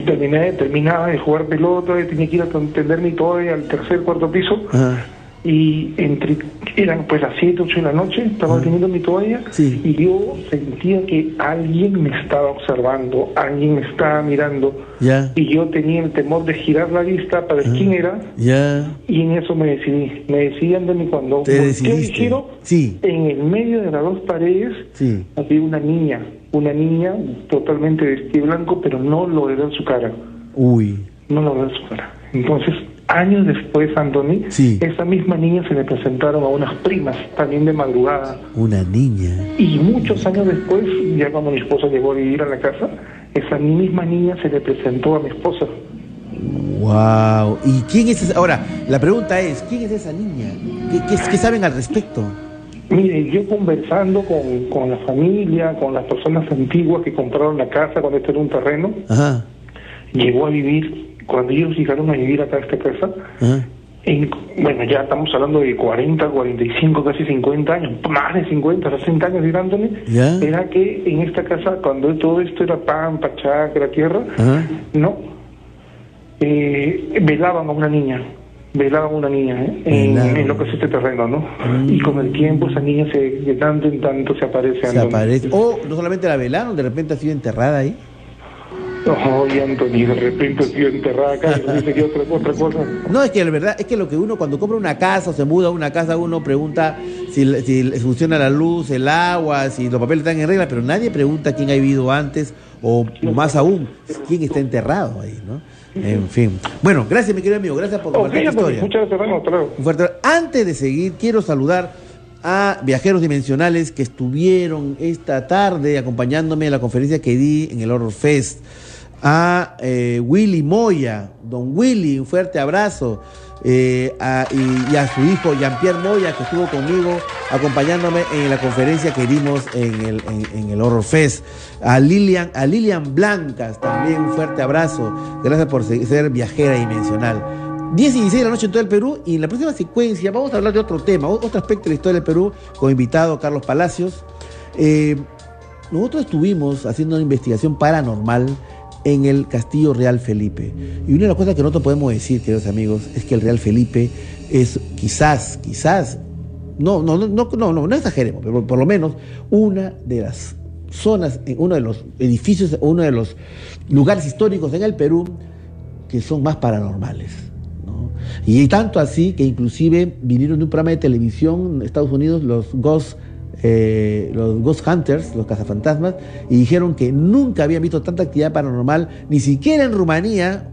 terminé, terminaba de jugar pelota, y tenía que ir a tender mi toalla al tercer, cuarto piso, y entre, eran pues las 7, 8 de la noche, estaba teniendo mi toalla, y yo sentía que alguien me estaba observando, alguien me estaba mirando, Ya, y yo tenía el temor de girar la vista para ver quién era, ya. y en eso me decidí. Me decidí, Anthony, cuando Te decidiste. giro, Sí, en el medio de las dos paredes sí. había una niña, una niña totalmente vestida de blanco, pero no logré ver su cara, Uy. no logré ver su cara. Entonces Años después, Anthony, esa misma niña se le presentaron a unas primas, también de madrugada. Una niña. Y muchos años después, ya cuando mi esposa llegó a vivir a la casa, esa misma niña se le presentó a mi esposa. Wow. ¿Y quién es esa? Ahora, la pregunta es, ¿quién es esa niña? ¿Qué, qué, saben al respecto? Mire, yo conversando con, con, la familia, con las personas antiguas que compraron la casa cuando este era un terreno, llegó a vivir, cuando ellos llegaron a vivir acá a esta casa, bueno, ya estamos hablando de 40, 45, casi 50 años, más de 50, 60 años dirándole, era que en esta casa, cuando todo esto era pampa, chacra, tierra, no, eh, velaban a una niña, velaban a una niña ¿eh? en, lo que es este terreno, ¿no? Y con el tiempo esa niña se, de tanto en tanto se aparece. Se aparece. O no solamente la velaron, de repente ha sido enterrada ahí. No, y Anthony de repente ha sido enterrada acá, dice que otra, otra cosa. No, es que la verdad, es que lo que uno cuando compra una casa o se muda a una casa, uno pregunta si, si funciona la luz, el agua, si los papeles están en regla, pero nadie pregunta quién ha vivido antes o más aún, quién está enterrado ahí, ¿no? En fin. Bueno, gracias, mi querido amigo. Gracias por compartir tu historia. Muchas gracias, Antes de seguir, quiero saludar a viajeros dimensionales que estuvieron esta tarde acompañándome en la conferencia que di en el Horror Fest. A eh, Willy Moya, don Willy, un fuerte abrazo. Eh, y, a su hijo Jean-Pierre Moya, que estuvo conmigo acompañándome en la conferencia que dimos en el, en, el Horror Fest. A Lilian, a Lilian Blancas, también un fuerte abrazo. Gracias por ser viajera dimensional. 10 y 16 de la noche en todo el Perú y en la próxima secuencia vamos a hablar de otro tema, otro aspecto de la historia del Perú con invitado Carlos Palacios. Eh, nosotros estuvimos haciendo una investigación paranormal en el Castillo Real Felipe. Y una de las cosas que nosotros podemos decir, queridos amigos, es que el Real Felipe es quizás, quizás, no, no, no, no, no, no exageremos, pero por lo menos una de las zonas, uno de los edificios, uno de los lugares históricos en el Perú que son más paranormales. Y tanto así que inclusive vinieron de un programa de televisión en Estados Unidos los Ghost eh, los Ghost Hunters, los cazafantasmas, y dijeron que nunca habían visto tanta actividad paranormal, ni siquiera en Rumanía,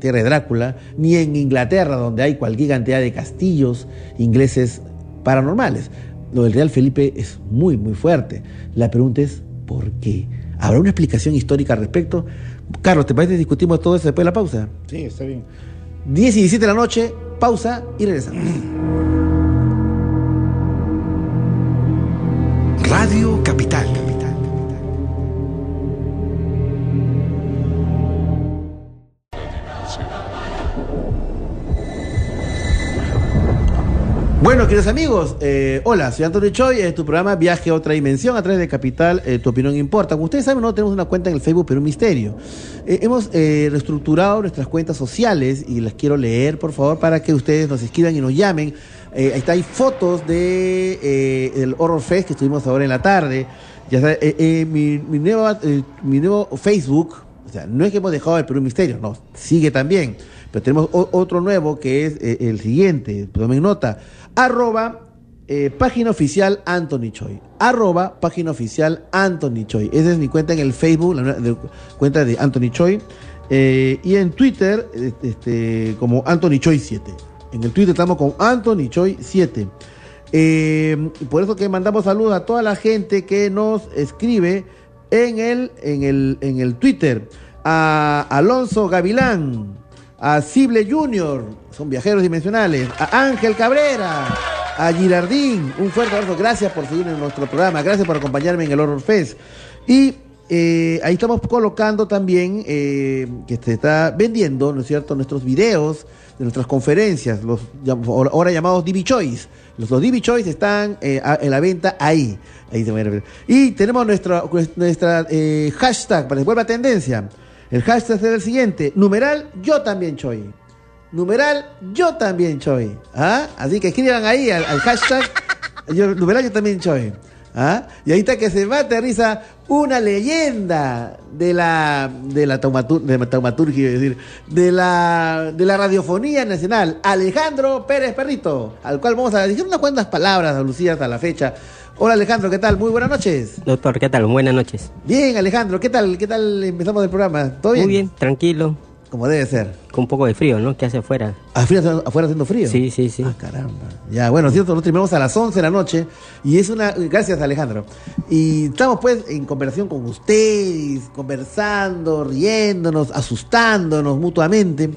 tierra de Drácula, ni en Inglaterra, donde hay cualquier cantidad de castillos ingleses paranormales. Lo del Real Felipe es muy, muy fuerte. La pregunta es, ¿por qué? ¿Habrá una explicación histórica al respecto? Carlos, ¿te parece que discutimos todo eso después de la pausa? Sí, está bien. 10 y 17 de la noche, pausa y regresamos. Radio Capital. Bueno, queridos amigos, eh, hola, soy Antonio Choi, es tu programa Viaje a otra dimensión a través de Capital, eh, tu opinión importa. Como ustedes saben, no tenemos una cuenta en el Facebook, pero un misterio. Eh, hemos reestructurado nuestras cuentas sociales y las quiero leer, por favor, para que ustedes nos escriban y nos llamen eh, ahí está, hay fotos de eh, el Horror Fest que estuvimos ahora en la tarde. Ya eh, mi, nuevo, mi nuevo Facebook, o sea, no es que hemos dejado el Perú Misterio, no, sigue también. Pero tenemos otro nuevo que es el siguiente, tomen nota, arroba página oficial Anthony Choi. Arroba página oficial Anthony Choi. Esa es mi cuenta en el Facebook, la cuenta de Anthony Choi. y en Twitter, este, como Anthony Choi 7. En el Twitter estamos con Anthony Choi 7. Eh, por eso que mandamos saludos a toda la gente que nos escribe en el, en el, en el Twitter. A Alonso Gavilán, a Cible Junior, son viajeros dimensionales, a Ángel Cabrera, a Girardín, un fuerte abrazo, gracias por seguir en nuestro programa, gracias por acompañarme en el Horror Fest. Y eh, ahí estamos colocando también eh, que se está vendiendo, ¿no es cierto?, nuestros videos de nuestras conferencias, los ahora llamados DB Choice. Los, los DB Choice están eh, en la venta ahí. ahí se y tenemos nuestra, nuestra eh, hashtag para que vuelva tendencia. El hashtag es el siguiente: numeral yo también Choi. Numeral yo también Choi. ¿Ah? Así que escriban ahí al, hashtag numeral yo también Choi. ¿Ah? Y ahí está que se va risa una leyenda de la de la, taumaturgia, es decir, de la de la radiofonía nacional, Alejandro Pérez Perrito, al cual vamos a decir unas cuantas palabras a Lucía hasta la fecha. Hola Alejandro, ¿qué tal? Muy buenas noches. Doctor, ¿qué tal? Buenas noches. Bien, Alejandro, ¿qué tal? ¿Qué tal empezamos el programa? ¿Todo bien? Muy bien, tranquilo. Como debe ser. Con un poco de frío, ¿no? ¿Qué hace afuera? ¿Afuera, afuera haciendo frío? Sí, sí, sí. Ah, caramba. Ya, bueno, cierto, nosotros terminamos a las 11 de la noche y es una... Gracias, Alejandro. Y estamos pues en conversación con ustedes, conversando, riéndonos, asustándonos mutuamente,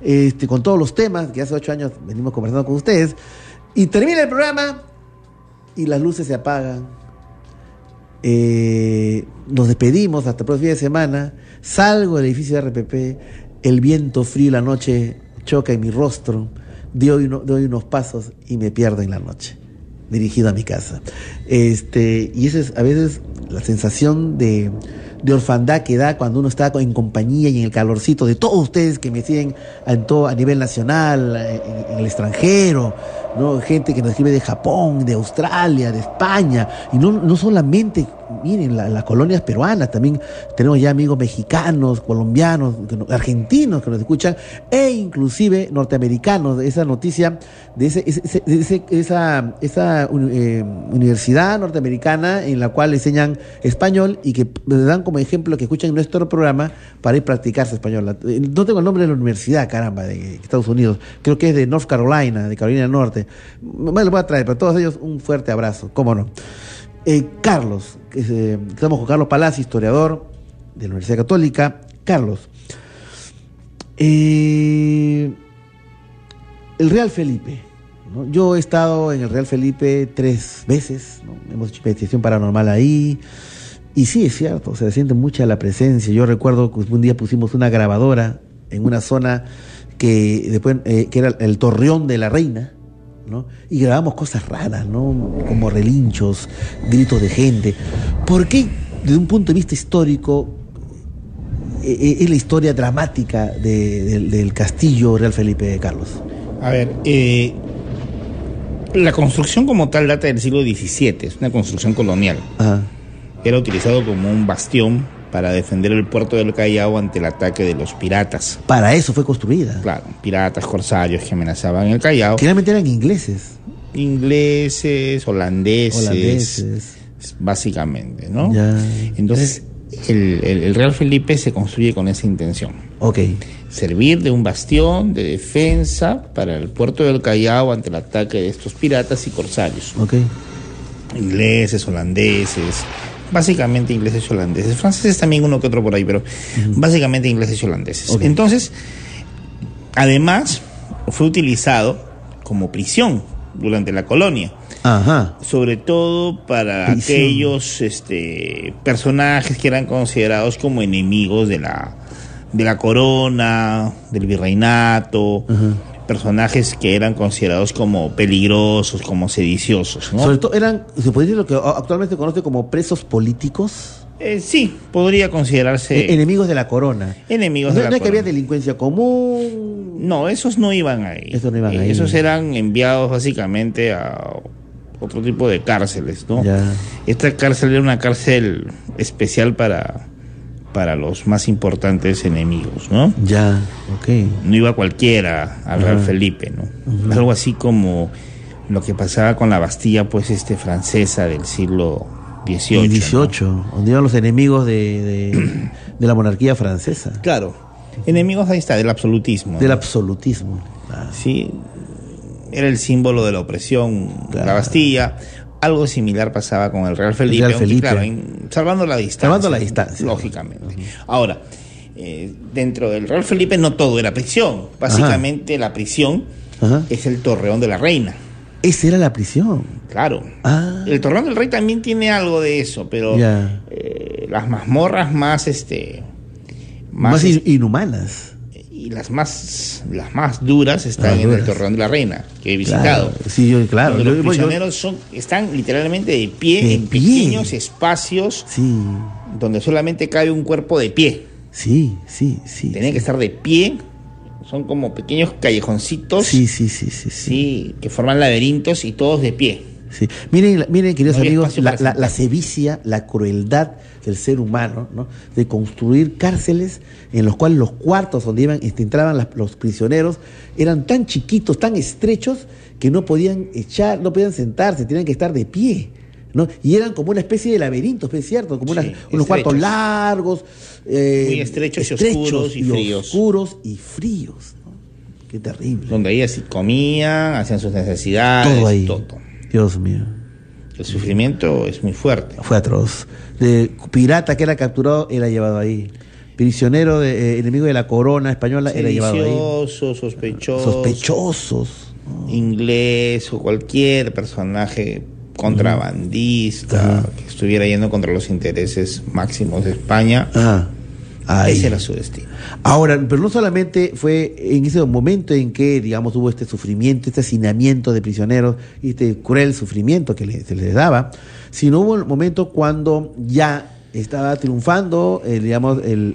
este, con todos los temas que hace ocho años venimos conversando con ustedes. Y termina el programa y las luces se apagan. Eh, nos despedimos hasta el próximo fin de semana. Salgo del edificio de RPP. El viento frío y la noche choca en mi rostro. Doy, doy unos pasos y me pierdo en la noche. Dirigido a mi casa. Este, y esa es a veces la sensación de, de orfandad que da cuando uno está en compañía y en el calorcito de todos ustedes que me siguen en todo, a nivel nacional, en, el extranjero, ¿no? gente que nos escribe de Japón, de Australia, de España, y no, no solamente, miren, la- las colonias peruanas, también tenemos ya amigos mexicanos, colombianos, argentinos que nos escuchan, e inclusive norteamericanos, esa noticia de, ese, ese- ese- esa, esa eh, universidad norteamericana en la cual enseñan español y que le dan como ejemplo que escuchan nuestro programa para ir a practicar su español. Eh, No tengo el nombre de la universidad, caramba, de Estados Unidos. Creo que es de North Carolina, de Carolina del Norte. Me lo voy a traer, para todos ellos un fuerte abrazo, cómo no. Eh, Carlos, eh, estamos con Carlos Palacio, historiador de la Universidad Católica. Carlos, el Real Felipe. ¿No? Yo he estado en el Real Felipe tres veces, ¿no? hemos hecho investigación paranormal ahí. Y sí, es cierto, se siente mucha la presencia. Yo recuerdo que un día pusimos una grabadora en una zona que después eh, que era el Torreón de la Reina, ¿no? Y grabamos cosas raras, ¿no? Como relinchos, gritos de gente. ¿Por qué, desde un punto de vista histórico, eh, eh, es la historia dramática de- del, del castillo Real Felipe Carlos? A ver, eh, la construcción como tal data del siglo XVII, es una construcción colonial. Era utilizado como un bastión para defender el puerto del Callao ante el ataque de los piratas. Para eso fue construida. Claro, piratas, corsarios que amenazaban el Callao. Generalmente eran ingleses. Ingleses, holandeses, Holandeses. básicamente, ¿no? Ya. Entonces, el, el- el Real Felipe se construye con esa intención. Ok. Servir de un bastión de defensa para el puerto del Callao ante el ataque de estos piratas y corsarios. Ok. Ingleses, holandeses, básicamente ingleses y holandeses. Franceses también uno que otro por ahí, pero básicamente ingleses y holandeses. Entonces, además, fue utilizado como prisión durante la colonia. Ajá. Sobre todo para aquellos este, personajes que eran considerados como enemigos de la, de la corona, del virreinato, personajes que eran considerados como peligrosos, como sediciosos. ¿no? Sobre todo eran, se podría decir lo que actualmente se conoce como presos políticos. Eh, sí, podría considerarse Eh, enemigos de la corona. enemigos no, de la no es que había corona. delincuencia común. No, esos no iban ahí. Esos no iban Eh, ahí. Esos eran enviados básicamente a otro tipo de cárceles, ¿no? Ya. Esta cárcel era una cárcel especial para, para los más importantes enemigos, ¿no? Ya, ok. No iba cualquiera al Real. Felipe, ¿no? Algo así como lo que pasaba con la Bastilla, pues, este francesa del siglo XVIII. Y ¿no? 18, donde iban los enemigos de, de- de la monarquía francesa. Claro. Enemigos ahí está, del absolutismo. Del ¿no? absolutismo. Sí, era el símbolo de la opresión, la Bastilla. Algo similar pasaba con el Real Felipe, Real aunque, claro, salvando la distancia. Salvando la distancia. Lógicamente. Ahora, eh, dentro del Real Felipe no todo era prisión. Básicamente la prisión Ajá. es el Torreón de la Reina. Esa era la prisión. Claro. Ah. El Torreón del Rey también tiene algo de eso, pero eh, las mazmorras más este Más, más, in- inhumanas. Y las más las más duras están Las en el. Torreón de la Reina, que he visitado. Claro. Sí, yo, claro. Yo- los yo- prisioneros son, están literalmente de pie De en pie. pequeños espacios Sí, donde solamente cabe un cuerpo de pie. sí, sí, sí. Tienen que estar de pie. Son como pequeños callejoncitos Sí, sí, sí, sí, sí. sí, que forman laberintos y todos de pie. Sí. Miren, miren, queridos No amigos, la, la- sevicia, la crueldad del ser humano, ¿no? De construir cárceles en los cuales los cuartos donde iban, este, entraban las- los prisioneros eran tan chiquitos, tan estrechos, que no podían echar, no podían sentarse, tenían que estar de pie. ¿no? Y eran como una especie de laberintos, ¿es cierto? Como unas- Sí, unos cuartos largos, eh, Muy estrechos y oscuros y fríos. oscuros y fríos. ¿no? Qué terrible. Donde ahí así comían, hacían sus necesidades, Todo ahí. todo. Dios mío. El sufrimiento es muy fuerte. Fue atroz. De pirata que era capturado, era llevado ahí. Prisionero, de, eh, enemigo de la corona española, era llevado ahí. Sedicioso, sospechoso, Sospechosos. inglés o cualquier personaje contrabandista que estuviera yendo contra los intereses máximos de España, ahí. ese era su destino. Ahora, pero no solamente fue en ese momento en que, digamos, hubo este sufrimiento, este hacinamiento de prisioneros y este cruel sufrimiento que le- se les daba, sino hubo el momento cuando ya estaba triunfando, eh, digamos, el,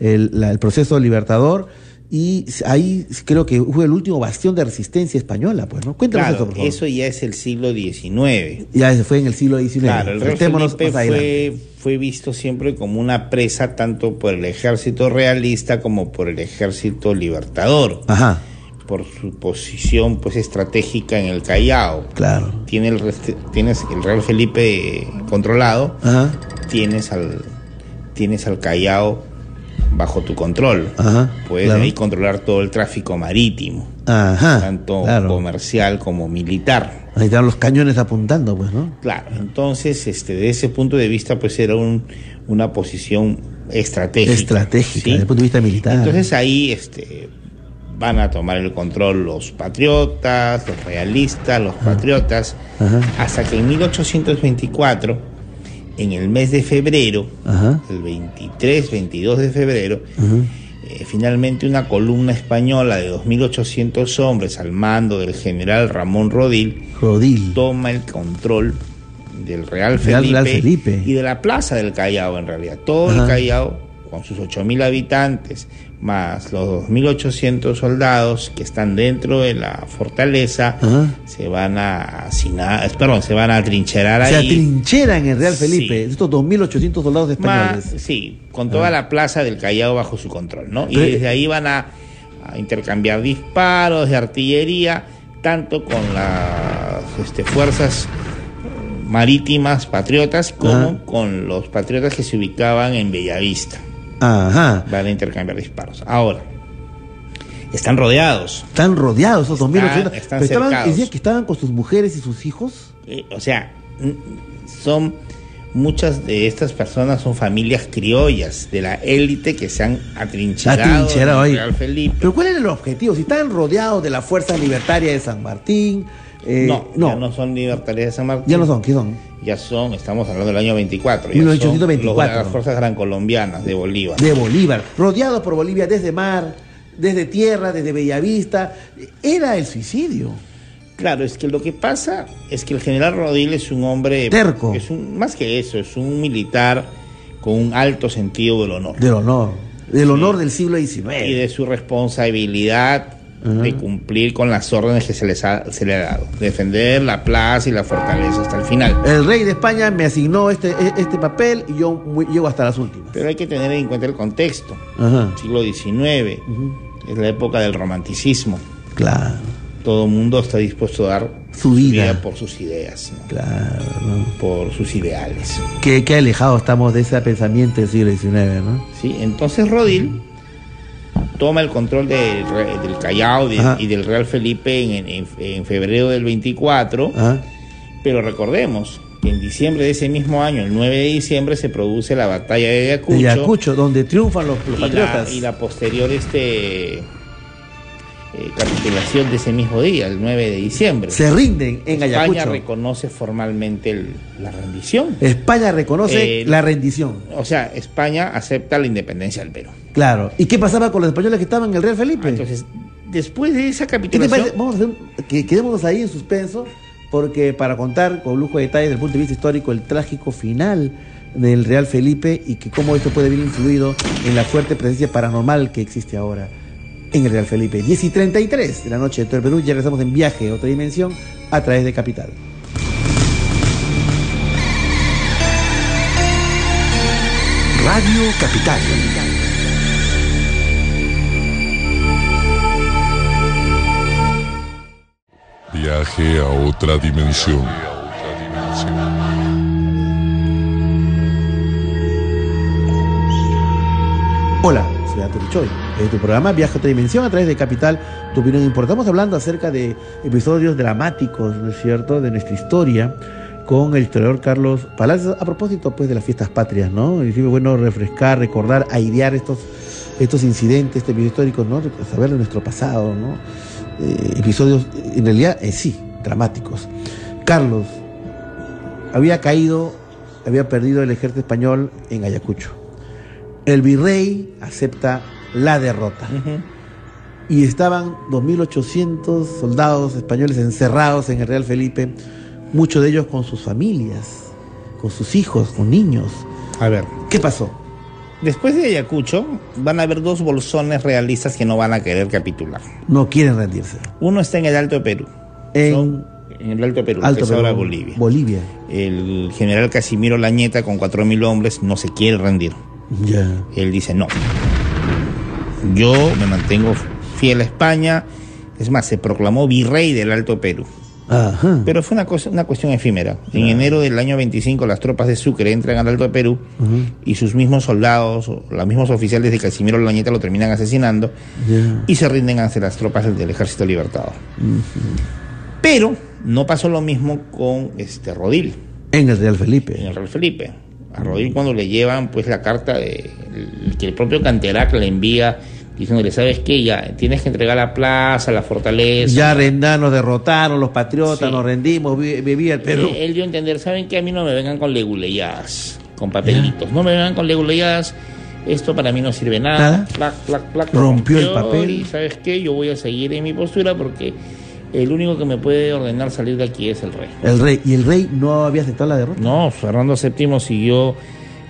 el- el proceso libertador y ahí creo que fue el último bastión de resistencia española, pues, ¿no? Cuéntanos Claro, eso, por favor. eso ya es el siglo XIX. Ya se fue en el siglo XIX. Claro, el rey Felipe fue, fue visto siempre como una presa tanto por el ejército realista como por el ejército libertador. Ajá. Por su posición pues estratégica en el Callao. Claro. Tiene el tienes el Real Felipe controlado, Ajá. tienes al tienes al Callao bajo tu control. Ajá. Puedes claro. ahí controlar todo el tráfico marítimo, Ajá. tanto claro. comercial como militar. Ahí están los cañones apuntando, pues, ¿no? Claro, entonces, este, de ese punto de vista, pues era un, una posición estratégica. Estratégica, ¿sí? desde el punto de vista militar. Entonces ahí, este, van a tomar el control los patriotas, los realistas, los patriotas, hasta que en 1824, en el mes de febrero, Ajá. el 23, 22 de febrero, eh, finalmente una columna española de 2.800 hombres al mando del general Ramón Rodil Rodil. toma el control del Real Felipe, Real Felipe. y de la plaza del Callao en realidad. Todo el. Callao con sus 8.000 habitantes más los 2.800 soldados que están dentro de la fortaleza Ajá. se van a hacinar, perdón, se van a trincherar Se ahí. atrincheran en Real Sí. Felipe, estos 2.800 soldados Más, españoles. sí, con toda Ah. la plaza del Callao bajo su control, ¿no? Y Pero- desde ahí van a, a intercambiar disparos de artillería, tanto con las este, fuerzas eh, marítimas patriotas como Ajá. con los patriotas que se ubicaban en Bellavista. Ajá. Van a intercambiar disparos. Ahora, están rodeados. Están rodeados esos 2.800. están estaban, cercados. decía que estaban con sus mujeres y sus hijos. Eh, o sea, son muchas de estas personas son familias criollas de la élite que se han atrincherado, Atrincherado ahí. Pero ¿cuál era el objetivo? Si estaban rodeados de la Fuerza Libertaria de San Martín. Eh, no, no, ya no son libertarios de San Martín. ya no son, ¿qué son? Ya son, estamos hablando del año 24. Ya 1824. Son los de las fuerzas gran colombianas de Bolívar. De Bolívar. Rodeados por Bolivia desde mar, desde tierra, desde Bellavista. Era el suicidio. Claro, es que lo que pasa es que el general Rodil es un hombre Terco. Es un, más que eso, es un militar con un alto sentido del honor. Del honor. Del honor del siglo y XIX. de su responsabilidad de cumplir con las órdenes que se les ha, se le ha dado, defender la plaza y la fortaleza hasta el final. El rey de España me asignó este, este papel y yo llego hasta las últimas. Pero hay que tener en cuenta el contexto. Ajá. Siglo XIX, es la época del romanticismo. Claro. Todo el mundo está dispuesto a dar Su vida. por sus ideas, ¿no? Claro, ¿no? por sus ideales. Qué, qué alejados estamos de ese pensamiento del siglo XIX, ¿no? ¿sí? Entonces Rodil toma el control del, del Callao de- y del Real Felipe en, en- en febrero del 24, Ajá. pero recordemos que en diciembre de ese mismo año, el 9 de diciembre, se produce la batalla de Ayacucho, De Ayacucho, donde triunfan los, los y, la, patriotas. y la posterior este, eh, capitulación de ese mismo día, el 9 de diciembre. Se rinden en España Ayacucho. reconoce formalmente el- la rendición. España reconoce Eh, la rendición. O sea, España acepta la independencia del Perú. Claro. ¿Y qué pasaba con los españoles que estaban en el Real Felipe? Entonces, después de esa ¿Qué te capitulación? Vamos a hacer un- que quedémonos ahí en suspenso, porque para contar con lujo de detalles desde el punto de vista histórico el trágico final del Real Felipe y que cómo esto puede haber influido en la fuerte presencia paranormal que existe ahora en el Real Felipe. 10 y 33 de la noche de todo el Perú, ya regresamos en viaje a otra dimensión a través de Capital. Radio Capital. Viaje a otra dimensión. Es tu programa Viaje a otra dimensión a través de Capital. Tu opinión importa. Estamos hablando acerca de episodios dramáticos, ¿no es cierto?, de nuestra historia con el historiador Carlos Palacios. A propósito, pues, de las fiestas patrias, ¿no? Y siempre bueno refrescar, recordar, airear estos, estos incidentes, este episodio histórico, ¿no? Saber de nuestro pasado, ¿no? Eh, episodios, en realidad, eh, sí, dramáticos. Carlos había caído, había perdido el ejército español en Ayacucho. El virrey acepta la derrota. Y estaban 2.800 soldados españoles encerrados en el Real Felipe, muchos de ellos con sus familias, con sus hijos, con niños. A ver. ¿Qué pasó? Después de Ayacucho, van a haber dos bolsones realistas que no van a querer capitular. No quieren rendirse. Uno está en el Alto Perú. En, Son- en el Alto Perú, Alto que es ahora Bolivia. Bolivia. El general Casimiro Lañeta, con 4.000 hombres, no se quiere rendir. Ya. Él dice, no. Yo me mantengo fiel a España. Es más, se proclamó virrey del Alto Perú. Ajá. Pero fue una, cosa, una cuestión efímera. En enero del año 25 las tropas de Sucre entran al Alto Perú y sus mismos soldados, los mismos oficiales de Casimiro Lañeta lo terminan asesinando y se rinden ante las tropas del, del Ejército Libertador. Pero no pasó lo mismo con este Rodil, En el Real Felipe. en el Real Felipe. A Rodil cuando le llevan pues la carta de, el- que el propio Canterac le envía diciéndole, ¿sabes qué? Ya tienes que entregar la plaza, la fortaleza. Ya renda- nos derrotaron los patriotas, Sí. nos rendimos, vi- vivía el Perú. Él, él dio a entender, ¿saben que A mí no me vengan con leguleyadas, con papelitos. No me vengan con leguleyadas. Esto para mí no sirve nada. Nada. Plac, plac, plac, Rompió el papel. Y ¿sabes qué? Yo voy a seguir en mi postura porque el único que me puede ordenar salir de aquí es el rey. El rey. Y el rey no había aceptado la derrota. No, Fernando VII siguió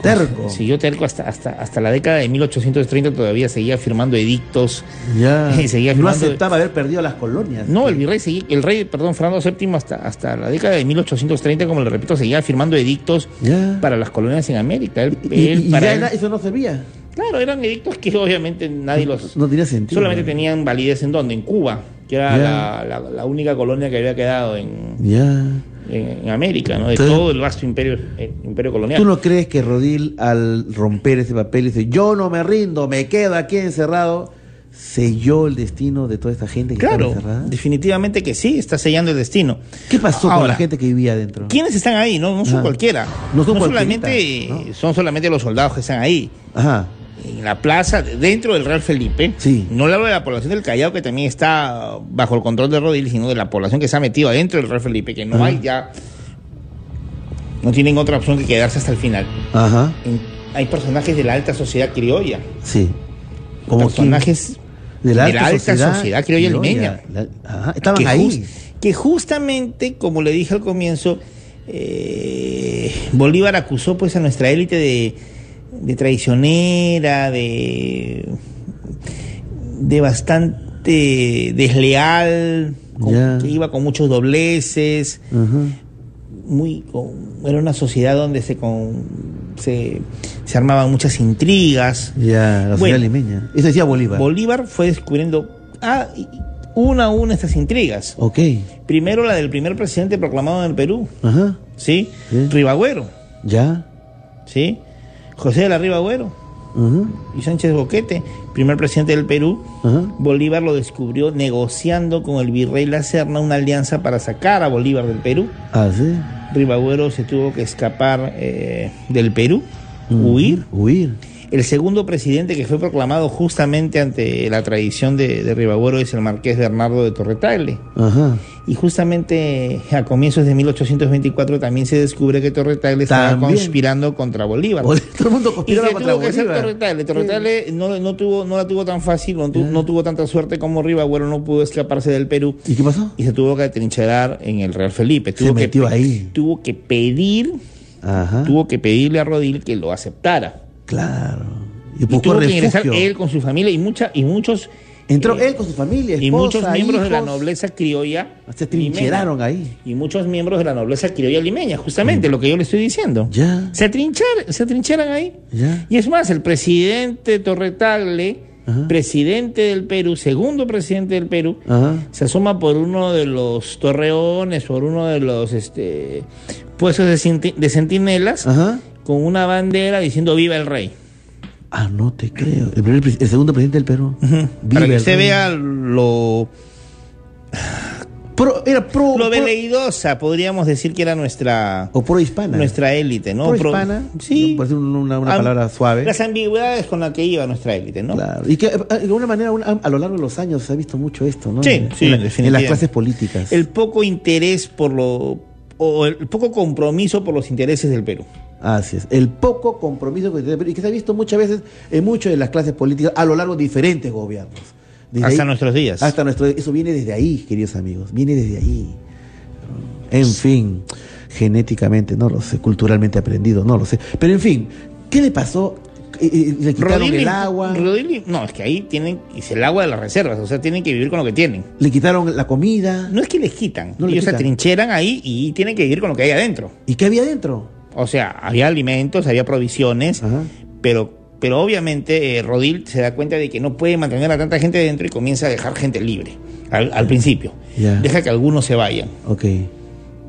Terco. Siguió terco hasta, hasta, hasta la década de 1830, todavía seguía firmando edictos. Ya. Y seguía no firmando- aceptaba haber perdido las colonias. No, el virrey seguía, el rey, perdón, Fernando VII hasta, hasta la década de 1830, como le repito, seguía firmando edictos Ya. para las colonias en América. Él- Y, él- y para ya él- eso no servía. Claro, eran edictos que obviamente nadie los... No tenía sentido. solamente tenían validez en dónde, en Cuba, que era la, la- la única colonia que había quedado en, en, en América, ¿no? De Entonces- todo el vasto imperio, eh, imperio colonial. ¿Tú no crees que Rodil, al romper ese papel, dice: Yo no me rindo, me quedo aquí encerrado? Selló el destino de toda esta gente que Claro, estaba encerrada. definitivamente que sí, está sellando el destino. ¿Qué pasó con la gente que vivía adentro? ¿Quiénes están ahí? No, no son Ah. cualquiera. No son solamente cualquierita, son solamente los soldados que están ahí. Ajá. En la plaza, dentro del Real Felipe. Sí. No le hablo de la población del Callao, que también está bajo el control de Rodil, sino de la población que se ha metido adentro del Real Felipe, que no Ajá. hay ya. No tienen otra opción que quedarse hasta el final. Ajá. En- hay personajes de la alta sociedad criolla. Sí. Como personajes de la alta, sociedad, sociedad criolla limeña. Ajá, Estaban que ahí. que justamente, como le dije al comienzo, eh, Bolívar acusó pues a nuestra élite de, de traicionera, de, de bastante desleal, con- que iba con muchos dobleces, muy con- era una sociedad donde se, con, se, se armaban muchas intrigas. Ya, la sociedad Bueno. limeña. Eso decía Bolívar. Bolívar fue descubriendo ah, una a una estas intrigas. ok. Primero la del primer presidente proclamado en el Perú, Ajá. ¿sí? Sí. Ribagüero, Ya. ¿sí? José de la Ribagüero Ajá. y Sánchez Boquete, primer presidente del Perú. Bolívar lo descubrió negociando con el virrey La Serna una alianza para sacar a Bolívar del Perú. Ah, sí. Ribagüero se tuvo que escapar eh, del Perú, huir. Huir. El segundo presidente que fue proclamado justamente ante la tradición de, de Ribagüero es el marqués Bernardo de Torretagle. Ajá. Y justamente a comienzos de 1824 también se descubre que Torretagle estaba conspirando contra Bolívar. Todo el mundo Y conspiraba se contra tuvo que hacer Bolívar. Torretagle. Torretagle no, no, tuvo, no la tuvo tan fácil, no, tu- no tuvo tanta suerte como Ribagüero, no pudo escaparse del Perú. ¿Y qué pasó? Y se tuvo que atrincherar en el Real Felipe. Se Tuvo que metió pe- ahí. Tuvo que pedir, Ajá. tuvo que pedirle a Rodil que lo aceptara. Claro. Y Y buscó tuvo que ingresar refugio. él con su familia y mucha, y muchos Entró eh, él con su familia, y muchos miembros de la nobleza criolla Se trincheraron ahí. y muchos miembros de la nobleza criolla limeña, justamente lo que yo le estoy diciendo. Mm. Ya. Se atrincheran, se atrincheran ahí. Ya. Y es más, el presidente Torretagle presidente del Perú, segundo presidente del Perú, Ajá. se asoma por uno de los torreones, por uno de los este, puestos de, de centinelas, con una bandera diciendo viva el rey. Ah, no te creo. El, primer pre- el segundo presidente del Perú. Para que usted rey. vea lo... era pro, lo veleidosa, podríamos decir que era nuestra... O pro hispana. Nuestra élite, ¿no? Pro Pro- hispana. Sí. Parece una, una palabra suave. Las ambigüedades con las que iba nuestra élite, ¿no? Claro. Y que eh, de alguna manera a, a lo largo de los años se ha visto mucho esto, ¿no? Sí, en, sí, en la- en definitivamente. las clases políticas. El poco interés por lo... o el poco compromiso por los intereses del Perú. Así es. El poco compromiso que y que se ha visto muchas veces en muchas de las clases políticas a lo largo de diferentes gobiernos. Desde Hasta nuestros días. Hasta nuestro Eso viene desde ahí, queridos amigos. Viene desde ahí. En fin, genéticamente, no lo sé, culturalmente aprendido, no lo sé. Pero en fin, ¿qué le pasó? Eh, eh, Le quitaron el agua, no, es que ahí tienen, es el agua de las reservas, o sea, tienen que vivir con lo que tienen. le quitaron la comida. No es que les quitan, No ellos se quitan. atrincheran ahí y tienen que vivir con lo que hay adentro. ¿Y qué había adentro? O sea, había alimentos, había provisiones, pero, pero obviamente eh, Rodil se da cuenta de que no puede mantener a tanta gente dentro y comienza a dejar gente libre al, al principio. Deja que algunos se vayan. Ok.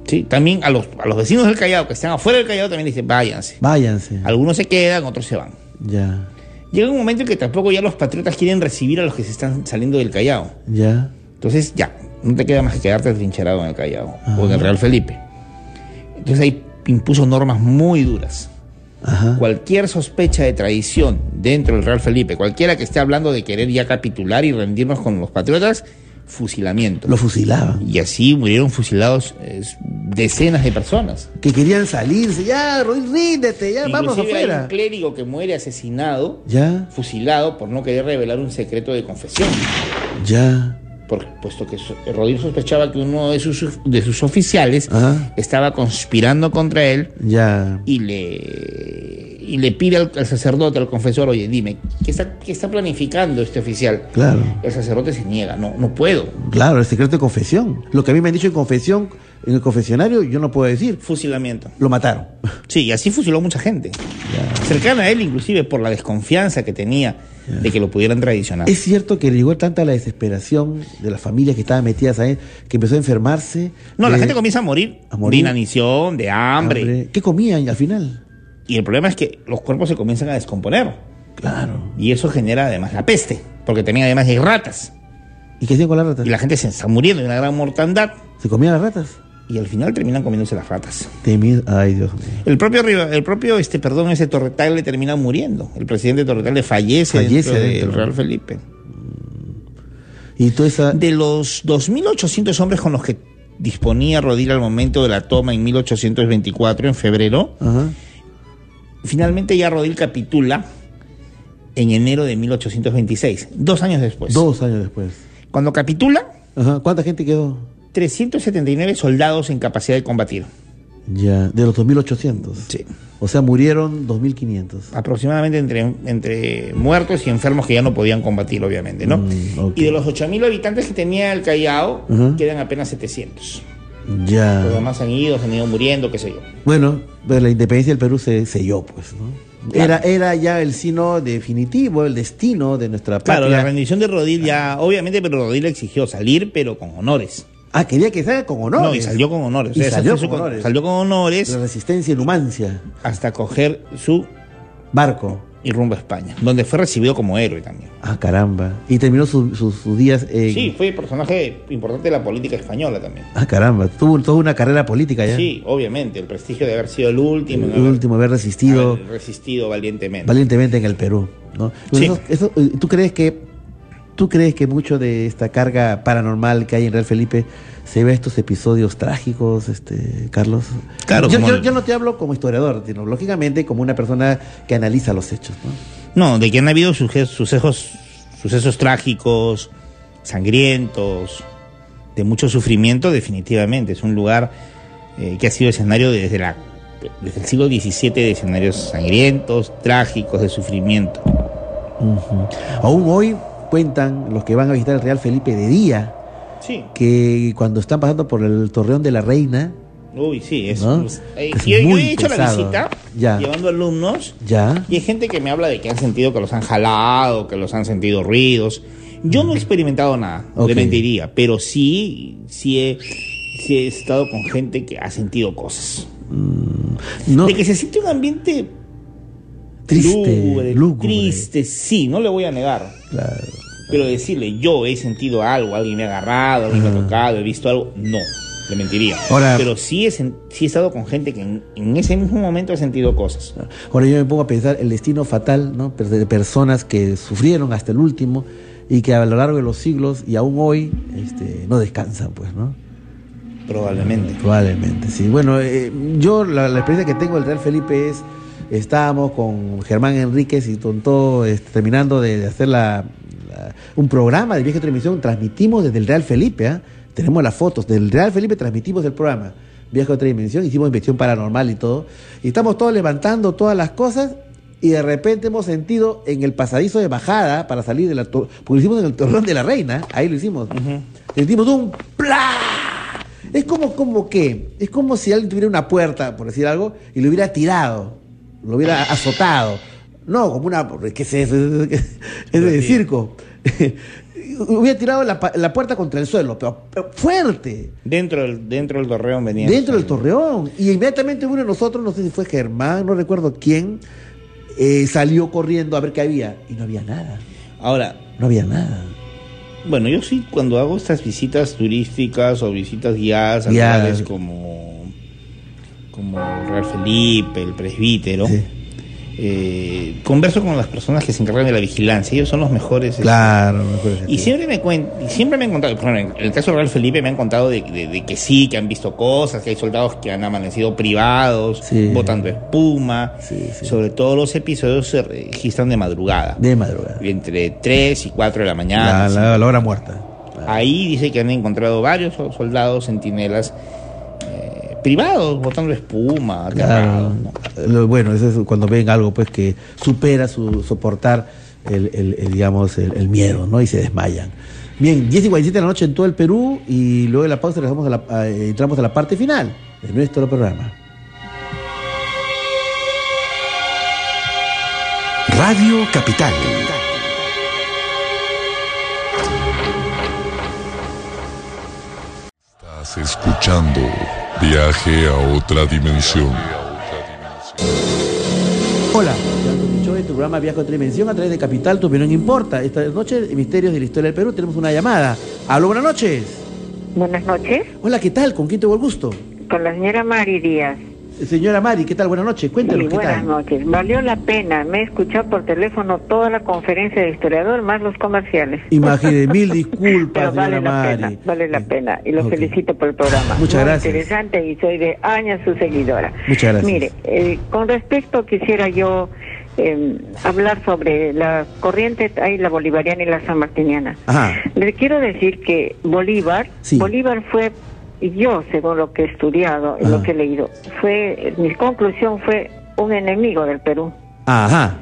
Sí, también a los, a los vecinos del Callao que están afuera del Callao también dicen váyanse. Váyanse. Algunos se quedan, otros se van. Ya, Llega un momento en que tampoco ya los patriotas quieren recibir a los que se están saliendo del Callao. ya. Entonces ya, no te queda más que quedarte atrincherado en el Callao o en el. Real Felipe. Entonces ahí impuso normas muy duras. Cualquier sospecha de traición dentro del Real Felipe, cualquiera que esté hablando de querer ya capitular y rendirnos con los patriotas, fusilamiento. Lo fusilaban. Y así murieron fusilados eh, decenas de personas. Que querían salirse. Ya, ríndete, ya, vamos Inclusive hay afuera. un clérigo que muere asesinado, Ya, fusilado por no querer revelar un secreto de confesión. ya. Por- puesto que Rodil sospechaba que uno de sus, de sus oficiales estaba conspirando contra él Ya. y le, y le pide al, al sacerdote, al confesor, oye, dime, ¿qué está, qué está planificando este oficial? Claro. El sacerdote se niega, no, no puedo. Claro, el secreto de confesión. Lo que a mí me han dicho en confesión, en el confesionario, yo no puedo decir. Fusilamiento. Lo mataron. Sí, y así fusiló mucha gente. Cercana a él, inclusive por la desconfianza que tenía de que lo pudieran traicionar. Es cierto que llegó tanta la desesperación de las familias que estaban metidas ahí, que empezó a enfermarse. No, la gente comienza a morir, a morir. de inanición, de hambre. Hambre. ¿Qué comían al final? Y el problema es que los cuerpos se comienzan a descomponer. Claro. Y eso genera además la peste, porque también además hay ratas. ¿Y qué hacían con las ratas? Y la gente se está muriendo de una gran mortandad. ¿Se comían las ratas? Y al final terminan comiéndose las ratas. Ay, Dios mío. El propio, el propio este, perdón, ese Torretagle termina muriendo. El presidente Torretagle fallece, Fallece dentro dentro. del Real Felipe. Y toda esa... De los 2.800 hombres con los que disponía Rodil al momento de la toma en 1824, en febrero, Ajá. finalmente ya Rodil capitula en enero de 1826, dos años después. Dos años después. Cuando capitula, Ajá. ¿Cuánta gente quedó? 379 soldados en capacidad de combatir. Ya, de los 2.800. Sí. O sea, murieron 2.500. Aproximadamente entre, entre muertos y enfermos que ya no podían combatir, obviamente, ¿no? Mm. Y de los 8.000 habitantes que tenía el Callao, quedan apenas 700. Ya. Los demás han ido, se han ido muriendo, qué sé yo. Bueno, pues la independencia del Perú se selló, pues, ¿no? Era, era ya el sino definitivo, el destino de nuestra patria. Claro, la rendición de Rodil ya, obviamente, pero Rodil exigió salir, pero con honores. Ah, quería que salga con honores. No, y salió con honores. Y O sea, esa salió su con honores. Salió con honores La resistencia y Numancia. hasta coger su Barco. y rumbo a España, donde fue recibido como héroe también. Ah, caramba. Y terminó su- su- sus días en... Sí, fue personaje importante de la política española también. Ah, caramba. Tuvo toda una carrera política ya. Sí, obviamente, el prestigio de haber sido el último, El haber- último, haber resistido haber resistido valientemente. valientemente en el Perú. ¿no? Sí. Eso- eso, ¿tú, crees que, ¿Tú crees que mucho de esta carga paranormal que hay en Real Felipe se ve a estos episodios trágicos, este, Carlos? Claro, yo, yo- el- yo no te hablo como historiador, sino lógicamente como una persona que analiza los hechos. ¿no? No, de que han habido suce- sucesos, sucesos trágicos, sangrientos, de mucho sufrimiento, definitivamente. Es un lugar eh, que ha sido escenario desde, la, desde el siglo XVII de escenarios sangrientos, trágicos, de sufrimiento. Aún hoy cuentan los que van a visitar el Real Felipe de día Sí. que cuando están pasando por el Torreón de la Reina Uy, sí, es, ¿No? es- eh, Es yo, he hecho la visita Ya. llevando alumnos Ya. y hay gente que me habla de que han sentido que los han jalado, que los han sentido ruidos. Yo no he experimentado nada, Ok. le mentiría, pero sí, sí he, sí he estado con gente que ha sentido cosas. No. De que se siente un ambiente Triste, lúgubre, lúgubre. triste, sí, no le voy a negar. Claro. Pero decirle, yo he sentido algo, alguien me ha agarrado, alguien me ha tocado, he visto algo, no, le mentiría. Ahora- Pero sí he, sí he estado con gente que en, en ese mismo momento ha sentido cosas. Ahora yo me pongo a pensar el destino fatal, ¿no? De personas que sufrieron hasta el último y que a lo largo de los siglos y aún hoy este, no descansan, pues, ¿no? Probablemente. Probablemente, sí. Bueno, eh, yo la, la experiencia que tengo del Real Felipe es, estábamos con Germán Enríquez y con todo, este, terminando de, hacer la- un programa de viaje de transmisión, transmitimos desde el Real Felipe, ¿ah? tenemos las fotos, del Real Felipe transmitimos el programa, viaje a otra dimensión, hicimos investigación paranormal y todo, y estamos todos levantando todas las cosas y de repente hemos sentido en el pasadizo de bajada para salir de la... Porque lo hicimos en el torreón de la reina, ahí lo hicimos. Sentimos un ¡plá! Es como, como que, es como si alguien tuviera una puerta, por decir algo, y lo hubiera tirado, lo hubiera azotado. No, como una, que es eso? Es de circo. hubiera tirado la, la puerta contra el suelo, pero, pero fuerte, Dentro del, dentro del torreón venía. dentro del torreón. Y inmediatamente uno de nosotros, no sé si fue Germán, no recuerdo quién, eh, salió corriendo a ver qué había. Y no había nada, Ahora, no había nada. bueno, yo sí cuando hago estas visitas turísticas o visitas guiadas a lugares como, como Real Felipe, el presbítero, eh, converso con las personas que se encargan de la vigilancia. Ellos son los mejores. este, Claro, mejor es Y siempre me cuen- y siempre me han contado, por ejemplo, en el caso de Real Felipe me han contado de, de- de que sí, que han visto cosas, que hay soldados que han amanecido privados, botando espuma. Sobre todo los episodios se registran de madrugada. De madrugada. Entre 3 y 4 de la mañana. la- la hora muerta. Ahí dice que han encontrado varios so- soldados centinelas privados, botando espuma, aterrados. Claro. Lo- bueno, eso es cuando ven algo pues que supera su soportar el, el- el, digamos el, el miedo, ¿no? Y se desmayan. Bien, 10 y 47 de la noche en todo el Perú y luego de la pausa a la- a- eh, entramos a la parte final de nuestro programa. Radio Capital. Estás escuchando Viaje a otra dimensión. Hola, Antonio Choy, tu programa Viaje a otra dimensión a través de Capital, tu opinión importa. Esta noche, en Misterios de la Historia del Perú, tenemos una llamada. Aló, buenas noches. Buenas noches, Hola, ¿qué tal? ¿Con quién tengo el gusto? con la señora Mari Díaz. Señora Mari, ¿qué tal? Buenas noches. Cuéntanos, Sí, ¿qué buenas tal? noches. Valió la pena. Me he escuchado por teléfono toda la conferencia de historiador más los comerciales. Imagínate, mil disculpas, Pero vale señora la Mari. pena, vale la pena. Y lo Ok. felicito por el programa. Muchas Muy gracias. interesante y soy de años su seguidora. Muchas gracias. Mire, eh, con respecto quisiera yo eh, hablar sobre la corriente, hay la bolivariana y la sanmartiniana. Ajá. Le quiero decir que Bolívar, Sí. Bolívar fue, yo según lo que he estudiado y lo que he leído, fue, mi conclusión fue un enemigo del Perú. Ajá.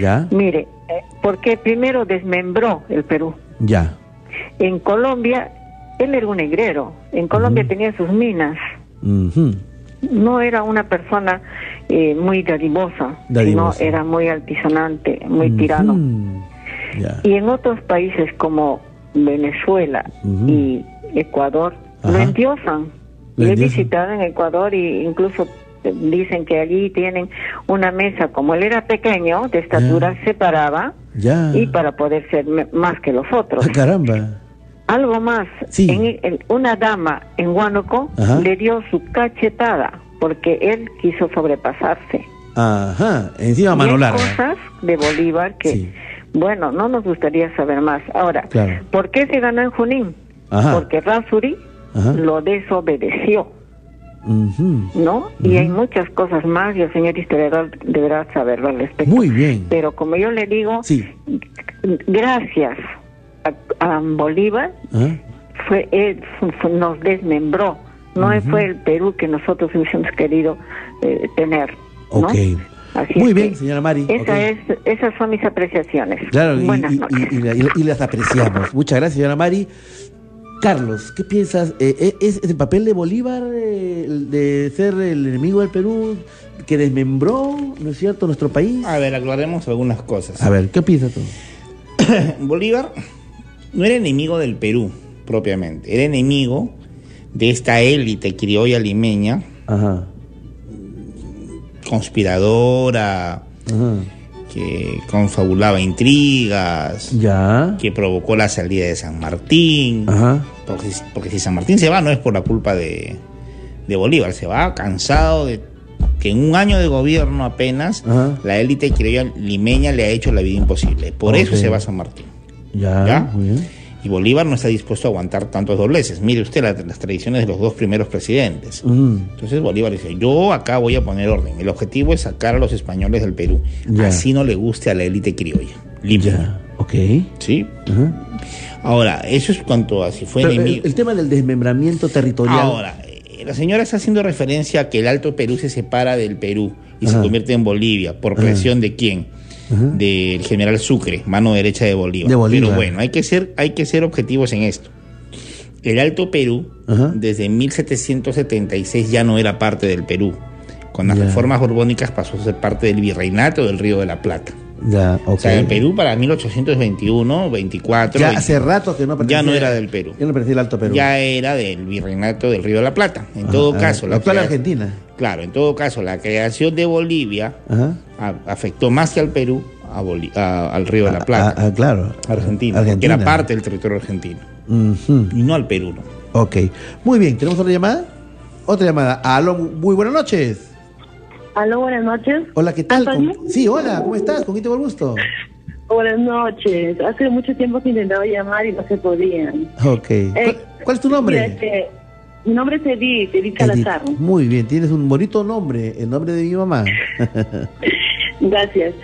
¿Ya? Mire, eh, porque primero desmembró el Perú. Ya. En Colombia, él era un negrero. En Colombia tenía sus minas. Ujú. No era una persona eh, muy dadivosa, Dadivosa. sino era muy altisonante, muy tirano. Y en otros países como Venezuela y Ecuador lo Ajá. endiosan. Lo he visitado en Ecuador y incluso eh, dicen que allí tienen una mesa, como él era pequeño, de estatura, se paraba y para poder ser más que los otros. Ah, caramba. Algo más, Sí. en, en- una dama en Huánuco Ajá. le dio su cachetada porque él quiso sobrepasarse. Ajá. Encima mano hay larga. cosas de Bolívar que, bueno, no nos gustaría saber más. Ahora, Claro. ¿por qué se ganó en Junín? Ajá. Porque Rasuri Ajá. lo desobedeció. ¿no? Y hay muchas cosas más y el señor historiador deberá saberlo al respecto. Muy bien. Pero como yo le digo, Sí. gracias a, a Bolívar, fue él nos desmembró. No fue el Perú que nosotros hubiésemos querido eh, tener. ¿no? Ok. Así Muy bien, señora Mari. Esa es, esas son mis apreciaciones. Claro, y, Buenas y- noches. y- y la- y las apreciamos. Muchas gracias, señora Mari. Carlos, ¿qué piensas? Eh, eh, ¿Es el papel de Bolívar eh, de ser el enemigo del Perú que desmembró, ¿no es cierto?, nuestro país. A ver, aclaremos algunas cosas. A ver, ¿qué piensas tú? Bolívar no era enemigo del Perú, propiamente. Era enemigo de esta élite criolla limeña, Ajá. conspiradora, que confabulaba intrigas, Ya. que provocó la salida de San Martín. Ajá. Porque, porque si San Martín se va, no es por la culpa de, de Bolívar, se va cansado de que en un año de gobierno apenas Ajá. la élite criolla limeña le ha hecho la vida imposible. Por eso se va San Martín. Ya. ¿Ya? Muy bien. Y Bolívar no está dispuesto a aguantar tantos dobleces. Mire usted la- las tradiciones de los dos primeros presidentes. Mm, Entonces Bolívar dice, yo acá voy a poner orden. El objetivo es sacar a los españoles del Perú. Así no le guste a la élite criolla. Limpia. Ok. ¿Sí? Ahora, eso es cuanto a si fue Pero el, enemigo. el tema del desmembramiento territorial. Ahora, eh, la señora está haciendo referencia a que el Alto Perú se separa del Perú y se convierte en Bolivia. ¿Por Ajá. presión de quién? Del general Sucre, mano derecha de Bolívar. De Bolívar. Pero bueno, hay que ser, hay que ser objetivos en esto. El Alto Perú, Ajá. desde 1776 ya no era parte del Perú. Con las reformas borbónicas pasó a ser parte del virreinato del Río de la Plata. Ya. O sea, el Perú para 1821, 24, Ya 20 hace rato que no pertenecía. ya no era del Perú. Ya no pertenecía al Alto Perú. Ya era del virreinato del Río de la Plata. En Ajá, todo caso, la actual Argentina. Claro, en todo caso, la creación de Bolivia a- afectó más que al Perú a a- al Río de la Plata. Claro. Argentina, Argentina. que era parte del territorio argentino. Y no al Perú, ¿no? Ok. Muy bien, ¿tenemos otra llamada? Otra llamada. Aló, muy buenas noches. Aló, buenas noches. Hola, ¿qué tal? ¿Antonio? ¿Cómo- Sí, hola, ¿cómo estás? ¿Con quién tengo el gusto? Buenas noches. Hace mucho tiempo que intentaba llamar y no se podían. Ok. ¿Cuál, cuál es tu nombre? Este, mi nombre es Edith, Edith Salazar. Muy bien, tienes un bonito nombre, el nombre de mi mamá. Gracias.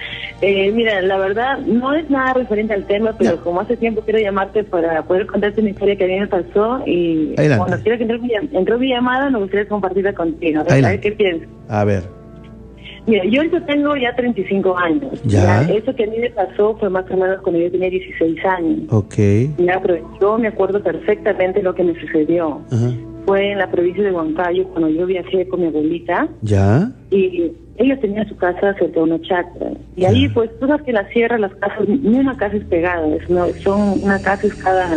Eh, mira, la verdad no es nada referente al tema, pero como hace tiempo quiero llamarte para poder contarte una historia que a mí me pasó y Adelante. cuando quiero que entre mi, entró mi llamada me gustaría compartirla contigo. A ver, a ver qué piensas. A ver. Mira, yo ahorita tengo ya 35 años. Ya. Eso que a mí me pasó fue más o menos cuando yo tenía 16 años. Ok. Ya, pero yo me acuerdo perfectamente lo que me sucedió. Ajá. Fue en la provincia de Huancayo cuando yo viajé con mi abuelita ¿Ya? y ella tenía su casa cerca de una chacra. Y ahí, pues, tú sabes que la sierra, las casas, ni una casa es pegada, es una- son una casa es cada,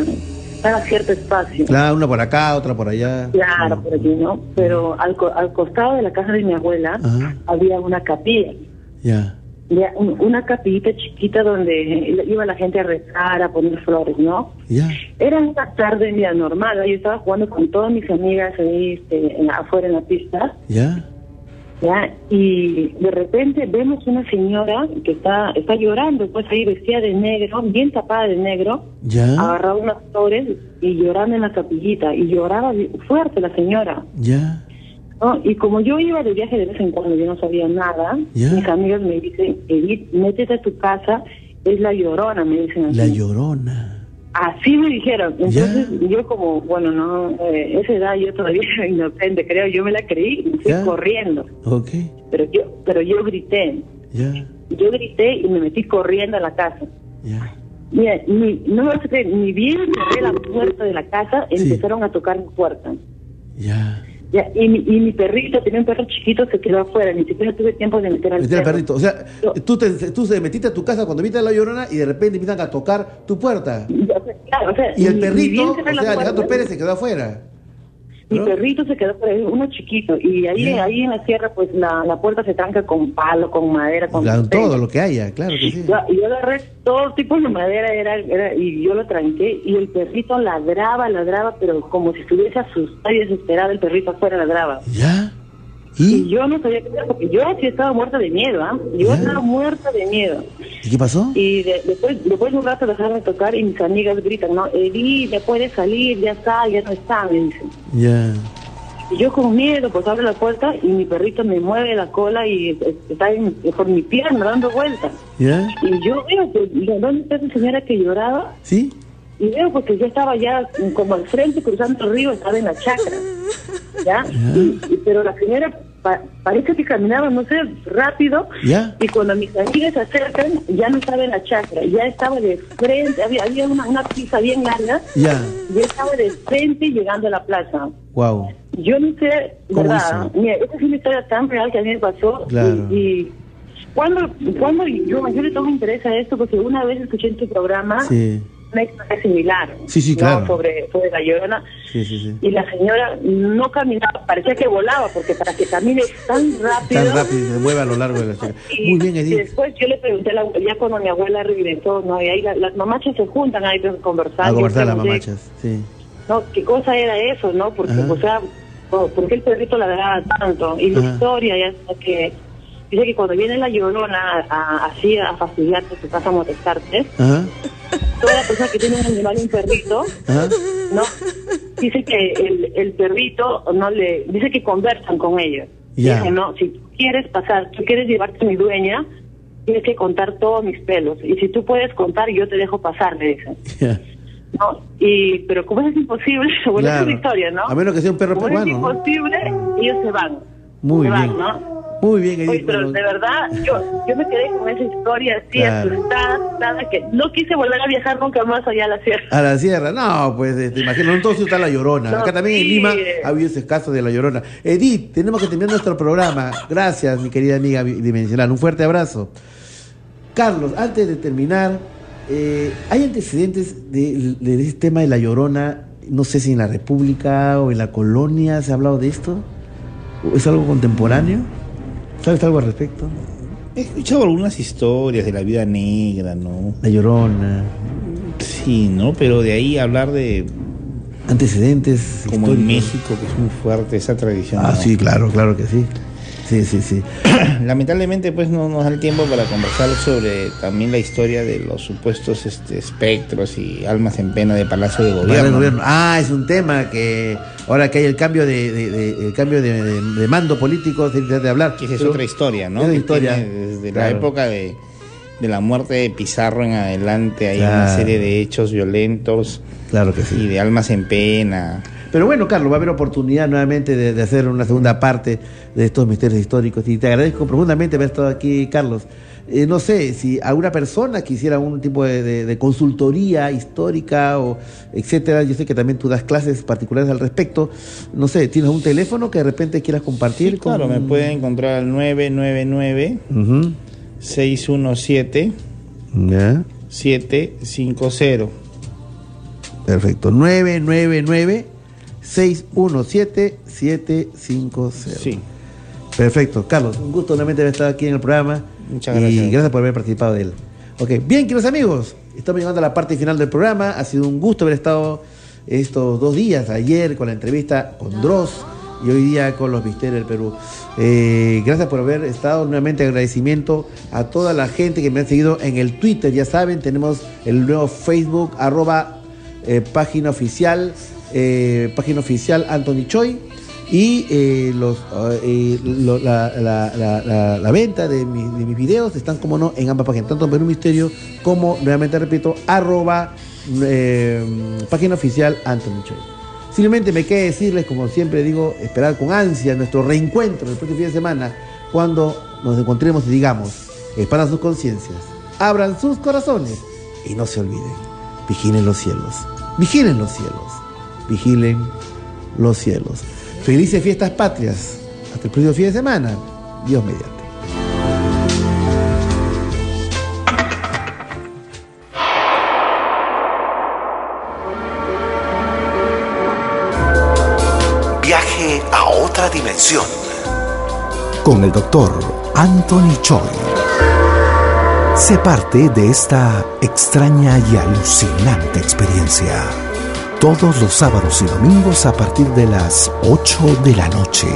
cada cierto espacio. Claro, una por acá, otra por allá. Claro, por aquí, ¿no? Pero al, al costado de la casa de mi abuela Ajá. había una capilla. Ya. Ya, un- una capillita chiquita donde iba la gente a rezar, a poner flores, ¿no? Ya. Era una tarde día normal, ¿no? yo estaba jugando con todas mis amigas ahí este, en- afuera en la pista, Ya. ¿Ya? Y de repente vemos una señora que está está llorando, pues ahí vestida de negro, bien tapada de negro, Ya. agarraba unas flores y llorando en la capillita, y lloraba fuerte la señora. Ya. ¿no? Y como yo iba de viaje de vez en cuando, yo no sabía nada, Ya. mis amigas me dicen, Edith, métete a tu casa, es la llorona, me dicen así. La llorona. Así me dijeron. Entonces yo como, bueno, no, eh, esa edad yo todavía era inocente, creo, yo me la creí y me fui corriendo. Ok. Pero yo, pero yo grité, Ya. yo grité y me metí corriendo a la casa. Ya. Mira, ni, no me vas a creer, ni bien cerré la puerta de la casa, empezaron a tocar mi puerta. Ya. Ya, y, mi, y mi perrito, tenía un perro chiquito, se quedó afuera, ni siquiera tuve tiempo de meter al perro. perrito. O sea, tú te, tú se metiste a tu casa cuando viste a la llorona y de repente empiezan a tocar tu puerta. Claro, o sea, Y el perrito, o sea, Alejandro Pérez se quedó afuera. Mi perrito se quedó por ahí, uno chiquito, y ahí, ahí en la sierra, pues la, la puerta se tranca con palo, con madera, con Claro, todo lo que haya, claro que sí. Yo, y yo agarré todo tipo de madera era, era, y yo lo tranqué y el perrito ladraba, ladraba, pero como si estuviese asustado y desesperado, el perrito afuera ladraba. ¿Ya? ¿Y? yo no sabía qué hacer porque yo sí estaba muerta de miedo, ¿ah? Yo estaba muerta de miedo. ¿Y qué pasó? Y de- después, después de un rato dejaron de tocar y mis amigas gritan, no, Edith, ya puede salir, ya está, ya no está, me dicen. Ya. Y yo con miedo, pues abro la puerta y mi perrito me mueve la cola y eh, está en- por mi pierna dando vueltas. ¿Ya? Y yo veo, pues, digo, ¿dónde está esa señora que lloraba? ¿Sí? Y veo porque yo estaba ya como al frente cruzando el río, estaba en la chacra. ¿Ya? Y- pero la señora pa- parece que caminaba, no sé, rápido. ¿Ya? Y cuando mis amigas se acercan, ya no estaba en la chacra, ya estaba de frente, había, había una, una pista bien larga, Ya. ya estaba de frente llegando a la plaza. Wow. Yo no sé, ¿Cómo ¿verdad? hizo? Mira, esa es una historia tan real que a mí me pasó. Claro. Y, y cuando, cuando yo, yo le tomo interés a esto, porque una vez escuché en tu programa Sí. Una historia similar. Sí, sí, ¿no? claro. Sobre, sobre la llorona. Sí, sí, sí. Y la señora no caminaba, parecía que volaba, porque para que camine tan rápido. Tan rápido y se mueve a lo largo de la ciudad. Y, Muy bien, y Edith. después yo le pregunté, a la, ya cuando mi abuela regresó, ¿no? Y ahí la- las mamachas se juntan ahí para conversar. A conversar las mamachas. Sí. no, ¿qué cosa era eso, no? Porque, Ajá. o sea, no, ¿por qué el perrito ladraba tanto? Y la Ajá. historia ya que dice que cuando viene la llorona a, a- así a fastidiarte tu casa a molestarte, Ajá. toda la persona que tiene un animal, un perrito, Ajá. ¿no? Dice que el, el perrito no le, dice que conversan con ellos. Ya. Dice, no, si tú quieres pasar, tú quieres llevarte a mi dueña, tienes que contar todos mis pelos. Y si tú puedes contar, yo te dejo pasar, le dicen. ¿no? Y, pero como es imposible, bueno, es Claro. una historia, ¿no? A menos que sea un perro Como es peruano. ¿no? imposible, ellos se van. Muy se bien. van, ¿no? Muy bien, Edith. Oye, pero bueno. de verdad, yo, yo me quedé con esa historia así, Claro. asustada, asustada, que no quise volver a viajar nunca más allá a la sierra. A la sierra, no, pues este, imagino, en todo sitio está la llorona. No, Acá también en. Lima ha habido ese caso de la llorona. Edith, tenemos que terminar nuestro programa. Gracias, mi querida amiga dimensional. Un fuerte abrazo. Carlos, antes de terminar, eh, ¿hay antecedentes de, de ese tema de la llorona? No sé si en la República o en la colonia se ha hablado de esto. ¿O ¿Es algo contemporáneo? ¿Sabes algo al respecto? He escuchado algunas historias de la vida negra, ¿no? La llorona. Sí, ¿no? Pero de ahí hablar de... Antecedentes. Como en. México, que es muy fuerte esa tradición. Ah, ¿no? sí, claro, claro que sí. Sí, sí, sí. Lamentablemente, pues no nos da el tiempo para conversar sobre también la historia de los supuestos este, espectros y almas en pena de Palacio de Gobierno. Ah, es un tema que ahora que hay el cambio de, de- de- el cambio de, mando político de hablar. Que esa es otra historia, ¿no? Es historia. Desde Claro. la época de, de la muerte de Pizarro en adelante hay una serie de hechos violentos Claro que sí. y de almas en pena. Pero bueno, Carlos, va a haber oportunidad nuevamente de, de hacer una segunda parte de estos misterios históricos. Y te agradezco profundamente haber estado aquí, Carlos. Eh, no sé si alguna persona quisiera un tipo de, de- de consultoría histórica o etcétera. Yo sé que también tú das clases particulares al respecto. No sé, ¿tienes un teléfono que de repente quieras compartir? con- Claro, me pueden encontrar al 999 Ujú. 617 Ya. 750. Perfecto. 999-617-750. Sí. Perfecto. Carlos, un gusto nuevamente haber estado aquí en el programa. Muchas Y gracias. gracias por haber participado de él. Ok, bien, queridos amigos, estamos llegando a la parte final del programa. Ha sido un gusto haber estado estos dos días, ayer con la entrevista con Dross y hoy día con los misterios del Perú. Eh, gracias por haber estado. Nuevamente agradecimiento a toda la gente que me ha seguido en el Twitter. Ya saben, tenemos el nuevo Facebook, arroba eh, página oficial, eh, página oficial Anthony Choi y eh, los, eh, la, venta de, mi- de mis videos están como no en ambas páginas, tanto en Perú Misterio como, nuevamente repito, arroba página oficial Anthony Choi. Simplemente me queda decirles, como siempre digo, esperar con ansia nuestro reencuentro el próximo fin de semana, cuando nos encontremos y digamos, expandan sus conciencias, abran sus corazones y no se olviden, vigilen los cielos, vigilen los cielos, vigilen los cielos. Felices fiestas patrias. Hasta el próximo fin de semana. Dios mediante. Viaje a otra dimensión. Con el doctor Anthony Choi. Sé parte de esta extraña y alucinante experiencia. Todos los sábados y domingos a partir de las 8 de la noche.